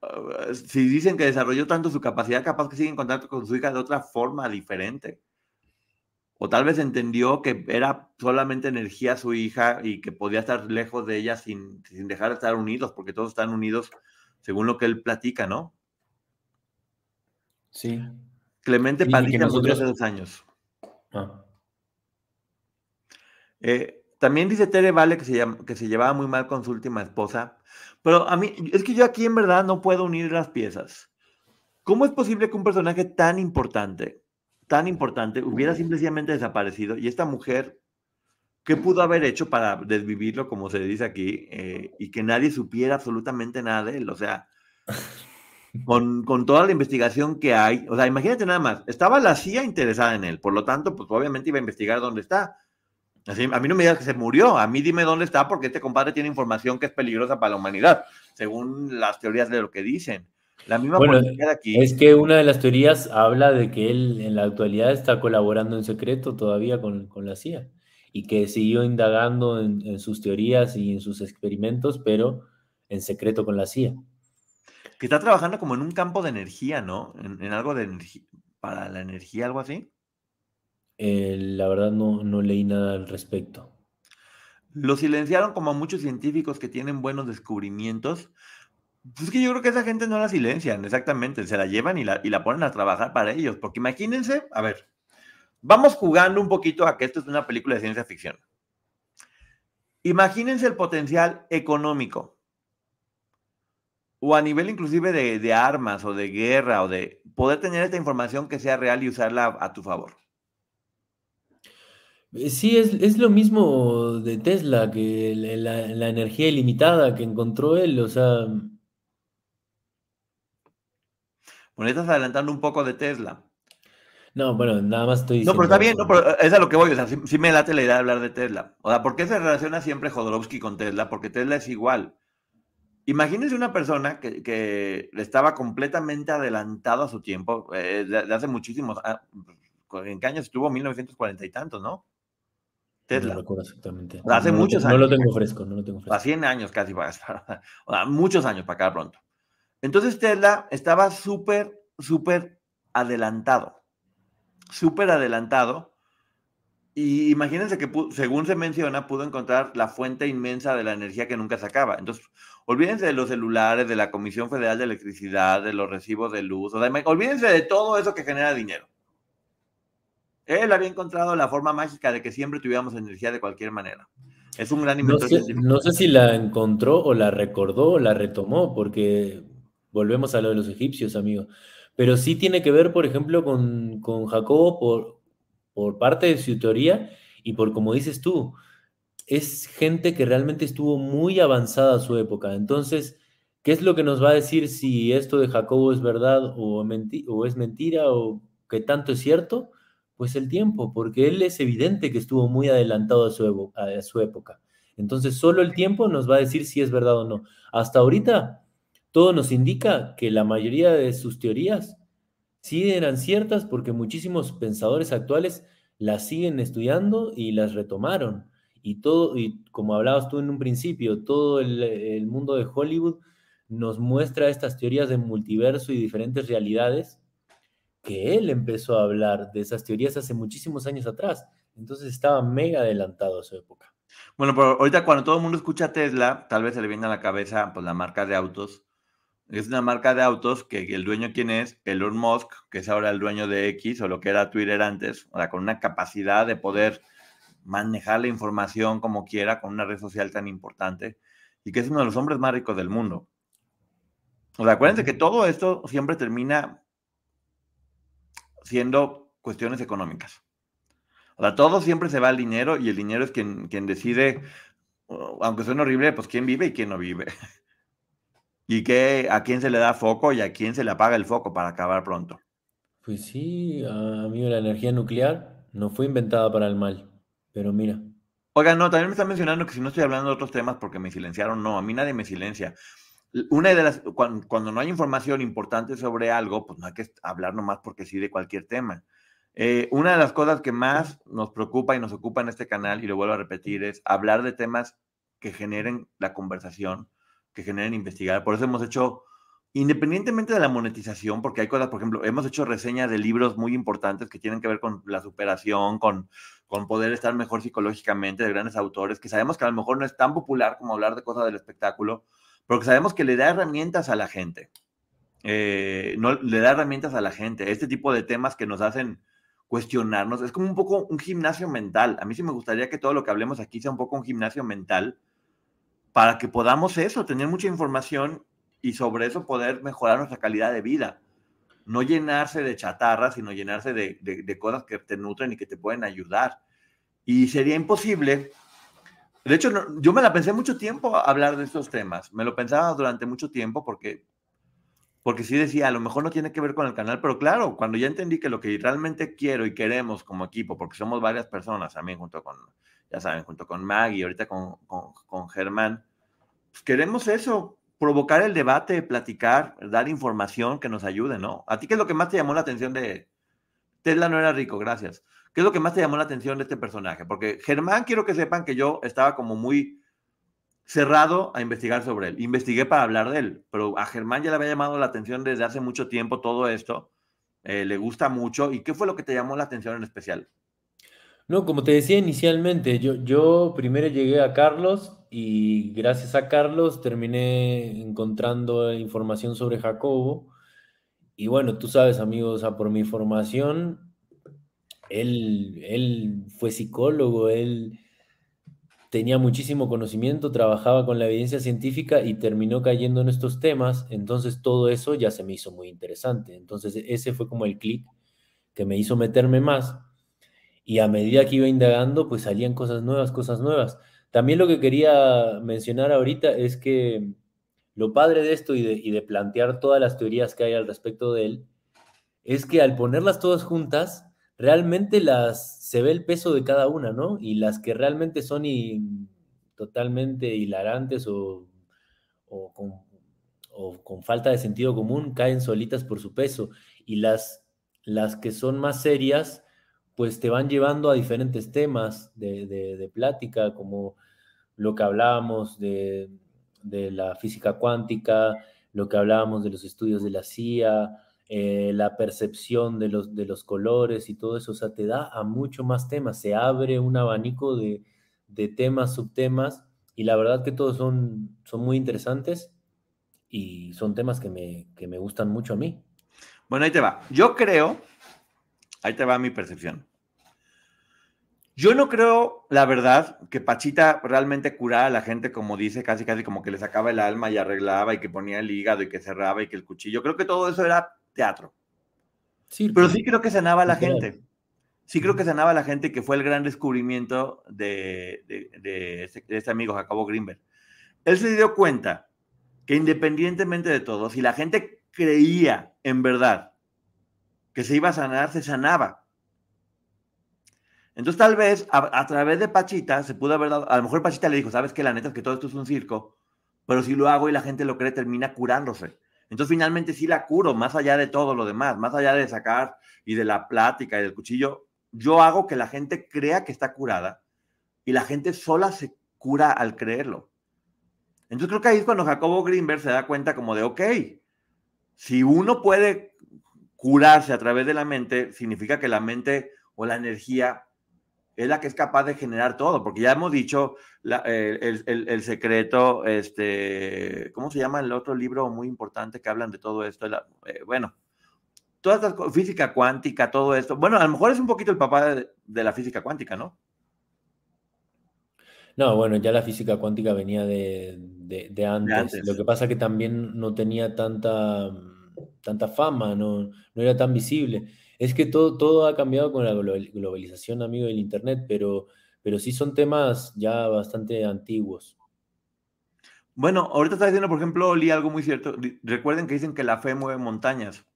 Ah, si dicen que desarrolló tanto su capacidad, capaz que sigue en contacto con su hija de otra forma diferente. O tal vez entendió que era solamente energía su hija y que podía estar lejos de ella sin, sin dejar de estar unidos, porque todos están unidos según lo que él platica, ¿no? Sí. Clemente Padilla nosotros... hace dos años. Ah. Eh, también dice Tere Vale que se, que se llevaba muy mal con su última esposa. Pero a mí, es que yo aquí en verdad no puedo unir las piezas. ¿Cómo es posible que un personaje tan importante, tan importante, hubiera simplemente desaparecido y esta mujer, ¿qué pudo haber hecho para desvivirlo, como se dice aquí, eh, y que nadie supiera absolutamente nada de él? O sea, con, con, toda la investigación que hay, o sea, imagínate nada más, estaba la CIA interesada en él, por lo tanto, pues obviamente iba a investigar dónde está a mí no me digas que se murió, a mí dime dónde está porque este compadre tiene información que es peligrosa para la humanidad, según las teorías de lo que dicen. La misma bueno, de aquí. Es que una de las teorías habla de que él en la actualidad está colaborando en secreto todavía con, con la CIA y que siguió indagando en, sus teorías y en sus experimentos, pero en secreto con la CIA. Que está trabajando como en un campo de energía, ¿no? En, en algo de energía, para la energía, algo así. Eh, la verdad no, no leí nada al respecto. Lo silenciaron como a muchos científicos que tienen buenos descubrimientos. Pues es que yo creo que esa gente no la silencian, exactamente, se la llevan y la, y la ponen a trabajar para ellos. Porque imagínense, a ver, vamos jugando un poquito a que esto es una película de ciencia ficción. Imagínense el potencial económico o a nivel inclusive de, de, armas o de guerra o de poder tener esta información que sea real y usarla a tu favor. Eh, sí, es, lo mismo de Tesla, que la, energía ilimitada que encontró él, o sea... Bueno, estás adelantando un poco de Tesla. No, bueno, nada más estoy diciendo... No, pero está bien, no, pero es a lo que voy, o sea, sí, me late la idea de hablar de Tesla. O sea, ¿por qué se relaciona siempre Jodorowsky con Tesla? Porque Tesla es igual. Imagínense una persona que, que estaba completamente adelantado a su tiempo, eh, de, hace muchísimos años. ¿En qué años estuvo? 1940 y tantos, ¿no? Tesla. No recuerdo exactamente. Hace muchos años. No lo tengo fresco, no lo tengo fresco. A 100 años casi, [laughs] para, o sea, muchos años para acá pronto. Entonces Tesla estaba súper, súper adelantado. súper adelantado. Y imagínense que, según se menciona, pudo encontrar la fuente inmensa de la energía que nunca se acaba. Entonces, olvídense de los celulares, de la Comisión Federal de Electricidad, de los recibos de luz, o olvídense de todo eso que genera dinero. Él había encontrado la forma mágica de que siempre tuviéramos energía de cualquier manera. Es un gran inventor. No sé, no sé si la encontró o la recordó o la retomó, porque volvemos a lo de los egipcios, amigo. Pero sí tiene que ver, por ejemplo, con, con Jacobo por, por parte de su teoría y por, como dices tú, es gente que realmente estuvo muy avanzada a su época. Entonces, ¿qué es lo que nos va a decir si esto de Jacobo es verdad o, o es mentira o qué tanto es cierto? Pues el tiempo, porque él es evidente que estuvo muy adelantado a su, a su época. Entonces, solo el tiempo nos va a decir si es verdad o no. Hasta ahorita, todo nos indica que la mayoría de sus teorías sí eran ciertas porque muchísimos pensadores actuales las siguen estudiando y las retomaron. Y todo, y como hablabas tú en un principio, todo el, mundo de Hollywood nos muestra estas teorías de multiverso y diferentes realidades que él empezó a hablar de esas teorías hace muchísimos años atrás. Entonces estaba mega adelantado a su época. Bueno, pero ahorita cuando todo el mundo escucha Tesla, tal vez se le viene a la cabeza pues, la marca de autos es una marca de autos que el dueño, ¿quién es? Elon Musk, que es ahora el dueño de X o lo que era Twitter antes, o sea, con una capacidad de poder manejar la información como quiera con una red social tan importante y que es uno de los hombres más ricos del mundo. O sea, acuérdense que todo esto siempre termina siendo cuestiones económicas. O sea, todo siempre se va al dinero y el dinero es quien, quien decide, aunque suene horrible, pues quién vive y quién no vive. [laughs] ¿Y qué, a quién se le da foco y a quién se le apaga el foco para acabar pronto? Pues sí, amigo, la energía nuclear no fue inventada para el mal, pero mira. Oiga, no, también me están mencionando que si no estoy hablando de otros temas porque me silenciaron, no, a mí nadie me silencia. Una de las, cuando, no hay información importante sobre algo, pues no hay que hablar nomás porque sí de cualquier tema. Eh, una de las cosas que más nos preocupa y nos ocupa en este canal, y lo vuelvo a repetir, es hablar de temas que generen la conversación, que generen investigar. Por eso hemos hecho, independientemente de la monetización, porque hay cosas, por ejemplo, hemos hecho reseñas de libros muy importantes que tienen que ver con la superación, con, con poder estar mejor psicológicamente, de grandes autores, que sabemos que a lo mejor no es tan popular como hablar de cosas del espectáculo, pero que sabemos que le da herramientas a la gente. Eh, no, le da herramientas a la gente. Este tipo de temas que nos hacen cuestionarnos. Es como un poco un gimnasio mental. A mí sí me gustaría que todo lo que hablemos aquí sea un poco un gimnasio mental para que podamos eso, tener mucha información y sobre eso poder mejorar nuestra calidad de vida. No llenarse de chatarra, sino llenarse de, cosas que te nutren y que te pueden ayudar. Y sería imposible. De hecho, yo me la pensé mucho tiempo hablar de estos temas. Me lo pensaba durante mucho tiempo porque, porque sí decía, a lo mejor no tiene que ver con el canal, pero claro, cuando ya entendí que lo que realmente quiero y queremos como equipo, porque somos varias personas también junto con, ya saben, junto con Maggie, ahorita con, con, con Germán, pues, queremos eso, provocar el debate, platicar, dar información que nos ayude, ¿no? ¿A ti qué es lo que más te llamó la atención de Tesla no era rico, gracias? ¿Qué es lo que más te llamó la atención de este personaje? Porque Germán, quiero que sepan que yo estaba como muy cerrado a investigar sobre él. Investigué para hablar de él, pero a Germán ya le había llamado la atención desde hace mucho tiempo todo esto. Eh, le gusta mucho. ¿Y qué fue lo que te llamó la atención en especial? No, como te decía inicialmente, yo, yo primero llegué a Carlos y gracias a Carlos terminé encontrando información sobre Jacobo. Y bueno, tú sabes, amigos, por mi formación, él, él fue psicólogo, él tenía muchísimo conocimiento, trabajaba con la evidencia científica y terminó cayendo en estos temas, entonces todo eso ya se me hizo muy interesante. Entonces ese fue como el clic que me hizo meterme más y a medida que iba indagando, pues salían cosas nuevas, cosas nuevas. También lo que quería mencionar ahorita es que lo padre de esto y de, plantear todas las teorías que hay al respecto de él, es que al ponerlas todas juntas, realmente las se ve el peso de cada una, ¿no? Y las que realmente son totalmente hilarantes o, con, o, con, falta de sentido común caen solitas por su peso. Y las, las que son más serias pues te van llevando a diferentes temas de, plática, como lo que hablábamos de, la física cuántica, lo que hablábamos de los estudios de la CIA, eh, la percepción de los, de los colores y todo eso, o sea, te da a mucho más temas, se abre un abanico de, de temas, subtemas, y la verdad que todos son, son muy interesantes y son temas que me, que me gustan mucho a mí. Bueno, ahí te va. Yo creo, ahí te va mi percepción. Yo no creo, la verdad, que Pachita realmente curara a la gente como dice, casi casi como que le sacaba el alma y arreglaba y que ponía el hígado y que cerraba y que el cuchillo. Creo que todo eso era teatro. Sí, pero sí creo que sanaba a la gente. Sí creo que sanaba a la gente que fue el gran descubrimiento de, de, este, amigo Jacobo Greenberg. Él se dio cuenta que independientemente de todo, si la gente creía en verdad que se iba a sanar, se sanaba. Entonces tal vez a, través de Pachita se pudo haber dado, a lo mejor Pachita le dijo, sabes que la neta es que todo esto es un circo, pero si lo hago y la gente lo cree, termina curándose. Entonces finalmente sí la curo, más allá de todo lo demás, más allá de sacar y de la plática y del cuchillo, yo hago que la gente crea que está curada y la gente sola se cura al creerlo. Entonces creo que ahí es cuando Jacobo Greenberg se da cuenta como de, ok, si uno puede curarse a través de la mente, significa que la mente o la energía es la que es capaz de generar todo, porque ya hemos dicho el, secreto, este, ¿cómo se llama el otro libro muy importante que hablan de todo esto? Eh, bueno, toda esta física cuántica, todo esto. Bueno, a lo mejor es un poquito el papá de, la física cuántica, ¿no? No, bueno, ya la física cuántica venía de, antes. Lo que pasa que también no tenía tanta, tanta fama, no, no era tan visible. Es que todo, todo ha cambiado con la globalización, amigo del Internet, pero, pero sí son temas ya bastante antiguos. Bueno, ahorita está diciendo, por ejemplo, Oli, algo muy cierto. Recuerden que dicen que la fe mueve montañas.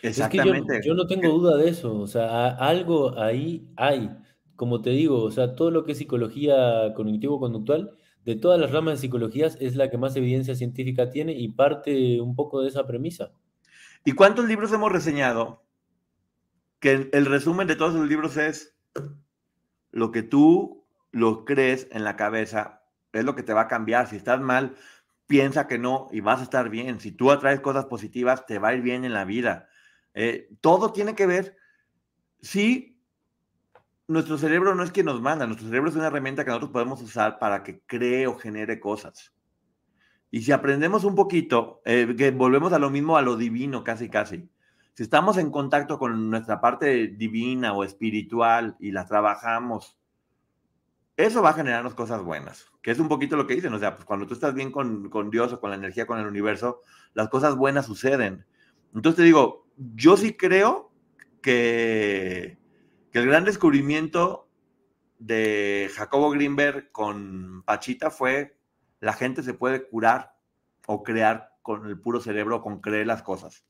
Exactamente. yo, no tengo duda de eso. O sea, algo ahí hay. Como te digo, o sea, todo lo que es psicología cognitivo-conductual, de todas las ramas de psicologías, es la que más evidencia científica tiene y parte un poco de esa premisa. ¿Y cuántos libros hemos reseñado que el, resumen de todos los libros es lo que tú lo crees en la cabeza, es lo que te va a cambiar. Si estás mal, piensa que no y vas a estar bien. Si tú atraes cosas positivas, te va a ir bien en la vida. Eh, todo tiene que ver, si nuestro cerebro no es quien nos manda, nuestro cerebro es una herramienta que nosotros podemos usar para que cree o genere cosas. Y si aprendemos un poquito, eh, que volvemos a lo mismo, a lo divino, casi, casi si estamos en contacto con nuestra parte divina o espiritual y la trabajamos, eso va a generarnos cosas buenas, que es un poquito lo que dicen, o sea, pues cuando tú estás bien con, con Dios o con la energía, con el universo, las cosas buenas suceden. Entonces te digo, yo sí creo que, que el gran descubrimiento de Jacobo Greenberg con Pachita fue la gente se puede curar o crear con el puro cerebro, con creer las cosas.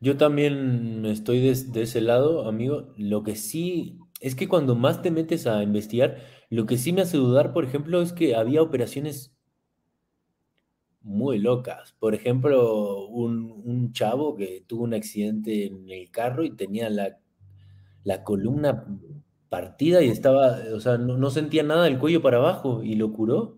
Yo también estoy de, ese lado, amigo. Lo que sí es que cuando más te metes a investigar, lo que sí me hace dudar, por ejemplo, es que había operaciones muy locas. Por ejemplo, un, chavo que tuvo un accidente en el carro y tenía la, columna partida y estaba, o sea, no, no sentía nada del cuello para abajo y lo curó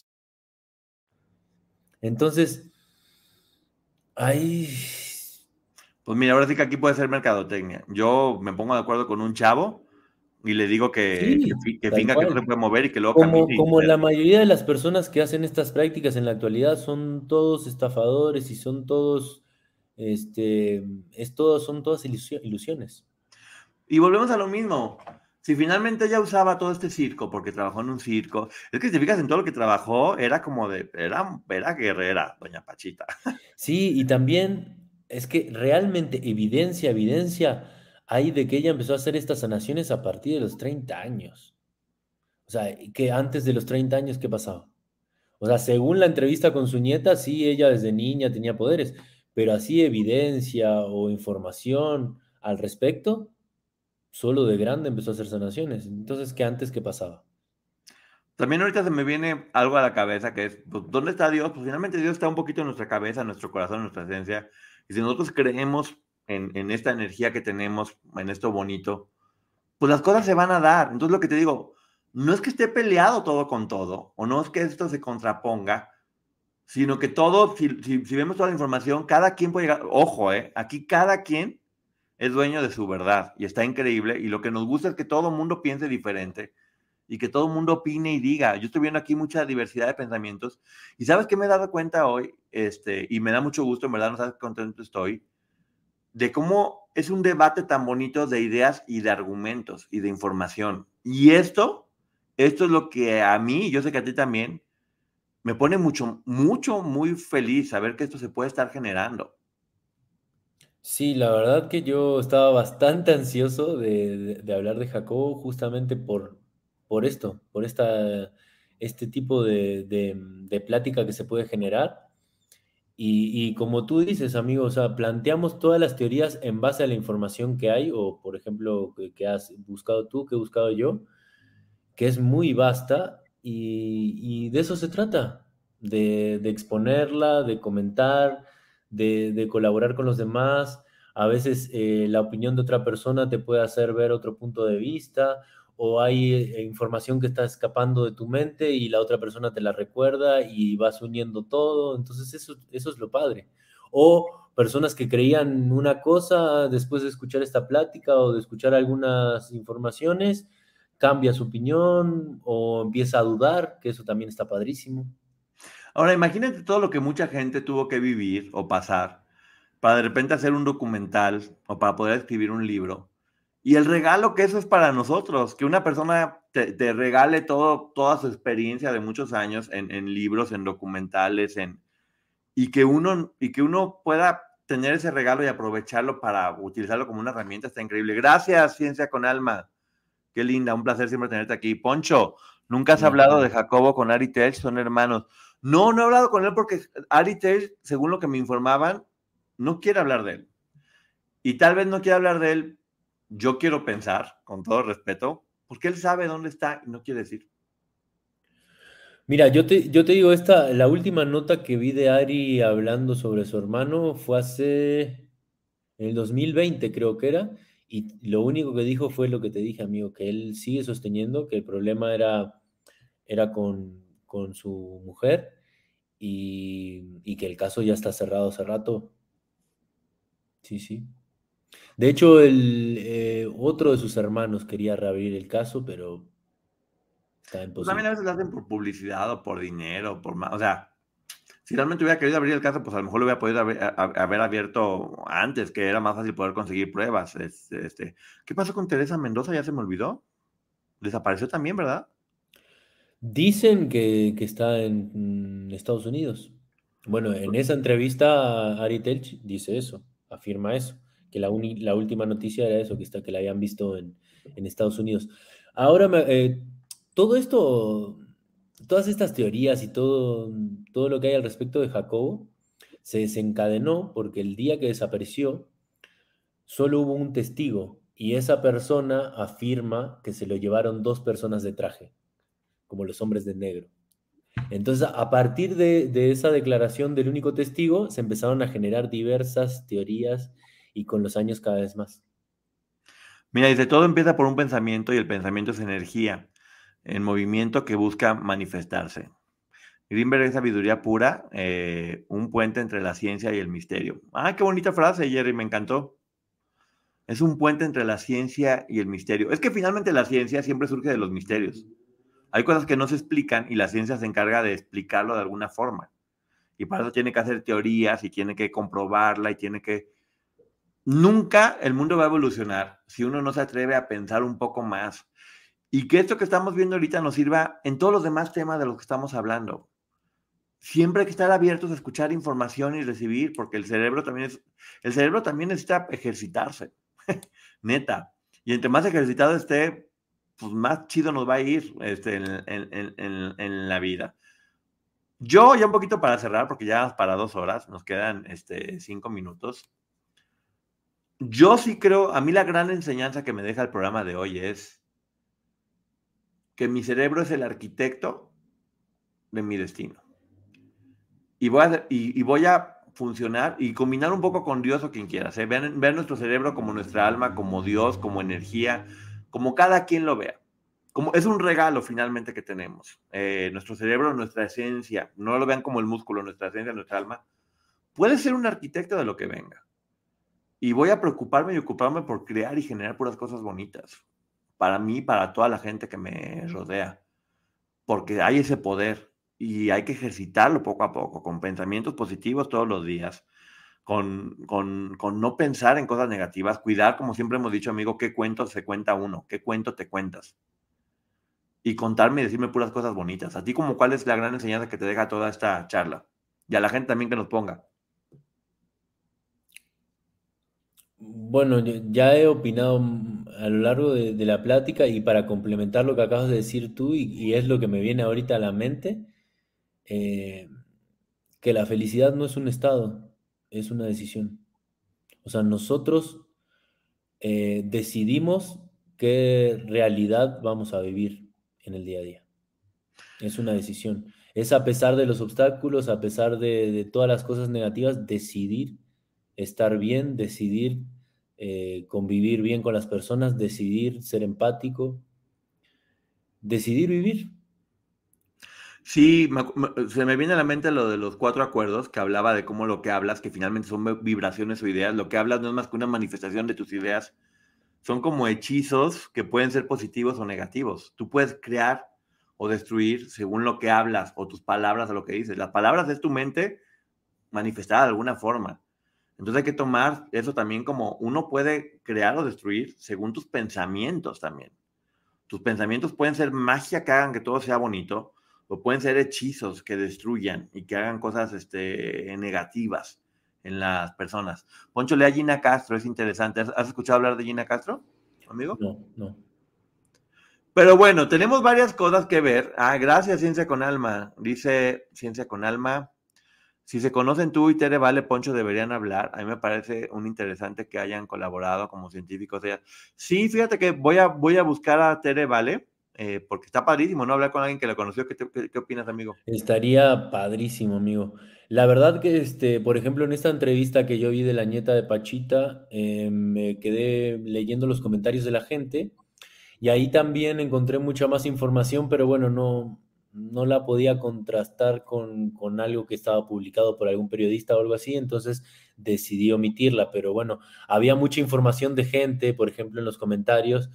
Entonces, ahí... Pues mira, ahora sí que aquí puede ser mercadotecnia. Yo me pongo de acuerdo con un chavo y le digo que, que, finga que no se puede mover y que luego Como, como la mayoría de las personas que hacen estas prácticas en la actualidad son todos estafadores y son todos, este, es todo, son todas ilusiones. Y volvemos a lo mismo. Si finalmente ella usaba todo este circo, porque trabajó en un circo, es que si te fijas en todo lo que trabajó, era como de, era, era guerrera, doña Pachita. [laughs] Sí, y también es que realmente evidencia, evidencia hay de que ella empezó a hacer estas sanaciones a partir de los 30 años. O sea, que antes de los 30 años, ¿qué pasaba? O sea, según la entrevista con su nieta, sí, ella desde niña tenía poderes, pero así evidencia o información al respecto, solo de grande empezó a hacer sanaciones. Entonces, ¿qué antes qué pasaba? También ahorita se me viene algo a la cabeza que es, pues, ¿dónde está Dios? Pues finalmente Dios está un poquito en nuestra cabeza, en nuestro corazón, en nuestra esencia. Y si nosotros creemos en, en esta energía que tenemos, en esto bonito, pues las cosas se van a dar. Entonces lo que te digo, no es que esté peleado todo con todo, o no es que esto se contraponga, sino que todo, si, vemos toda la información, cada quien puede llegar, ojo, eh, aquí cada quien es dueño de su verdad y está increíble y lo que nos gusta es que todo mundo piense diferente y que todo mundo opine y diga. Yo estoy viendo aquí mucha diversidad de pensamientos y sabes que me he dado cuenta hoy, este, y me da mucho gusto, en verdad no sabes qué contento estoy, de cómo es un debate tan bonito de ideas y de argumentos y de información. Y esto esto es lo que a mí, yo sé que a ti también, me pone mucho, mucho, muy feliz saber que esto se puede estar generando. Sí, la verdad que yo estaba bastante ansioso de, hablar de Jacobo justamente por, por esto, por esta, este tipo de, plática que se puede generar. Y, como tú dices, amigo, o planteamos todas las teorías en base a la información que hay, o por ejemplo, que has buscado tú, que he buscado yo, que es muy vasta y, de eso se trata, de, exponerla, de comentar, de, colaborar con los demás. A veces eh, la opinión de otra persona te puede hacer ver otro punto de vista o hay eh, información que está escapando de tu mente y la otra persona te la recuerda y vas uniendo todo. Entonces eso, eso es lo padre. O personas que creían una cosa después de escuchar esta plática o de escuchar algunas informaciones cambia su opinión o empieza a dudar, que eso también está padrísimo. Ahora, imagínate todo lo que mucha gente tuvo que vivir o pasar para de repente hacer un documental o para poder escribir un libro. Y el regalo que eso es para nosotros, que una persona te, regale todo, toda su experiencia de muchos años en, en, libros, en documentales, en, y, que uno, y que uno pueda tener ese regalo y aprovecharlo para utilizarlo como una herramienta, está increíble. Gracias, Ciencia con Alma. Qué linda, un placer siempre tenerte aquí. Poncho, ¿nunca has hablado de Jacobo con Ari Telch? Son hermanos. No, no he hablado con él porque Ari Telch, según lo que me informaban, no quiere hablar de él. Y tal vez no quiere hablar de él, yo quiero pensar, con todo respeto, porque él sabe dónde está y no quiere decir. Mira, yo te, yo te digo, esta, la última nota que vi de Ari hablando sobre su hermano fue hace, en el 2020 creo que era, y lo único que dijo fue lo que te dije, amigo, que él sigue sosteniendo que el problema era, era con, su mujer y, que el caso ya está cerrado hace rato. Sí, sí. De hecho, el, eh, otro de sus hermanos quería reabrir el caso, pero está pues imposible. también a veces lo hacen por publicidad o por dinero, por más, o sea, si realmente hubiera querido abrir el caso, pues a lo mejor lo hubiera podido haber, abierto antes, que era más fácil poder conseguir pruebas. Este, ¿Qué pasó con Teresa Mendoza? Ya se me olvidó. Desapareció también, ¿verdad? Dicen que, está en Estados Unidos. Bueno, en esa entrevista Ari Telch dice eso, afirma eso, que la, la última noticia era eso, que, está, que la habían visto en, Estados Unidos. Ahora, eh, todo esto todas estas teorías y todo, todo lo que hay al respecto de Jacobo se desencadenó porque el día que desapareció solo hubo un testigo y esa persona afirma que se lo llevaron dos personas de traje, como los hombres de negro. Entonces, a partir de, esa declaración del único testigo, se empezaron a generar diversas teorías y con los años cada vez más. Mira, dice, todo empieza por un pensamiento y el pensamiento es energía en movimiento que busca manifestarse. Greenberg es sabiduría pura, eh, un puente entre la ciencia y el misterio. Ah, qué bonita frase, Jerry, me encantó. Es un puente entre la ciencia y el misterio. Es que finalmente la ciencia siempre surge de los misterios. Hay cosas que no se explican y la ciencia se encarga de explicarlo de alguna forma. Y para eso tiene que hacer teorías y tiene que comprobarla y tiene que... Nunca el mundo va a evolucionar si uno no se atreve a pensar un poco más y que esto que estamos viendo ahorita nos sirva en todos los demás temas de los que estamos hablando. Siempre hay que estar abiertos a escuchar información y recibir, porque el cerebro también es, el cerebro también necesita ejercitarse, [laughs] neta. Y entre más ejercitado esté, pues más chido nos va a ir este, en, la vida. Yo, ya un poquito para cerrar, porque ya para dos horas, nos quedan este, cinco minutos. Yo sí creo, a mí la gran enseñanza que me deja el programa de hoy es que mi cerebro es el arquitecto de mi destino. Y voy a, y, voy a funcionar y combinar un poco con Dios o quien quiera. ¿eh? Vean, nuestro cerebro como nuestra alma, como Dios, como energía, como cada quien lo vea. Como, es un regalo finalmente que tenemos. Eh, nuestro cerebro, nuestra esencia, no lo vean como el músculo, nuestra esencia, nuestra alma, puede ser un arquitecto de lo que venga. Y voy a preocuparme y ocuparme por crear y generar puras cosas bonitas. Para mí, para toda la gente que me rodea. Porque hay ese poder y hay que ejercitarlo poco a poco, con pensamientos positivos todos los días, con, con, con, no pensar en cosas negativas, cuidar, como siempre hemos dicho, amigo, qué cuento se cuenta uno, qué cuento te cuentas. Y contarme y decirme puras cosas bonitas. A ti, como cuál es la gran enseñanza que te deja toda esta charla. Y a la gente también que nos ponga. Bueno, ya he opinado a lo largo de, la plática y para complementar lo que acabas de decir tú y, es lo que me viene ahorita a la mente, eh, que la felicidad no es un estado, es una decisión. O sea, nosotros eh, decidimos qué realidad vamos a vivir en el día a día. Es una decisión. Es a pesar de los obstáculos, a pesar de todas las cosas negativas, decidir estar bien, decidir eh, convivir bien con las personas, decidir ser empático, decidir vivir. Sí, se me viene a la mente lo de los cuatro acuerdos que hablaba de cómo lo que hablas, que finalmente son vibraciones o ideas, lo que hablas no es más que una manifestación de tus ideas, son como hechizos que pueden ser positivos o negativos. Tú puedes crear o destruir según lo que hablas o tus palabras o lo que dices. Las palabras es tu mente manifestada de alguna forma. Entonces hay que tomar eso también como uno puede crear o destruir según tus pensamientos también. Tus pensamientos pueden ser magia que hagan que todo sea bonito o pueden ser hechizos que destruyan y que hagan cosas este, negativas en las personas. Poncho, lea a Gina Castro, es interesante. ¿Has, escuchado hablar de Gina Castro, amigo? No, no. Pero bueno, tenemos varias cosas que ver. Ah, gracias, Ciencia con Alma. Dice Ciencia con Alma. Si se conocen tú y Tere Vale, Poncho, deberían hablar. A mí me parece un interesante que hayan colaborado como científicos. Sí, fíjate que voy a, voy a buscar a Tere Vale, eh, porque está padrísimo, ¿no? Hablar con alguien que la conoció. ¿Qué, opinas, amigo? Estaría padrísimo, amigo. La verdad que, este, por ejemplo, en esta entrevista que yo vi de la nieta de Pachita, eh, me quedé leyendo los comentarios de la gente y ahí también encontré mucha más información, pero bueno, no, no la podía contrastar con, algo que estaba publicado por algún periodista o algo así, entonces decidí omitirla, pero bueno, había mucha información de gente, por ejemplo, en los comentarios,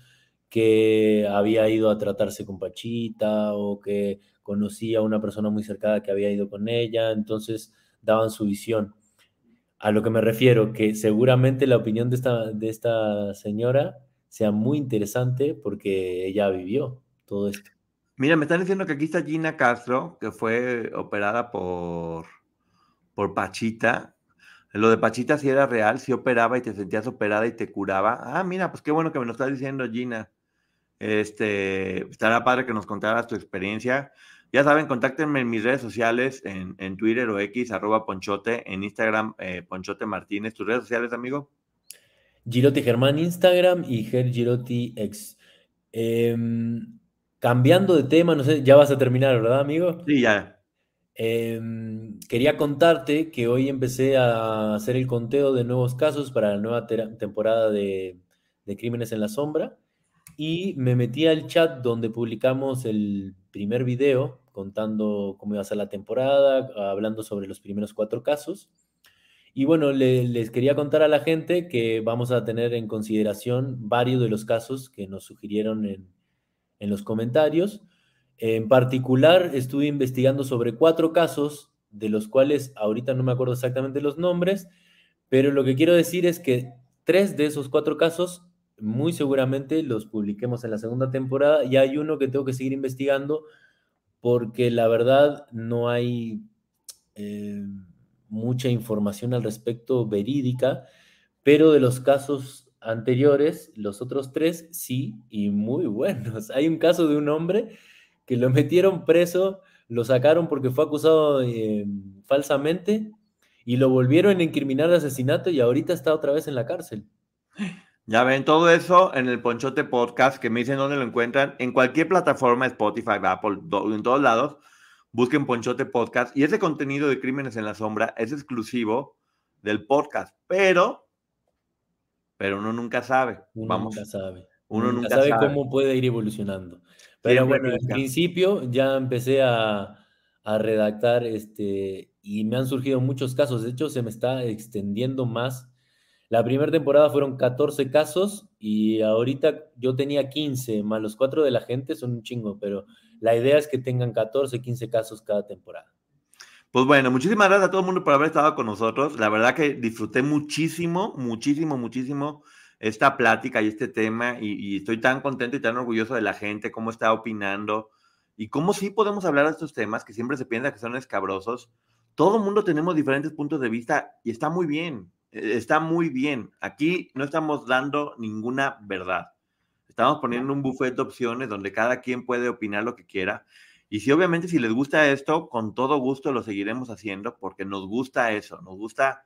que había ido a tratarse con Pachita o que conocía a una persona muy cercana que había ido con ella, entonces daban su visión. A lo que me refiero, que seguramente la opinión de esta, de esta señora sea muy interesante porque ella vivió todo esto. Mira, me están diciendo que aquí está Gina Castro, que fue operada por, por Pachita. Lo de Pachita sí era real, sí operaba y te sentías operada y te curaba. Ah, mira, pues qué bueno que me lo estás diciendo, Gina. Este, estará padre que nos contaras tu experiencia. Ya saben, contáctenme en mis redes sociales, en, Twitter o X, arroba Ponchote, en Instagram, eh, Ponchote Martínez. ¿Tus redes sociales, amigo? Giroti Germán, Instagram y Ger Giroti X. Em, Cambiando de tema, no sé, ya vas a terminar, ¿verdad, amigo? Sí, ya. Em, quería contarte que hoy empecé a hacer el conteo de nuevos casos para la nueva temporada de, Crímenes en la Sombra y me metí al chat donde publicamos el primer video contando cómo iba a ser la temporada, hablando sobre los primeros cuatro casos. Y bueno, les quería contar a la gente que vamos a tener en consideración varios de los casos que nos sugirieron en, en los comentarios. En particular, estuve investigando sobre cuatro casos, de los cuales ahorita no me acuerdo exactamente los nombres, pero lo que quiero decir es que tres de esos cuatro casos muy seguramente los publiquemos en la segunda temporada y hay uno que tengo que seguir investigando porque la verdad no hay eh, mucha información al respecto verídica, pero de los casos anteriores, los otros tres sí, y muy buenos. [laughs] Hay un caso de un hombre que lo metieron preso lo sacaron porque fue acusado eh, falsamente y lo volvieron a incriminar de asesinato y ahorita está otra vez en la cárcel. [laughs] Ya ven todo eso en el Ponchote Podcast, que me dicen dónde lo encuentran, en cualquier plataforma, Spotify, Apple, en todos lados, busquen Ponchote Podcast y ese contenido de Crímenes en la Sombra es exclusivo del podcast, pero, pero uno nunca sabe. Uno Vamos, nunca sabe. uno nunca sabe, sabe. cómo puede ir evolucionando. Pero Siempre bueno, en principio ya empecé a, a redactar este, y me han surgido muchos casos. De hecho, se me está extendiendo más. La primera temporada fueron 14 casos y ahorita yo tenía 15, más los cuatro de la gente son un chingo, pero la idea es que tengan 14, 15 casos cada temporada. Pues bueno, muchísimas gracias a todo el mundo por haber estado con nosotros. La verdad que disfruté muchísimo, muchísimo, muchísimo esta plática y este tema y, y estoy tan contento y tan orgulloso de la gente, cómo está opinando y cómo sí podemos hablar de estos temas que siempre se piensa que son escabrosos. Todo el mundo tenemos diferentes puntos de vista y está muy bien, está muy bien. Aquí no estamos dando ninguna verdad. Estamos poniendo un buffet de opciones donde cada quien puede opinar lo que quiera. Y si obviamente si les gusta esto, con todo gusto lo seguiremos haciendo porque nos gusta eso, nos gusta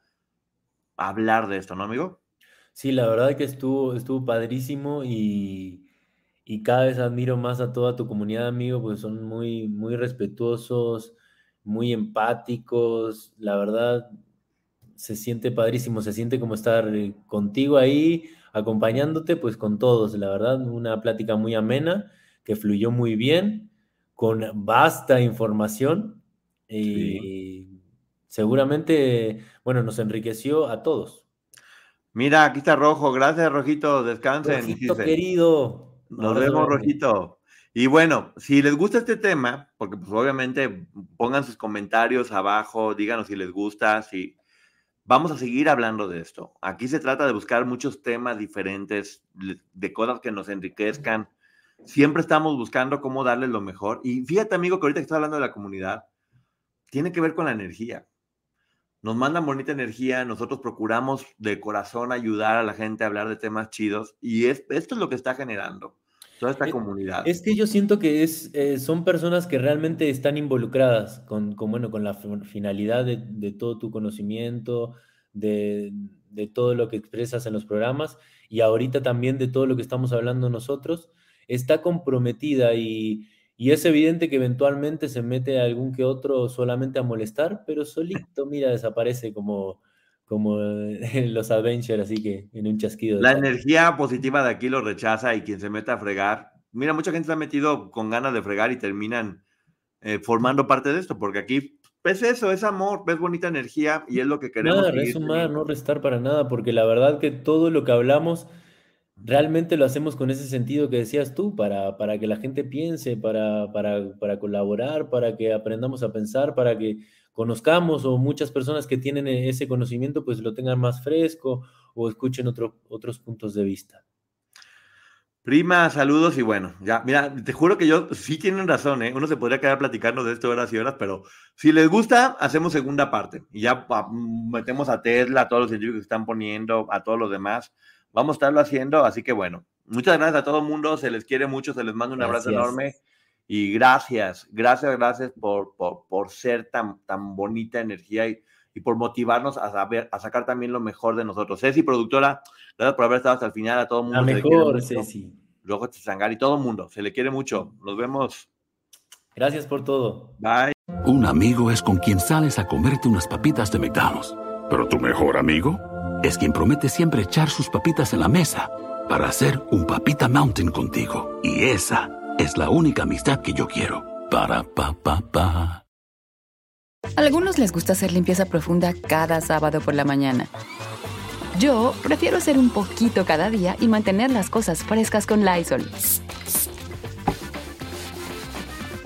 hablar de esto, ¿no, amigo? Sí, la verdad que estuvo, estuvo padrísimo y, y cada vez admiro más a toda tu comunidad, amigo, pues son muy, muy respetuosos, muy empáticos, la verdad se siente padrísimo, se siente como estar eh, contigo ahí, acompañándote, pues con todos, la verdad, una plática muy amena, que fluyó muy bien, con vasta información y seguramente, bueno, nos enriqueció a todos. Mira, aquí está Rojo. Gracias, Rojito. Descansen. Rojito dice. querido. Nos Abrazo vemos. Rojito. Y bueno, si les gusta este tema, porque pues obviamente pongan sus comentarios abajo, díganos si les gusta, si vamos a seguir hablando de esto. Aquí se trata de buscar muchos temas diferentes, de cosas que nos enriquezcan. Siempre estamos buscando cómo darles lo mejor. Y fíjate, amigo, que ahorita que estás hablando de la comunidad, tiene que ver con la energía. Nos mandan bonita energía, nosotros procuramos de corazón ayudar a la gente a hablar de temas chidos y es, esto es lo que está generando toda esta Eh, comunidad. Es que yo siento que es, eh, son personas que realmente están involucradas con, con, bueno, con la fin- finalidad de, de todo tu conocimiento, de, de todo lo que expresas en los programas y ahorita también de todo lo que estamos hablando nosotros, está comprometida y, y es evidente que eventualmente se mete algún que otro solamente a molestar, pero solito, mira, desaparece como, como eh, [laughs] los Avengers, así que en un chasquido de La energía positiva de aquí lo rechaza y quien se mete a fregar, mira, mucha gente se ha metido con ganas de fregar y terminan eh, formando parte de esto, porque aquí es eso, es amor, ves bonita energía y es lo que queremos. Nada, seguir es sumar, teniendo. no restar para nada, porque la verdad que todo lo que hablamos realmente lo hacemos con ese sentido que decías tú, para, para que la gente piense, para, para, para colaborar, para que aprendamos a pensar, para que conozcamos o muchas personas que tienen e- ese conocimiento pues lo tengan más fresco o escuchen otro- otros puntos de vista. Prima, saludos y bueno, ya, mira, te juro que yo sí tienen razón, ¿eh? Uno se podría quedar platicando de esto horas y horas, pero si les gusta, hacemos segunda parte y ya pa- metemos a Tesla, a todos los científicos que están poniendo, a todos los demás. Vamos a estarlo haciendo, así que bueno, muchas gracias a todo el mundo, se les quiere mucho, se les manda un abrazo enorme y gracias, gracias, gracias por, por, por ser tan, tan bonita energía y, y por motivarnos a, saber, a sacar también lo mejor de nosotros. Ceci, productora, gracias por haber estado hasta el final, a todo el mundo. La mejor. Ceci. Rojo Chizangari, todo el mundo, se le quiere mucho. Nos vemos. Gracias por todo. Bye. Un amigo es con quien sales a comerte unas papitas de McDonald's. Pero tu mejor amigo es quien promete siempre echar sus papitas en la mesa para hacer un papita mountain contigo. Y esa es la única amistad que yo quiero. Para pa pa pa. Algunos les gusta hacer limpieza profunda cada sábado por la mañana. Yo prefiero hacer un poquito cada día y mantener las cosas frescas con Lysol.